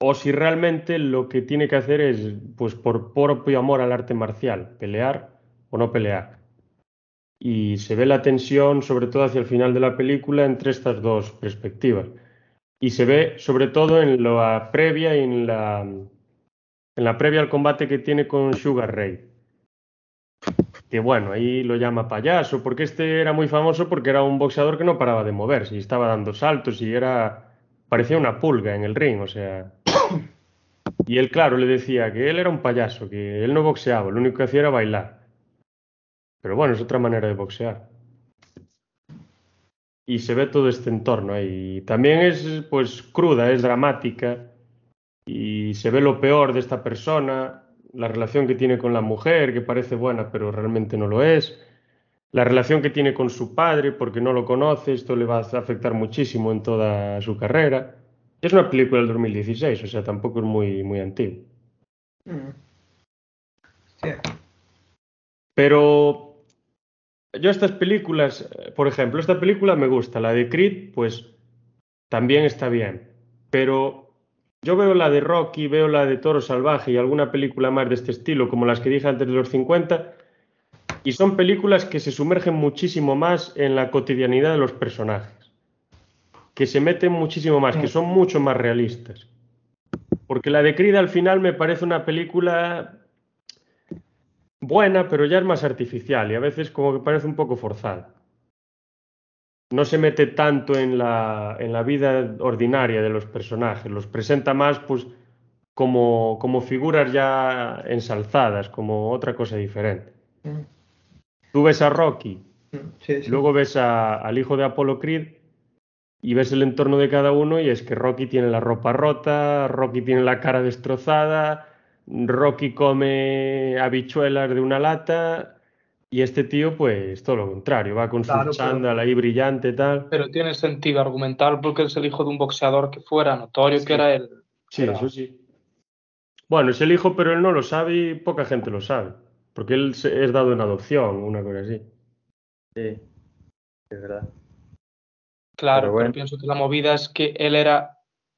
o si realmente lo que tiene que hacer es, pues por propio amor al arte marcial, pelear o no pelear. Y se ve la tensión, sobre todo hacia el final de la película, entre estas dos perspectivas. Y se ve sobre todo en la previa y en la, en la previa al combate que tiene con Sugar Ray que bueno, ahí lo llama payaso, porque este era muy famoso porque era un boxeador que no paraba de moverse y estaba dando saltos y era parecía una pulga en el ring, o sea. Y él, claro, le decía que él era un payaso, que él no boxeaba, lo único que hacía era bailar. Pero bueno, es otra manera de boxear. Y se ve todo este entorno ahí. También es pues cruda, es dramática y se ve lo peor de esta persona, la relación que tiene con la mujer, que parece buena, pero realmente no lo es, la relación que tiene con su padre, porque no lo conoce, esto le va a afectar muchísimo en toda su carrera. Es una película del 2016, o sea, tampoco es muy, muy antigua. Mm. Sí. Pero yo estas películas, eh, por ejemplo, esta película me gusta, la de Creed, pues también está bien, pero yo veo la de Rocky, veo la de Toro Salvaje y alguna película más de este estilo, como las que dije antes de los 50, y son películas que se sumergen muchísimo más en la cotidianidad de los personajes, que se meten muchísimo más, que son mucho más realistas. Porque la de Creed al final me parece una película buena, pero ya es más artificial y a veces como que parece un poco forzada no se mete tanto en la, en la vida ordinaria de los personajes, los presenta más pues como, como figuras ya ensalzadas, como otra cosa diferente. Mm. Tú ves a Rocky, Mm, Sí, sí. luego ves a- al hijo de Apollo Creed y ves el entorno de cada uno y es que Rocky tiene la ropa rota, Rocky tiene la cara destrozada, Rocky come habichuelas de una lata y este tío pues todo lo contrario, va con Claro, su pero- chándal ahí brillante tal. Pero tiene sentido argumental porque es el hijo de un boxeador que fuera notorio Sí. que era él. Sí, Pero- eso sí. Bueno, es el hijo, pero él no lo sabe y poca gente lo sabe. Porque él se- es dado en adopción, una cosa así. Sí, es verdad. Claro, Pero pero, bueno. pienso que la movida es que él era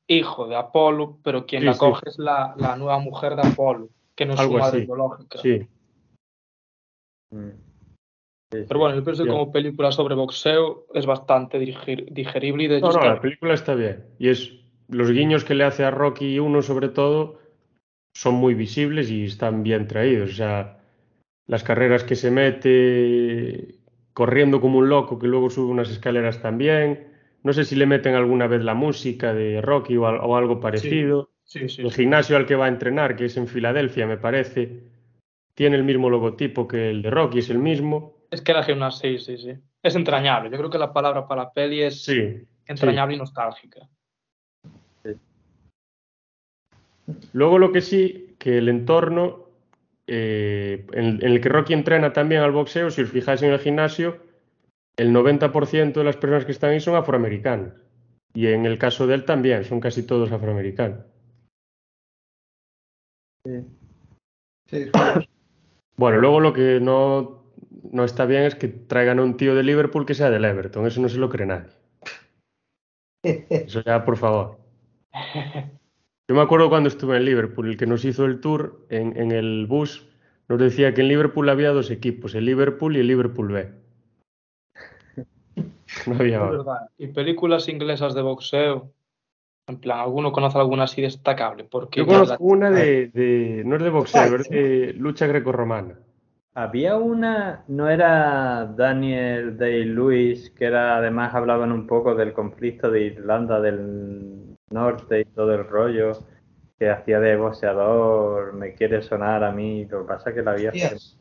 hijo de Apolo, pero quien Sí, la sí. coge es la, la nueva mujer de Apolo, que no es Algo su madre así. biológica. Sí, Mm. Sí. Pero bueno, yo pienso que como película sobre boxeo es bastante diger- digerible y de hecho No, no, está la película está bien. Y es los guiños que le hace a Rocky uno sobre todo son muy visibles y están bien traídos. O sea, las carreras que se mete corriendo como un loco, que luego sube unas escaleras también. No sé si le meten alguna vez la música de Rocky o, o algo parecido. Sí, sí, El gimnasio al que va a entrenar, que es en Filadelfia, me parece, tiene el mismo logotipo que el de Rocky, es el mismo. Es que la gimnasia, sí, sí, sí. Es entrañable. Yo creo que la palabra para la peli es Sí, entrañable y nostálgica. Luego lo que sí, que el entorno eh, en, en el que Rocky entrena también al boxeo, si os fijáis en el gimnasio, el 90% de las personas que están ahí son afroamericanas. Y en el caso de él también, son casi todos afroamericanos. Sí. Bueno, luego lo que no, no está bien es que traigan a un tío de Liverpool que sea del Everton, eso no se lo cree nadie. Eso ya, por favor. Yo me acuerdo cuando estuve en Liverpool, el que nos hizo el tour en, en el bus nos decía que en Liverpool había dos equipos, el Liverpool y el Liverpool B. No había Es más. verdad. Y películas inglesas de boxeo. En plan, ¿alguno conoce alguna así destacable? Porque Yo conozco la- una de, de- no es de boxeo, es de lucha grecorromana. Había una, no era Daniel Day-Lewis, que era además hablaban un poco del conflicto de Irlanda del Norte y todo el rollo, que hacía de boxeador, me quiere sonar a mí, lo que pasa es que la había Hostias.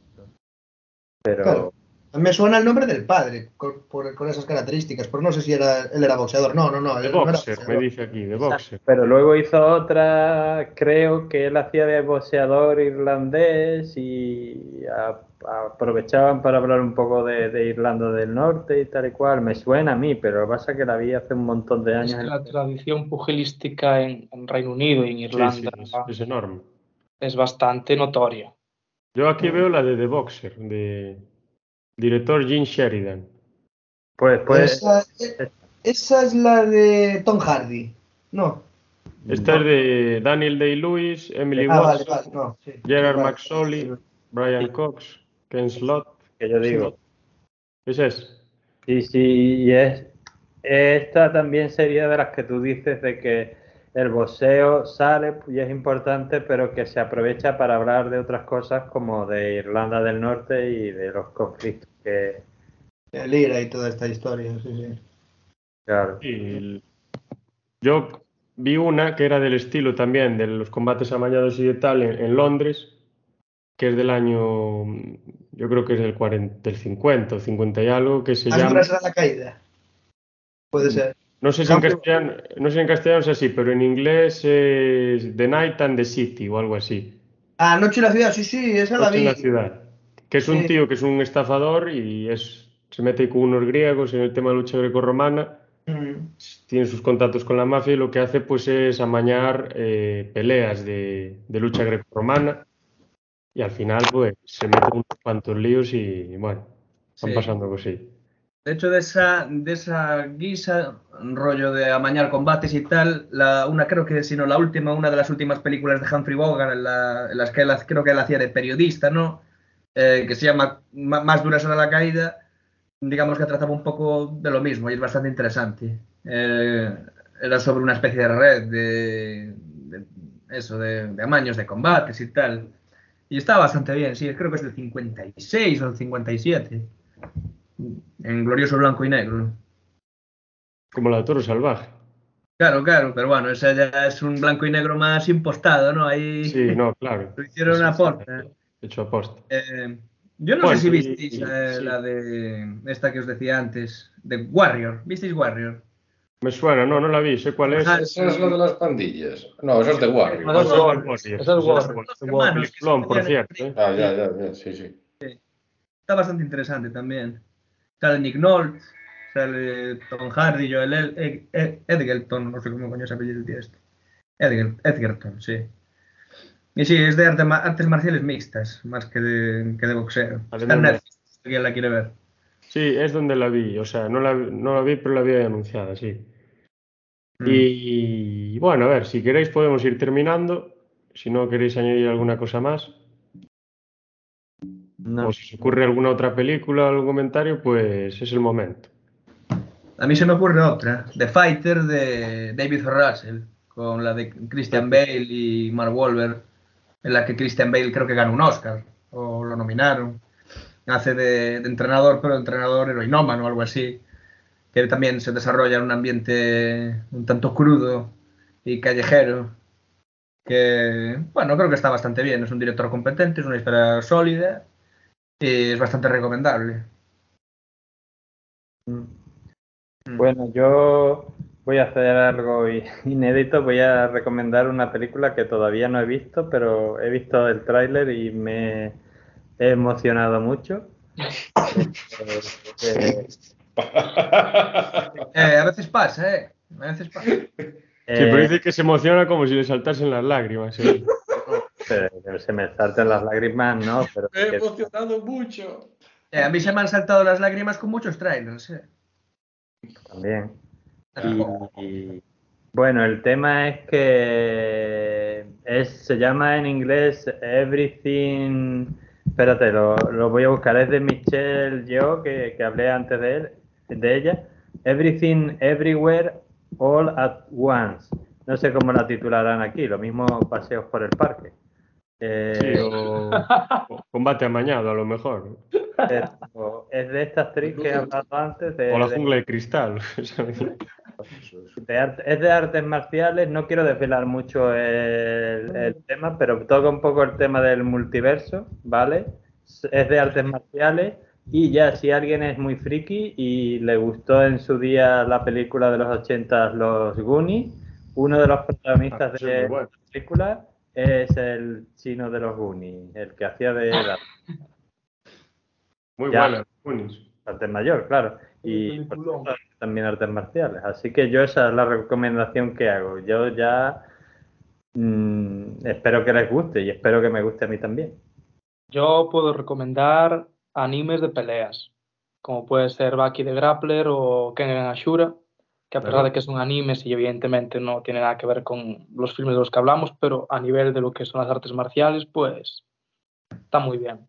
pero Claro. Me suena el nombre del padre con, por- con esas características, pero no sé si era, él era boxeador. No, no, no. De él no era boxer, me dice aquí, de boxer. Pero luego hizo otra, creo que él hacía de boxeador irlandés y a- aprovechaban para hablar un poco de, de Irlanda del Norte y tal y cual. Me suena a mí, pero lo que pasa es que la vi hace un montón de Es años. que en la tradición pugilística en, en Reino Unido y en Sí, Irlanda sí, es, es enorme. es bastante notoria. Yo aquí veo la de The Boxer, de director Gene Sheridan. Pues, pues, esa, eh, esa es la de Tom Hardy. No. Esta es de Daniel Day-Lewis, Emily Ah, Watson, vale. No, sí. Gerard Vale. McSorley, Brian Cox, Ken Slott. que yo digo. Ese es. Sí, sí, y es, esta también sería de las que tú dices de que el boxeo sale y es importante, pero que se aprovecha para hablar de otras cosas como de Irlanda del Norte y de los conflictos que, El IRA y toda esta historia, sí, sí. claro. Y el- Yo vi una que era del estilo también de los combates amañados y de tal en, en Londres, que es del año, yo creo que es del, 40, del 50 o 50 y algo, que se llama... la caída. Puede ser. No sé si en castellano, no sé si en castellano es así, pero en inglés es The Night and the City o algo así. Ah, Noche en la ciudad, sí, sí, esa la Noche en vi. la ciudad. Que es un tío que es un estafador y es, se mete con unos griegos en el tema de lucha grecorromana, Mm. tiene sus contactos con la mafia y lo que hace pues es amañar eh, peleas de, de lucha grecorromana y al final pues se mete unos cuantos líos y bueno, van Sí. pasando cosas. De hecho, de esa, de esa guisa, rollo de amañar combates y tal, la, una creo que, si no la última, una de las últimas películas de Humphrey Bogart, en, la- en las que creo que él hacía de periodista, ¿no? Eh, que se llama Ma- Más dura será la caída, digamos que trataba un poco de lo mismo y es bastante interesante. Eh, era sobre una especie de red de, eso, de, de amaños de combates y tal. Y está bastante bien, sí, creo que es del 56 o del 57 en glorioso blanco y negro. Como la de Toro Salvaje. Claro, claro, pero bueno, ese ya es un blanco y negro más impostado, ¿no? Ahí Sí, no, claro. lo hicieron a Sí, sí, posta. sí, Hecho a posta. Eh, yo no Bueno, sé si y- visteis y- eh, sí. la de esta que os decía antes, de Warrior. ¿Visteis Warrior? Me suena, no, no la vi, sé cuál es. Ah, Eso es lo de las pandillas. No, eso es de Warrior. No, eso es Warrior, Warrior. Warrior. Eso es Warrior. Warrior. Se peliculón, por cierto. ¿eh? Ah, ya, ya, ya, sí, sí. Está bastante interesante también. Sale Nick Nolte, sale Tom Hardy, Joel El- Ed- Ed- Edgerton, no sé cómo coño se apellida el tío este. Edger- Edgerton, sí. Y sí, es de arte artes marciales mixtas, más que de, que de boxeo. Está la quiere ver. Sí, es donde la vi, o sea, no la, no la vi, pero la vi anunciada, sí. Mm. Y bueno, a ver, si queréis podemos ir terminando. Si no queréis añadir alguna cosa más, No. o si os ocurre alguna otra película o algún comentario, pues es el momento. A mí se me ocurre otra, The Fighter de David. Russell, con la de Christian Bale y Mark Wahlberg, en la que Christian Bale creo que ganó un Oscar, o lo nominaron. Hace de, de entrenador, pero entrenador heroinómano o algo así, que también se desarrolla en un ambiente un tanto crudo y callejero, que, bueno, creo que está bastante bien, es un director competente, es una historia sólida y es bastante recomendable. Bueno, yo voy a hacer algo inédito. Voy a recomendar una película que todavía no he visto, pero he visto el tráiler y me he emocionado mucho. Eh, a veces pasa, ¿eh? A veces pasa. Sí, pero eh, dice que se emociona como si le saltasen las lágrimas. ¿eh? pero se me saltan las lágrimas, ¿no? Pero Me he que- emocionado mucho. Eh, a mí se me han saltado las lágrimas con muchos trailers. ¿eh? También. Y, y- Bueno, el tema es que es, se llama en inglés Everything. Espérate, lo, lo voy a buscar. Es de Michelle Yo, que, que hablé antes de, él, de ella. Everything Everywhere All at Once. No sé cómo la titularán aquí, lo mismo paseos por el parque. Eh, Sí, o, o combate amañado, a lo mejor. es, o- es de esta actriz que he hablado antes. De, O la jungla de cristal. ¿sabes? de arte- es de artes marciales, no quiero desvelar mucho el, el tema, pero toca un poco el tema del multiverso, ¿vale? Es de artes marciales y ya si alguien es muy friki y le gustó en su día la película de los 80, Los Goonies, uno de los protagonistas Ah, de bueno. la película es el chino de los Goonies, el que hacía de la Muy Ya. buena. Goonies. arte mayor, claro. Y también artes marciales. Así que yo esa es la recomendación que hago. Yo ya mm, espero que les guste y espero que me guste a mí también. Yo puedo recomendar animes de peleas, como puede ser Baki de Grappler o Kengan Ashura, que a pesar Claro. de que son animes y evidentemente no tiene nada que ver con los filmes de los que hablamos, pero a nivel de lo que son las artes marciales, pues está muy bien.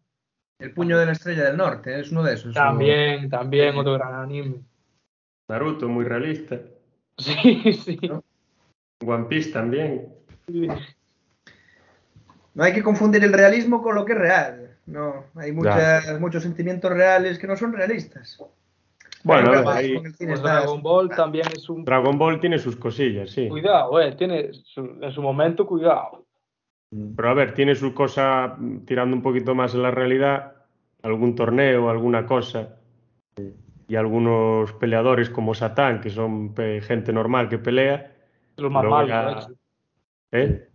El puño de la estrella del norte, es uno de esos. También, también otro gran anime. Naruto, muy realista. Sí, sí. One Piece también. No hay que confundir el realismo con lo que es real. No, hay muchas, muchos sentimientos reales que no son realistas. Bueno, ahí con el cine Pues Dragon Ball también es un... Dragon Ball tiene sus cosillas, sí. Cuidado, eh, tiene su- en su momento cuidado. Pero a ver, tiene su cosa mm, tirando un poquito más en la realidad, algún torneo, alguna cosa. Y algunos peleadores como Satán, que son gente normal que pelea. Los más malos, ya- de hecho. ¿eh?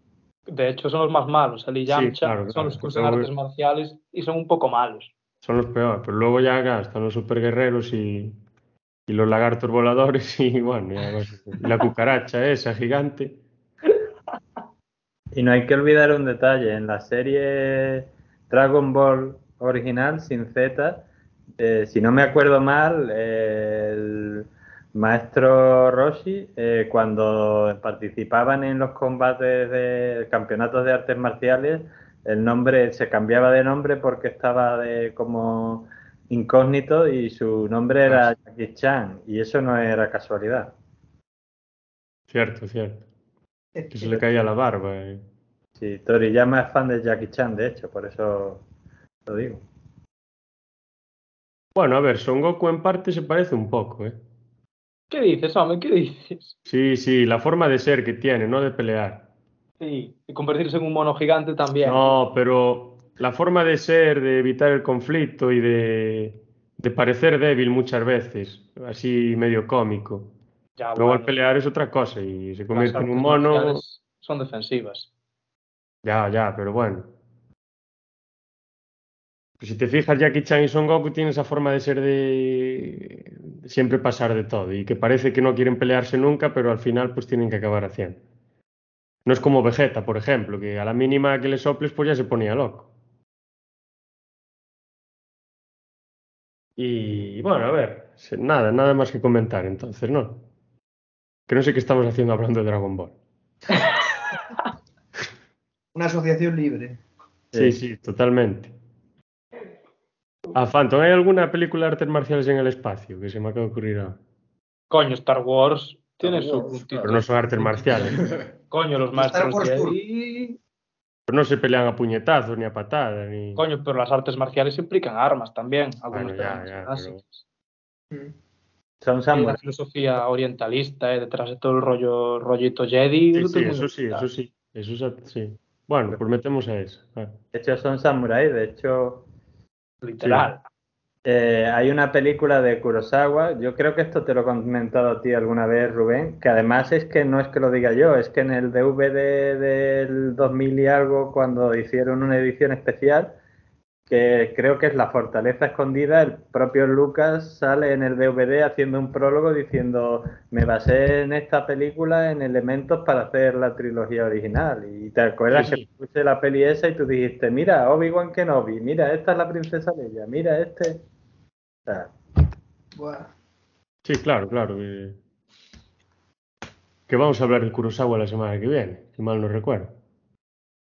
De hecho, son los más malos. El y Sí, claro, son claro, los que usan artes marciales y son un poco malos. Son los peores. Pero luego ya acá están los superguerreros y, y los lagartos voladores y bueno, la cucaracha esa gigante. Y no hay que olvidar un detalle. En la serie Dragon Ball original, sin Z, eh, si no me acuerdo mal, el maestro Roshi, eh, cuando participaban en los combates de campeonatos de artes marciales, el nombre se cambiaba de nombre porque estaba de, como incógnito y su nombre era Jackie Chan y eso no era casualidad. Cierto, cierto. Que se le caía la barba. eh. Sí, Toriyama es fan de Jackie Chan, de hecho, por eso lo digo. Bueno, a ver, Son Goku en parte se parece un poco, ¿eh? ¿Qué dices, hombre? ¿Qué dices? Sí, sí, la forma de ser que tiene, no de pelear. Sí, y convertirse en un mono gigante también. No, pero la forma de ser, de evitar el conflicto y de, de parecer débil muchas veces, así medio cómico. Ya, Luego al bueno, pelear es otra cosa y se las convierte en un mono. Son defensivas. Ya, ya, pero bueno. Pues si te fijas, Jackie Chan y Son Goku tienen esa forma de ser de siempre pasar de todo y que parece que no quieren pelearse nunca, pero al final pues tienen que acabar haciendo. No es como Vegeta, por ejemplo, que a la mínima que le soples pues ya se ponía loco. Y bueno, a ver, se- nada, nada más que comentar entonces, ¿no? Que no sé qué estamos haciendo hablando de Dragon Ball. Una asociación libre. Sí, sí, totalmente. Ah, Phantom, ¿hay alguna película de artes marciales en el espacio que se me acaba de ocurrir ahora? Coño, Star Wars tiene Star su Wars, puntito. Pero no son artes marciales. Coño, los maestros Tour. Jedi. Pero no se pelean a puñetazos ni a patadas. Ni... Coño, pero las artes marciales implican armas también. Algunos Bueno, ya, ya, clásicos. Mm. Son Hay una filosofía orientalista eh, detrás de todo el rollo rollito Jedi. Sí, eso sí, eso sí. Eso es- sí. Bueno, pues metemos a eso. Ah. De hecho, son samuráis. De hecho, Literal. Eh, hay una película de Kurosawa. Yo creo que esto te lo he comentado a ti alguna vez, Rubén. Que además es que no es que lo diga yo, es que en el DVD del 2000 y algo, cuando hicieron una edición especial, que creo que es La Fortaleza Escondida, el propio Lucas sale en el DVD haciendo un prólogo diciendo: Me basé en esta película en elementos para hacer la trilogía original. Y te acuerdas Sí, sí. que puse la peli esa y tú dijiste: Mira, Obi-Wan Kenobi, mira, esta es la princesa Leia, mira este. O sea, Buah. Sí, claro, claro. que- que vamos a hablar de Kurosawa la semana que viene, si mal no recuerdo.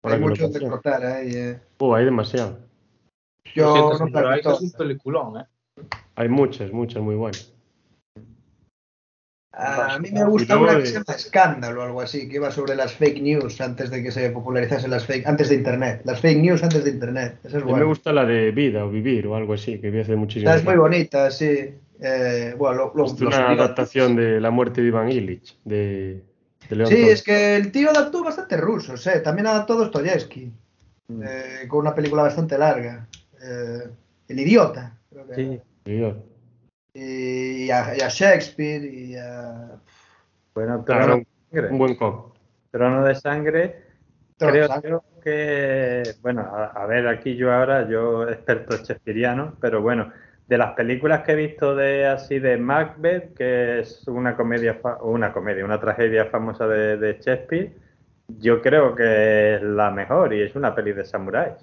Ahora Hay mucho de cortar ahí. eh. Oh, hay demasiado. Yo siento, no pero es un peliculón, ¿eh? Hay muchas, muchas muy buenas. A mí me gusta una que se llama Escándalo o algo así, que iba sobre las fake news antes de que se popularizasen las fake, antes de Internet. Las fake news antes de Internet. Esa es A mí me gusta la de vida o vivir o algo así, que vi hace muchísimo Esa es muy bonita, sí. Eh, bueno, lo- lo- Es una adaptación de La muerte de Iván Illich, de, de León Sí, es que el tío adaptó bastante rusos, eh. También adaptó Dostoyevsky, Mm. eh, con una película bastante larga. Eh, el idiota, creo que. Sí. Y yo- Y, a, y a Shakespeare y a... Bueno, Claro, de Sangre. un buen coco. Trono de Sangre Trono Creo de Sangre. yo que, bueno, a, a ver, aquí yo ahora, yo experto shakespeariano, pero bueno, de las películas que he visto de así de Macbeth, que es una comedia, una comedia, una tragedia famosa de, de Shakespeare, yo creo que es la mejor y es una peli de samuráis.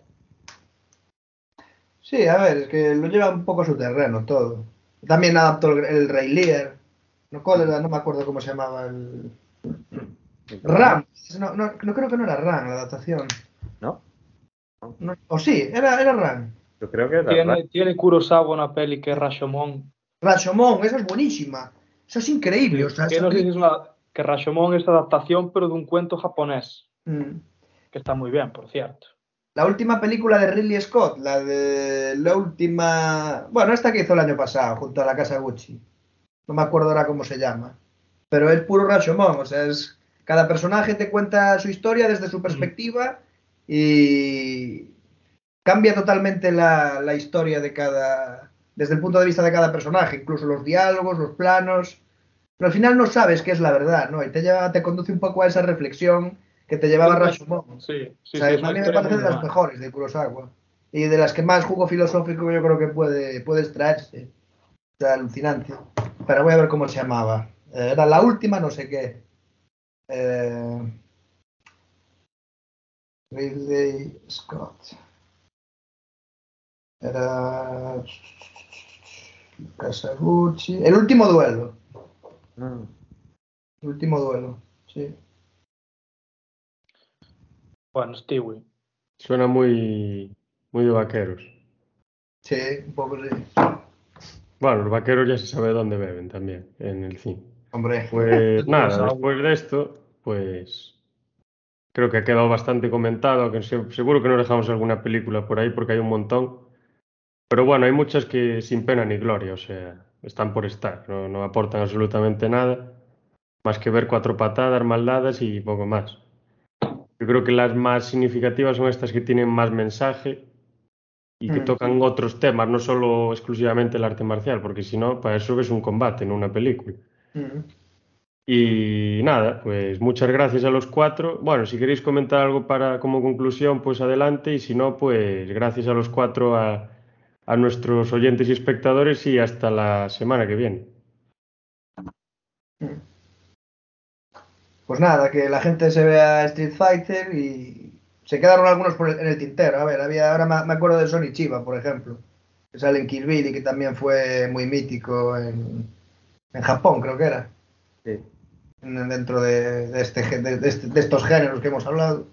Sí, a ver, es que lo lleva un poco a su terreno todo. También adaptó el, el Rey Lear. No, me acuerdo cómo se llamaba el... Ram. No, no, no creo que no era Ram la adaptación. ¿No? No, o sí, era, era Ram. Yo creo que era Tiene, tiene Kurosawa una peli que es Rashomon. Rashomon, esa es buenísima. Eso es increíble. O sea, Que esa no sé si peli- es una, que Rashomon es adaptación, pero de un cuento japonés, Mm. que está muy bien, por cierto. La última película de Ridley Scott, la de la última, bueno, esta que hizo el año pasado junto a la casa Gucci. No me acuerdo ahora cómo se llama, pero es puro Rashomon, o sea, es cada personaje te cuenta su historia desde su perspectiva y cambia totalmente la, la historia de cada, desde el punto de vista de cada personaje, incluso los diálogos, los planos. Pero al final no sabes qué es la verdad, ¿no? Y te lleva, te conduce un poco a esa reflexión que te llevaba Rashomon. Sí, sí, O sea, sí, a mí me parece de las mejores de Kurosawa. Y de las que más jugo filosófico yo creo que puede, puede extraerse. O sea, alucinante. Pero voy a ver cómo se llamaba. Eh, era la última, no sé qué. Eh, Ridley Scott. Era. Casa Gucci. El último duelo. Mm. El último duelo. Sí. Bueno, Stewie. Suena muy, muy de vaqueros. Sí, un poco sí. Bueno, los vaqueros ya se sabe dónde beben también, en el cine. Hombre. Pues nada, después de esto, pues creo que ha quedado bastante comentado, que se- seguro que no dejamos alguna película por ahí porque hay un montón. Pero bueno, hay muchas que sin pena ni gloria, o sea, están por estar, no, no aportan absolutamente nada, más que ver cuatro patadas mal dadas y poco más. Yo creo que las más significativas son estas que tienen más mensaje y que Mm. tocan otros temas, no solo exclusivamente el arte marcial, porque si no, para eso es un combate, no una película. Mm. Y nada, pues muchas gracias a los cuatro. Bueno, si queréis comentar algo para como conclusión, pues adelante. Y si no, pues gracias a los cuatro a, a nuestros oyentes y espectadores y hasta la semana que viene. Pues nada, que la gente se vea Street Fighter y se quedaron algunos por el- en el tintero. A ver, había, ahora me me acuerdo de Sony Chiba, por ejemplo, que sale en Kill Bill y que también fue muy mítico en, en Japón, creo que era, Sí. en- dentro de, de este, de este- de estos géneros que hemos hablado.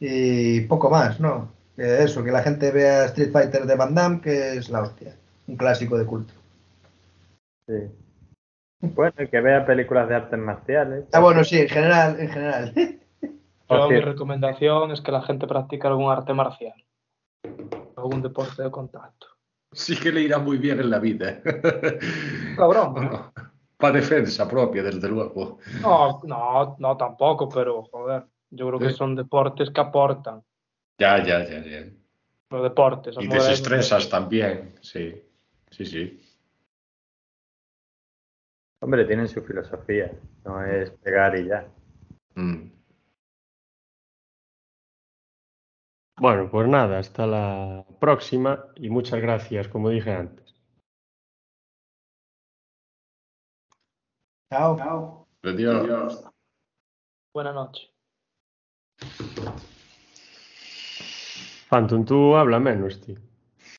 Y poco más, ¿no? Que eso, que la gente vea Street Fighter de Van Damme, que es la hostia, un clásico de culto. Sí. Bueno, que vea películas de artes marciales. Ah, bueno, sí, en general, en general. Yo, Por mi recomendación es que la gente practique algún arte marcial, algún deporte de contacto. Sí que le irá muy bien en la vida. Cabrón. Para defensa propia, desde luego. No, no, no tampoco, pero joder, yo creo que son deportes que aportan. Ya, ya, ya, ya. Los deportes. Y desestresas también, sí. Sí, sí. Hombre, tienen su filosofía, no es pegar y ya. Mm. Bueno, pues nada, hasta la próxima y muchas gracias, como dije antes. Chao. Adiós. Buenas noches. Phantom, tú habla menos, tío.